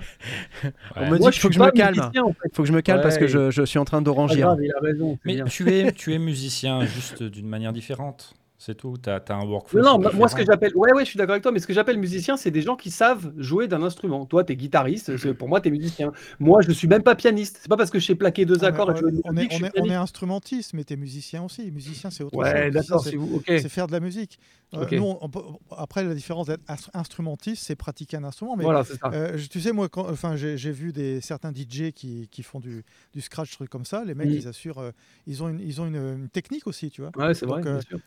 On me Moi, dit je qu'il faut que suis je me calme. musicien, en fait. faut que je me calme parce que Ouais. je, je suis en train Pas d'oranger. grave, il a raison. c'est Mais bien. tu es, tu es musicien juste d'une manière différente. C'est tout. Tu as, un workflow. Non, est moi, ce que j'appelle. Ouais, ouais, je suis d'accord avec toi, mais ce que j'appelle musicien, c'est des gens qui savent jouer d'un instrument. Toi, tu es guitariste, c'est- pour moi, tu es musicien. Moi, je suis même pas pianiste. C'est pas parce que je sais plaquer deux accords et on, est, je suis on instrumentiste, mais t'es musicien aussi. Musicien, c'est autre chose. Ouais, Musicien, d'accord, c'est- c'est vous. Ok. c'est faire de la musique. Euh, Ok. nous, on- on peut- après, la différence d'être instru- instrumentiste, c'est pratiquer un instrument. Mais Voilà, c'est ça. euh, tu sais, moi, quand, enfin, j'ai vu des, certains DJ qui, qui font du, du scratch, trucs comme ça. Les mecs, Mm. ils assurent, euh, ils ont, une, ils ont une, une technique aussi, tu vois. Ouais, c'est vrai, euh, bien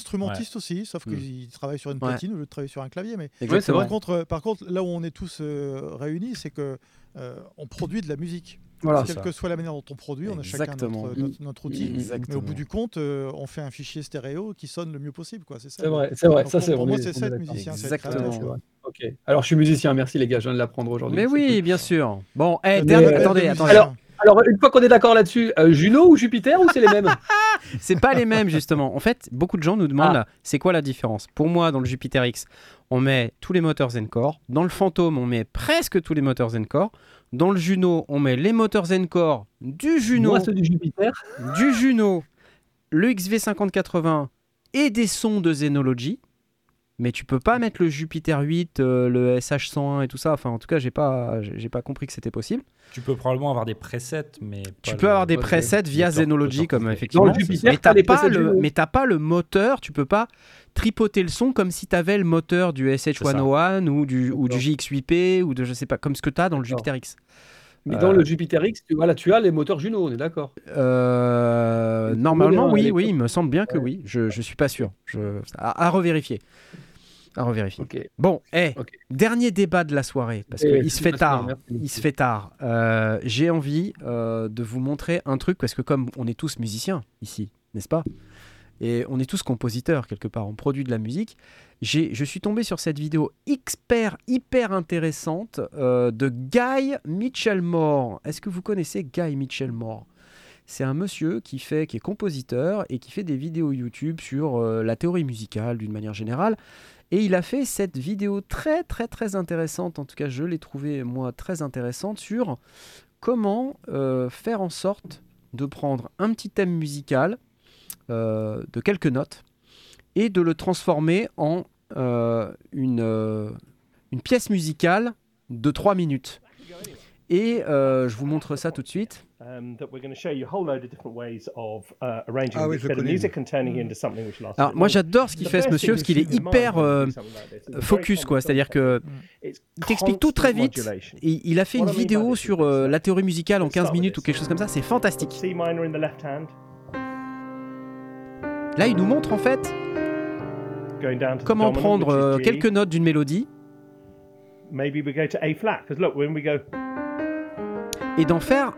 instrumentistes aussi, sauf Mm. qu'ils travaillent sur une Ouais. platine au lieu de travailler sur un clavier. Mais Exactement. c'est par vrai. contre, euh, par contre, là où on est tous euh, réunis, c'est que euh, on produit de la musique. Voilà, Quelle ça. que soit la manière dont on produit, on a chacun notre, notre, notre outil. Mais Exactement. au bout du compte, euh, on fait un fichier stéréo qui sonne le mieux possible. C'est ça. C'est vrai, c'est vrai. Donc, Ça, pour- c'est pour moi, c'est ça être musicien. Exactement. Ok. Alors, je suis musicien, merci les gars, je viens de l'apprendre aujourd'hui. Mais oui, bien sûr. Bon, eh, dernier- label de attendez, attendez. Alors, Alors, une fois qu'on est d'accord là-dessus, euh, Juno ou Jupiter ou c'est les mêmes C'est pas les mêmes justement. En fait, beaucoup de gens nous demandent Ah. c'est quoi la différence? Pour moi, dans le Jupiter X, on met tous les moteurs Zencore. Dans le Phantom, on met presque tous les moteurs Zencore. Dans le Juno, on met les moteurs Zencore du Juno, Moi, du Jupiter. du Juno, le XV5080 et des sons de Zenology. Mais tu peux pas mettre le Jupiter 8, euh, le SH101 et tout ça. Enfin, en tout cas, j'ai pas, j'ai pas compris que c'était possible. Tu peux probablement avoir des presets, mais. Tu peux avoir des presets via tor- Zenology, comme effectivement. Jupiter, mais t'as pas le, Juno. mais t'as pas le moteur. Tu peux pas tripoter le son comme si t'avais le moteur du SH101 ou du ou du D'accord. GX8P ou de je sais pas comme ce que t'as dans le Jupiter X. Mais Euh, dans le Jupiter X, tu, voilà, tu as les moteurs Juno, on est d'accord. Euh, Tu normalement, oui, oui, il me semble bien que Ouais. oui. Je, je suis pas sûr. Je, à, à revérifier. À revérifier. Bon, eh, Ok. dernier débat de la soirée parce Eh, qu'il se c'est fait tard. Il se fait tard. Euh, J'ai envie euh, de vous montrer un truc parce que comme on est tous musiciens ici, n'est-ce pas? Et on est tous compositeurs quelque part. On produit de la musique. Je suis tombé sur cette vidéo hyper hyper intéressante euh, de Guy Mitchellmore. Est-ce que vous connaissez Guy Mitchellmore c'est un monsieur qui fait, qui est compositeur et qui fait des vidéos YouTube sur euh, la théorie musicale d'une manière générale. Et il a fait cette vidéo très très très intéressante, en tout cas je l'ai trouvée moi très intéressante, sur comment euh, faire en sorte de prendre un petit thème musical euh, de quelques notes et de le transformer en euh, une, une pièce musicale de 3 minutes. Et euh, je vous montre ça tout de suite. um, uh, Ah oui, je Alors moi j'adore ce qu'il fait ce monsieur parce qu'il est hyper euh, focus quoi, c'est-à-dire que il t'explique tout très vite. Et il a fait une vidéo sur euh, uh, la théorie musicale en let's start 15 with minutes ou quelque chose comme ça, c'est fantastique. Là il nous montre en fait comment prendre euh, quelques notes d'une mélodie. Maybe we go to A flat because look, when we go et d'en faire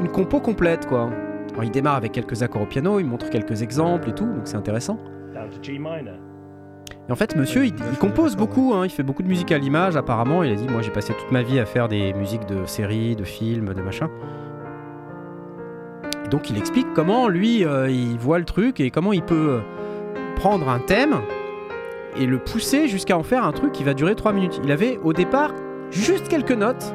une compo complète quoi. Alors il démarre avec quelques accords au piano, il montre quelques exemples et tout, donc c'est intéressant. Et en fait, monsieur, il, il compose beaucoup, hein, il fait beaucoup de musique à l'image, apparemment. Il a dit Moi, j'ai passé toute ma vie à faire des musiques de séries, de films, de machins. Et donc, il explique comment, lui, euh, il voit le truc et comment il peut euh, prendre un thème et le pousser jusqu'à en faire un truc qui va durer 3 minutes. Il avait au départ juste quelques notes.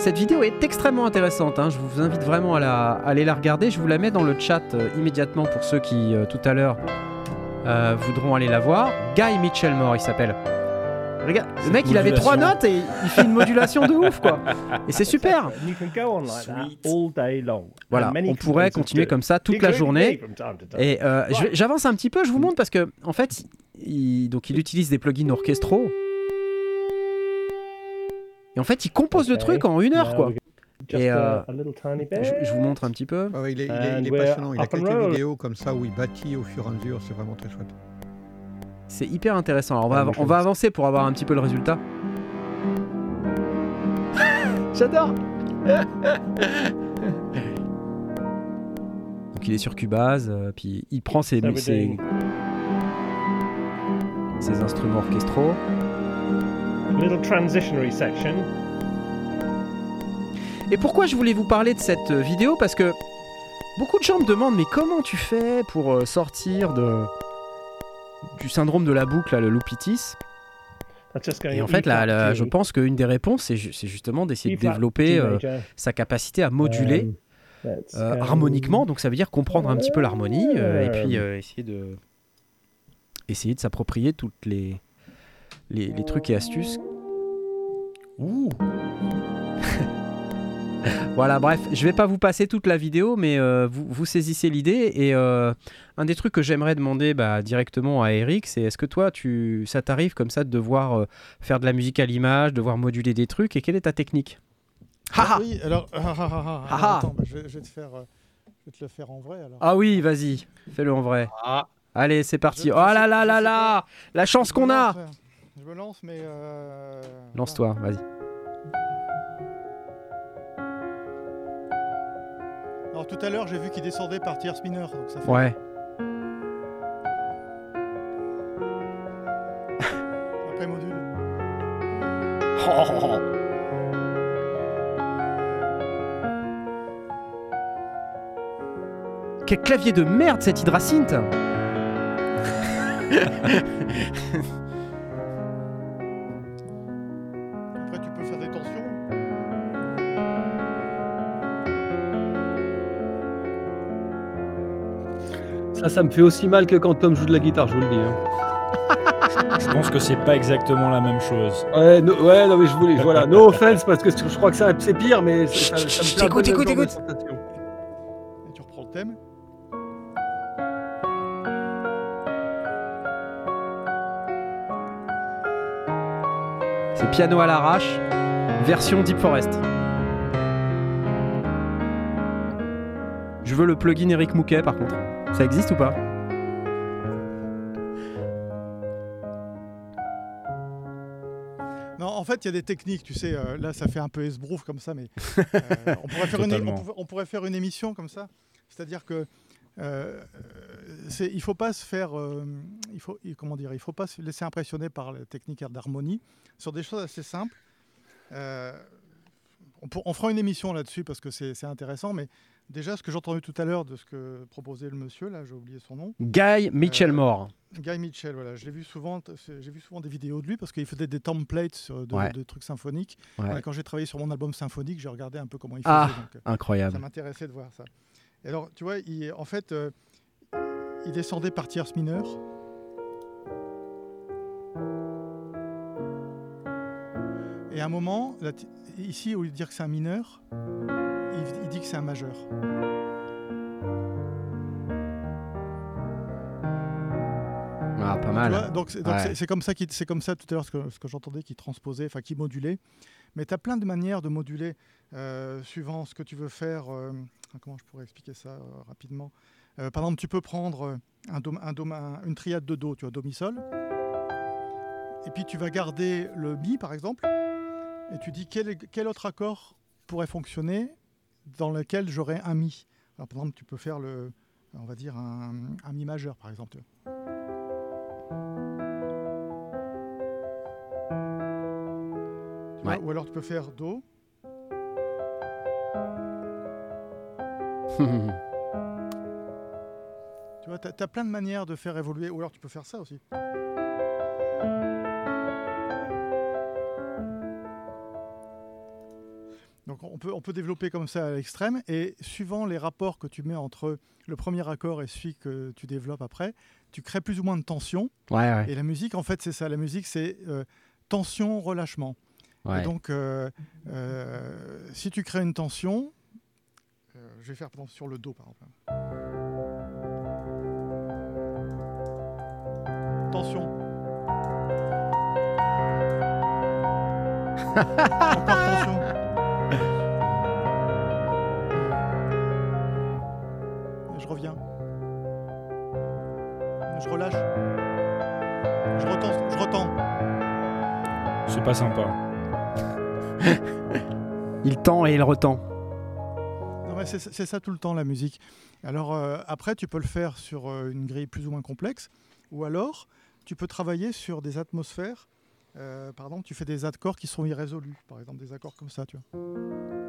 Cette vidéo est extrêmement intéressante. hein, Je vous invite vraiment à, la- à aller la regarder. Je vous la mets dans le chat euh, immédiatement pour ceux qui, euh, tout à l'heure, euh, voudront aller la voir. Guy Mitchellmore, il s'appelle. Regarde, le mec, il avait trois notes et il fait une modulation de ouf, quoi. Et c'est super. and you can go on like that Sweet. all day long. Voilà, on pourrait continuer comme ça toute la journée. Et euh, j'avance un petit peu, je vous montre parce que en fait, il, donc il utilise des plugins orchestraux. Et en fait, il compose le truc en une heure, quoi. Et, a- euh, a little tiny bit. Je, je vous montre un petit peu. Ouais, il est, il est- And il est we're passionnant. Il a quelques roll. vidéos comme ça où il bâtit au fur et à mesure. C'est vraiment très chouette. C'est hyper intéressant. Alors, on va, Ah, on va avancer pour avoir un petit peu le résultat. J'adore. Donc il est sur Cubase, euh, puis il prend ses, ses, ses instruments orchestraux. Little transitionary section. Et pourquoi je voulais vous parler de cette euh, vidéo? Parce que beaucoup de gens me demandent mais comment tu fais pour euh, sortir de du syndrome de la boucle, là, le loupitis Et en fait, là, je pense qu'une des réponses, c'est ju- c'est justement d'essayer de développer euh, sa capacité à moduler Um, euh, harmoniquement. Donc ça veut dire comprendre un petit peu l'harmonie euh, et puis essayer de essayer de s'approprier toutes les, les les trucs et astuces. Ouh. Voilà, bref, je vais pas vous passer toute la vidéo, mais euh, vous, vous saisissez l'idée. Et euh, un des trucs que j'aimerais demander bah, directement à Eric, c'est est-ce que toi, tu, ça t'arrive comme ça de devoir euh, faire de la musique à l'image, devoir moduler des trucs, et quelle est ta technique? Ah, oui, alors, ah, ah, ah, ah, alors, Ah, ah. attends, bah, je, vais, je vais te faire, je vais te le faire en vrai. Alors. Ah oui, vas-y, fais-le en vrai. Ah. Allez, c'est parti. Je- oh là là là là La chance qu'on a Je me lance, mais. euh, Lance-toi, vas-y. Alors tout à l'heure, j'ai vu qu'il descendait par tierce mineure. Donc ça fait... Ouais. Après module. Quel clavier de merde cet hydrasynth Ça, ça me fait aussi mal que quand Tom joue de la guitare, je vous le dis. hein. Je pense que c'est pas exactement la même chose. Ouais, no- ouais, non, mais je voulais. Voilà, no offense, parce que je crois que ça- c'est pire, mais ça, ça me un Écoute, le écoute, écoute. sensation. Et tu reprends le thème? C'est piano à l'arrache, version Deep Forest. Je veux le plugin Eric Mouquet par contre. Ça existe ou pas Non, en fait, il y a des techniques, tu sais. euh, là, ça fait un peu esbrouf comme ça, mais euh, on, pourrait faire une, on, pourrait, on pourrait faire une émission comme ça. C'est-à-dire que euh, il faut pas se faire, euh, il faut, comment dire, il faut pas se laisser impressionner par la technique d'harmonie sur des choses assez simples. On, pour- on fera une émission là-dessus parce que c'est intéressant, mais déjà, ce que j'ai entendu tout à l'heure de ce que proposait le monsieur, là, j'ai oublié son nom. Guy Mitchell-Moore. Guy Mitchell, voilà, je l'ai vu souvent. J'ai vu souvent des vidéos de lui parce qu'il faisait des templates de, Ouais. de trucs symphoniques. Ouais. Quand j'ai travaillé sur mon album symphonique, j'ai regardé un peu comment il faisait. Ah, donc, euh, incroyable. Ça m'intéressait de voir ça. Et alors, tu vois, il, en fait, euh, il descendait par tierce mineure. Et à un moment, ici, au lieu de dire que c'est un mineur, il, il dit que c'est un majeur. Ah, pas mal. vois, donc c'est Ouais. comme ça qu'il- c'est comme ça tout à l'heure ce que, ce que j'entendais qui transposait, enfin qui modulait. Mais tu as plein de manières de moduler euh, suivant ce que tu veux faire. euh, comment je pourrais expliquer ça euh, rapidement Par exemple, tu peux prendre un do- un do- un- une triade de do, tu vois, do mi sol. Et puis tu vas garder le mi par exemple, et tu dis quel autre accord pourrait fonctionner dans lequel j'aurais un mi. Alors, par exemple, tu peux faire le, on va dire un, un mi majeur par exemple. Ouais. Ou alors tu peux faire Do. Tu vois, tu as, plein de manières de faire évoluer. Ou alors tu peux faire ça aussi. Peut, on peut développer comme ça à l'extrême. Et suivant les rapports que tu mets entre le premier accord et celui que tu développes après, tu crées plus ou moins de tension. Ouais, ouais. Et la musique, en fait, c'est ça. La musique, c'est euh, tension, relâchement. Ouais. Et donc, euh, euh, si tu crées une tension, je vais faire sur le Do, par exemple. Tension. reviens. Je relâche. Je retends. Je retends. C'est pas sympa. Il tend et il retend. Non, mais c'est c'est ça tout le temps la musique. Alors euh, après, tu peux le faire sur euh, une grille plus ou moins complexe, ou alors tu peux travailler sur des atmosphères. Euh, pardon, tu fais des accords qui sont irrésolus, par exemple des accords comme ça, tu vois.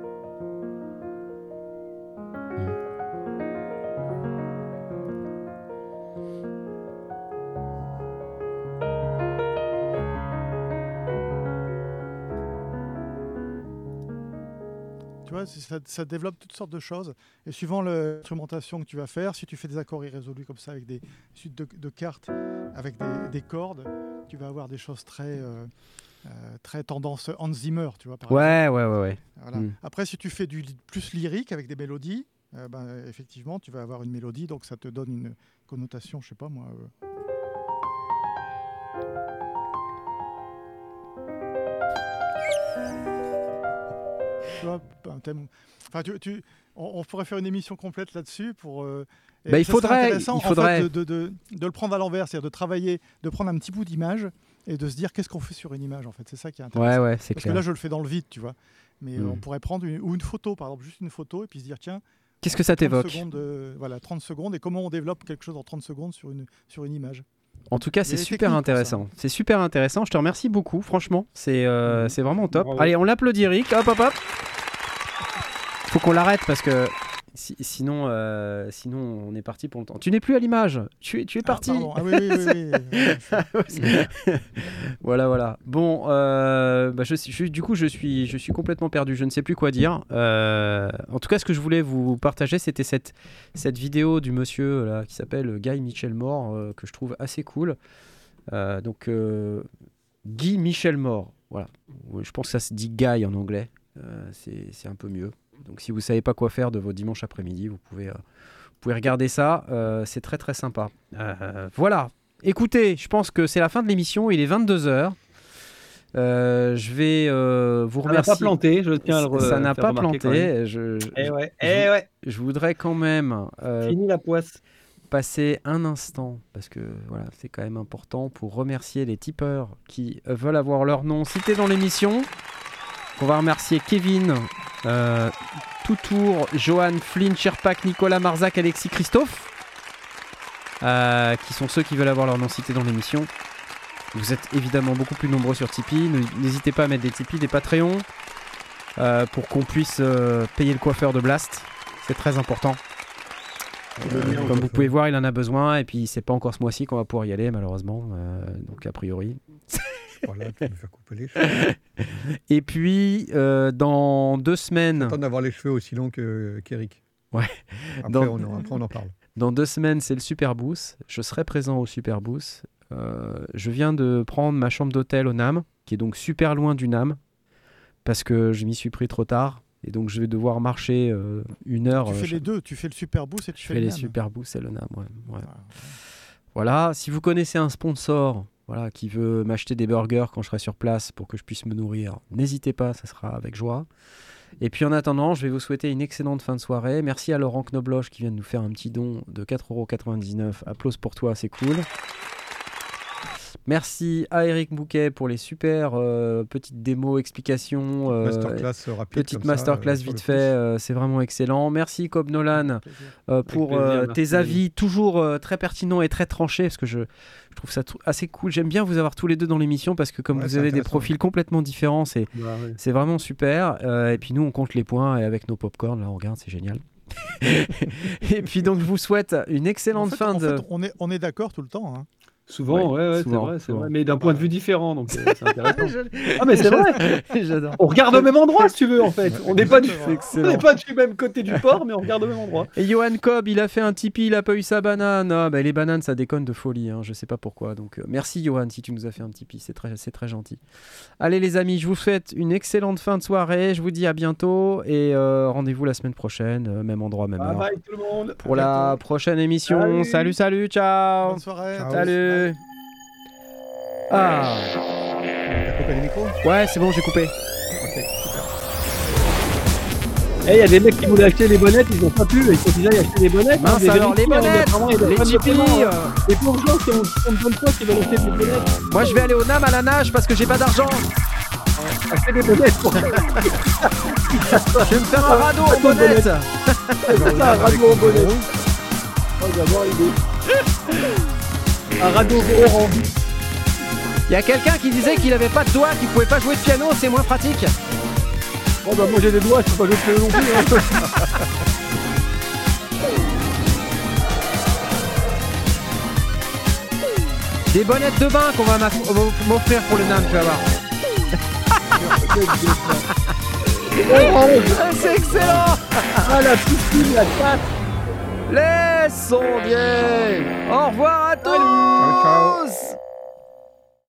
Ça, ça développe toutes sortes de choses. Et suivant l'instrumentation que tu vas faire, si tu fais des accords irrésolus comme ça avec des suites de, de cartes, avec des, des cordes, tu vas avoir des choses très, euh, euh, très tendance Hans Zimmer, tu vois. Par Ouais, exemple. ouais, ouais, ouais. Voilà. Mm. Après, si tu fais du plus lyrique avec des mélodies, euh, ben, effectivement, tu vas avoir une mélodie, donc ça te donne une connotation, je sais pas moi. euh, tu vois, thème. Enfin, tu, tu- on, on pourrait faire une émission complète là-dessus pour. euh, Bah, il faudrait- intéressant, il en fait, faudrait. de, de- de- de le prendre à l'envers, c'est-à-dire de travailler, de prendre un petit bout d'image et de se dire qu'est-ce qu'on fait sur une image en fait. C'est ça qui est intéressant. Ouais, ouais, c'est Parce clair. que là, je le fais dans le vide, tu vois. Mais euh, on pourrait prendre une, ou une photo, par exemple, juste une photo, et puis se dire tiens. Qu'est-ce que ça 30 t'évoque secondes, euh, Voilà, 30 secondes, et comment on développe quelque chose en 30 secondes sur une, sur une image. En tout cas, c'est super intéressant. C'est super intéressant. Je te remercie beaucoup, franchement. C'est euh, c'est vraiment top. Bravo. Allez, on l'applaudit, Eric. Hop, hop, hop. Faut qu'on l'arrête parce que si- sinon, euh, sinon, on est parti pour longtemps. Tu n'es plus à l'image. Tu es, tu es parti. pardon. Ah oui, oui, oui, voilà, voilà. Bon, euh, bah, je, suis- je- du coup, je suis, je suis complètement perdu. Je ne sais plus quoi dire. Euh, en tout cas, ce que je voulais vous partager, c'était cette, cette vidéo du monsieur là, qui s'appelle Guy Michel euh, que je trouve assez cool. Donc, Guy Michel Moore. Voilà. Je pense que ça se dit Guy en anglais. C'est un peu mieux. Donc, si vous savez pas quoi faire de vos dimanches après-midi, vous pouvez, euh, vous pouvez regarder ça. Euh, c'est très très sympa. Euh, voilà. Écoutez, je pense que c'est la fin de l'émission. Il est 22h. je vais vous Ça n'a remercier. pas planté, je tiens à le Ça n'a pas planté. Je, je- Eh ouais, je- eh ouais. je voudrais quand même Fini la poisse. passer un instant, parce que voilà, c'est quand même important, pour remercier les tipeurs qui veulent avoir leur nom cité dans l'émission. On va remercier Kevin, euh, Toutour, Johan, Flynn, Sherpak, Nicolas, Marzac, Alexis, Christophe, euh, qui sont ceux qui veulent avoir leur nom cité dans l'émission. Vous êtes évidemment beaucoup plus nombreux sur Tipeee. N'hésitez pas à mettre des Tipeee, des Patreons, euh, pour qu'on puisse payer le coiffeur de Blast. C'est très important. Euh, comme vous pouvez voir, il en a besoin et puis c'est pas encore ce mois-ci qu'on va pouvoir y aller malheureusement. Euh, donc a priori. Voilà, tu me couper les cheveux. Et puis euh, dans deux semaines. Attends d'avoir les cheveux aussi longs que- qu'Eric. Ouais. Après, Dans- on en, après, on en parle. Dans deux semaines, c'est le Super Boost. Je serai présent au Super Boost. Euh, je viens de prendre ma chambre d'hôtel au NAM, qui est donc super loin du NAM, parce que je m'y suis pris trop tard. Et donc je vais devoir marcher euh, une heure. Tu euh, fais je- les deux, tu fais le super boost et tu Je fais fais le les NAM. Super Boost et le NAM. ouais, ouais. Voilà, si vous connaissez un sponsor voilà, qui veut m'acheter des burgers quand je serai sur place pour que je puisse me nourrir, n'hésitez pas, ça sera avec joie. Et puis en attendant, je vais vous souhaiter une excellente fin de soirée. Merci à Laurent Knobloch qui vient de nous faire un petit don de 4,99€. Applause pour toi, c'est cool. Merci à Eric Bouquet pour les super euh, petites démos, explications. euh, Masterclass, euh, rapide Petite comme ça, masterclass sur vite fait, euh, c'est vraiment excellent. Merci Cobb Nolan euh, pour plaisir, euh, tes avis toujours euh, très pertinents et très tranchés parce que je, je trouve ça assez cool. J'aime bien vous avoir tous les deux dans l'émission parce que comme Ouais, vous avez des profils complètement différents, c'est Bah ouais. vraiment super. Euh, et puis nous, on compte les points et avec nos popcorn, là, on regarde, c'est génial. et puis donc, je vous souhaite une En excellente fait, fin en de. fait, on est, on est d'accord tout le temps. hein. Souvent, Ouais, ouais, ouais, c'est souvent, vrai, c'est vrai. Mais d'un point de vue différent, donc euh, c'est intéressant. Je- ah, mais c'est vrai. J'adore. On regarde au même endroit, si tu veux, en fait. On n'est pas, du... on excellent. n'est pas du même côté du port, mais on regarde au même endroit. Et Johan Cobb, il a fait un Tipeee, il a pas eu sa banane. Ah, bah, les bananes, ça déconne de folie, hein, je sais pas pourquoi. Donc euh, merci Johan si tu nous as fait un Tipeee, c'est très, c'est très gentil. Allez les amis, je vous souhaite une excellente fin de soirée, je vous dis à bientôt et euh, rendez-vous la semaine prochaine, euh, même endroit, même Bye heure. bye tout le monde. Pour la prochaine émission. Salut. Salut, salut, ciao. Bonne soirée. Ciao. Salut. Ah. T'as coupé les micros Ouais, c'est bon, j'ai coupé. Ok, super. Eh, il y a des mecs qui voulaient acheter les bonnettes, ils n'ont pas pu, ils qu'ils aillent acheter les bonnettes. Mince Des alors, les hein, bonnettes, les de hein. euh. Les pauvres gens qui ont, qui ont de bonne foi qui veulent acheter des bonnettes. Moi, je vais aller au NAM à la nage parce que j'ai pas d'argent. Acheter des bonnettes. pour- Je vais me faire un radeau en bonnette. C'est ça, radio au bonnet. Oh, j'adore l'idée. Un radeau orange. Il y a quelqu'un qui disait qu'il avait pas de doigts, qu'il pouvait pas jouer de piano, c'est moins pratique. Oh bah moi j'ai des doigts, je peux pas jouer de piano non plus. hein. Des bonnettes de bain qu'on va m'offrir pour le NAM, tu vas voir. Ah, C'est excellent Ah la piscine, la patte les sondiers. Au revoir à tous. Ciao, ciao.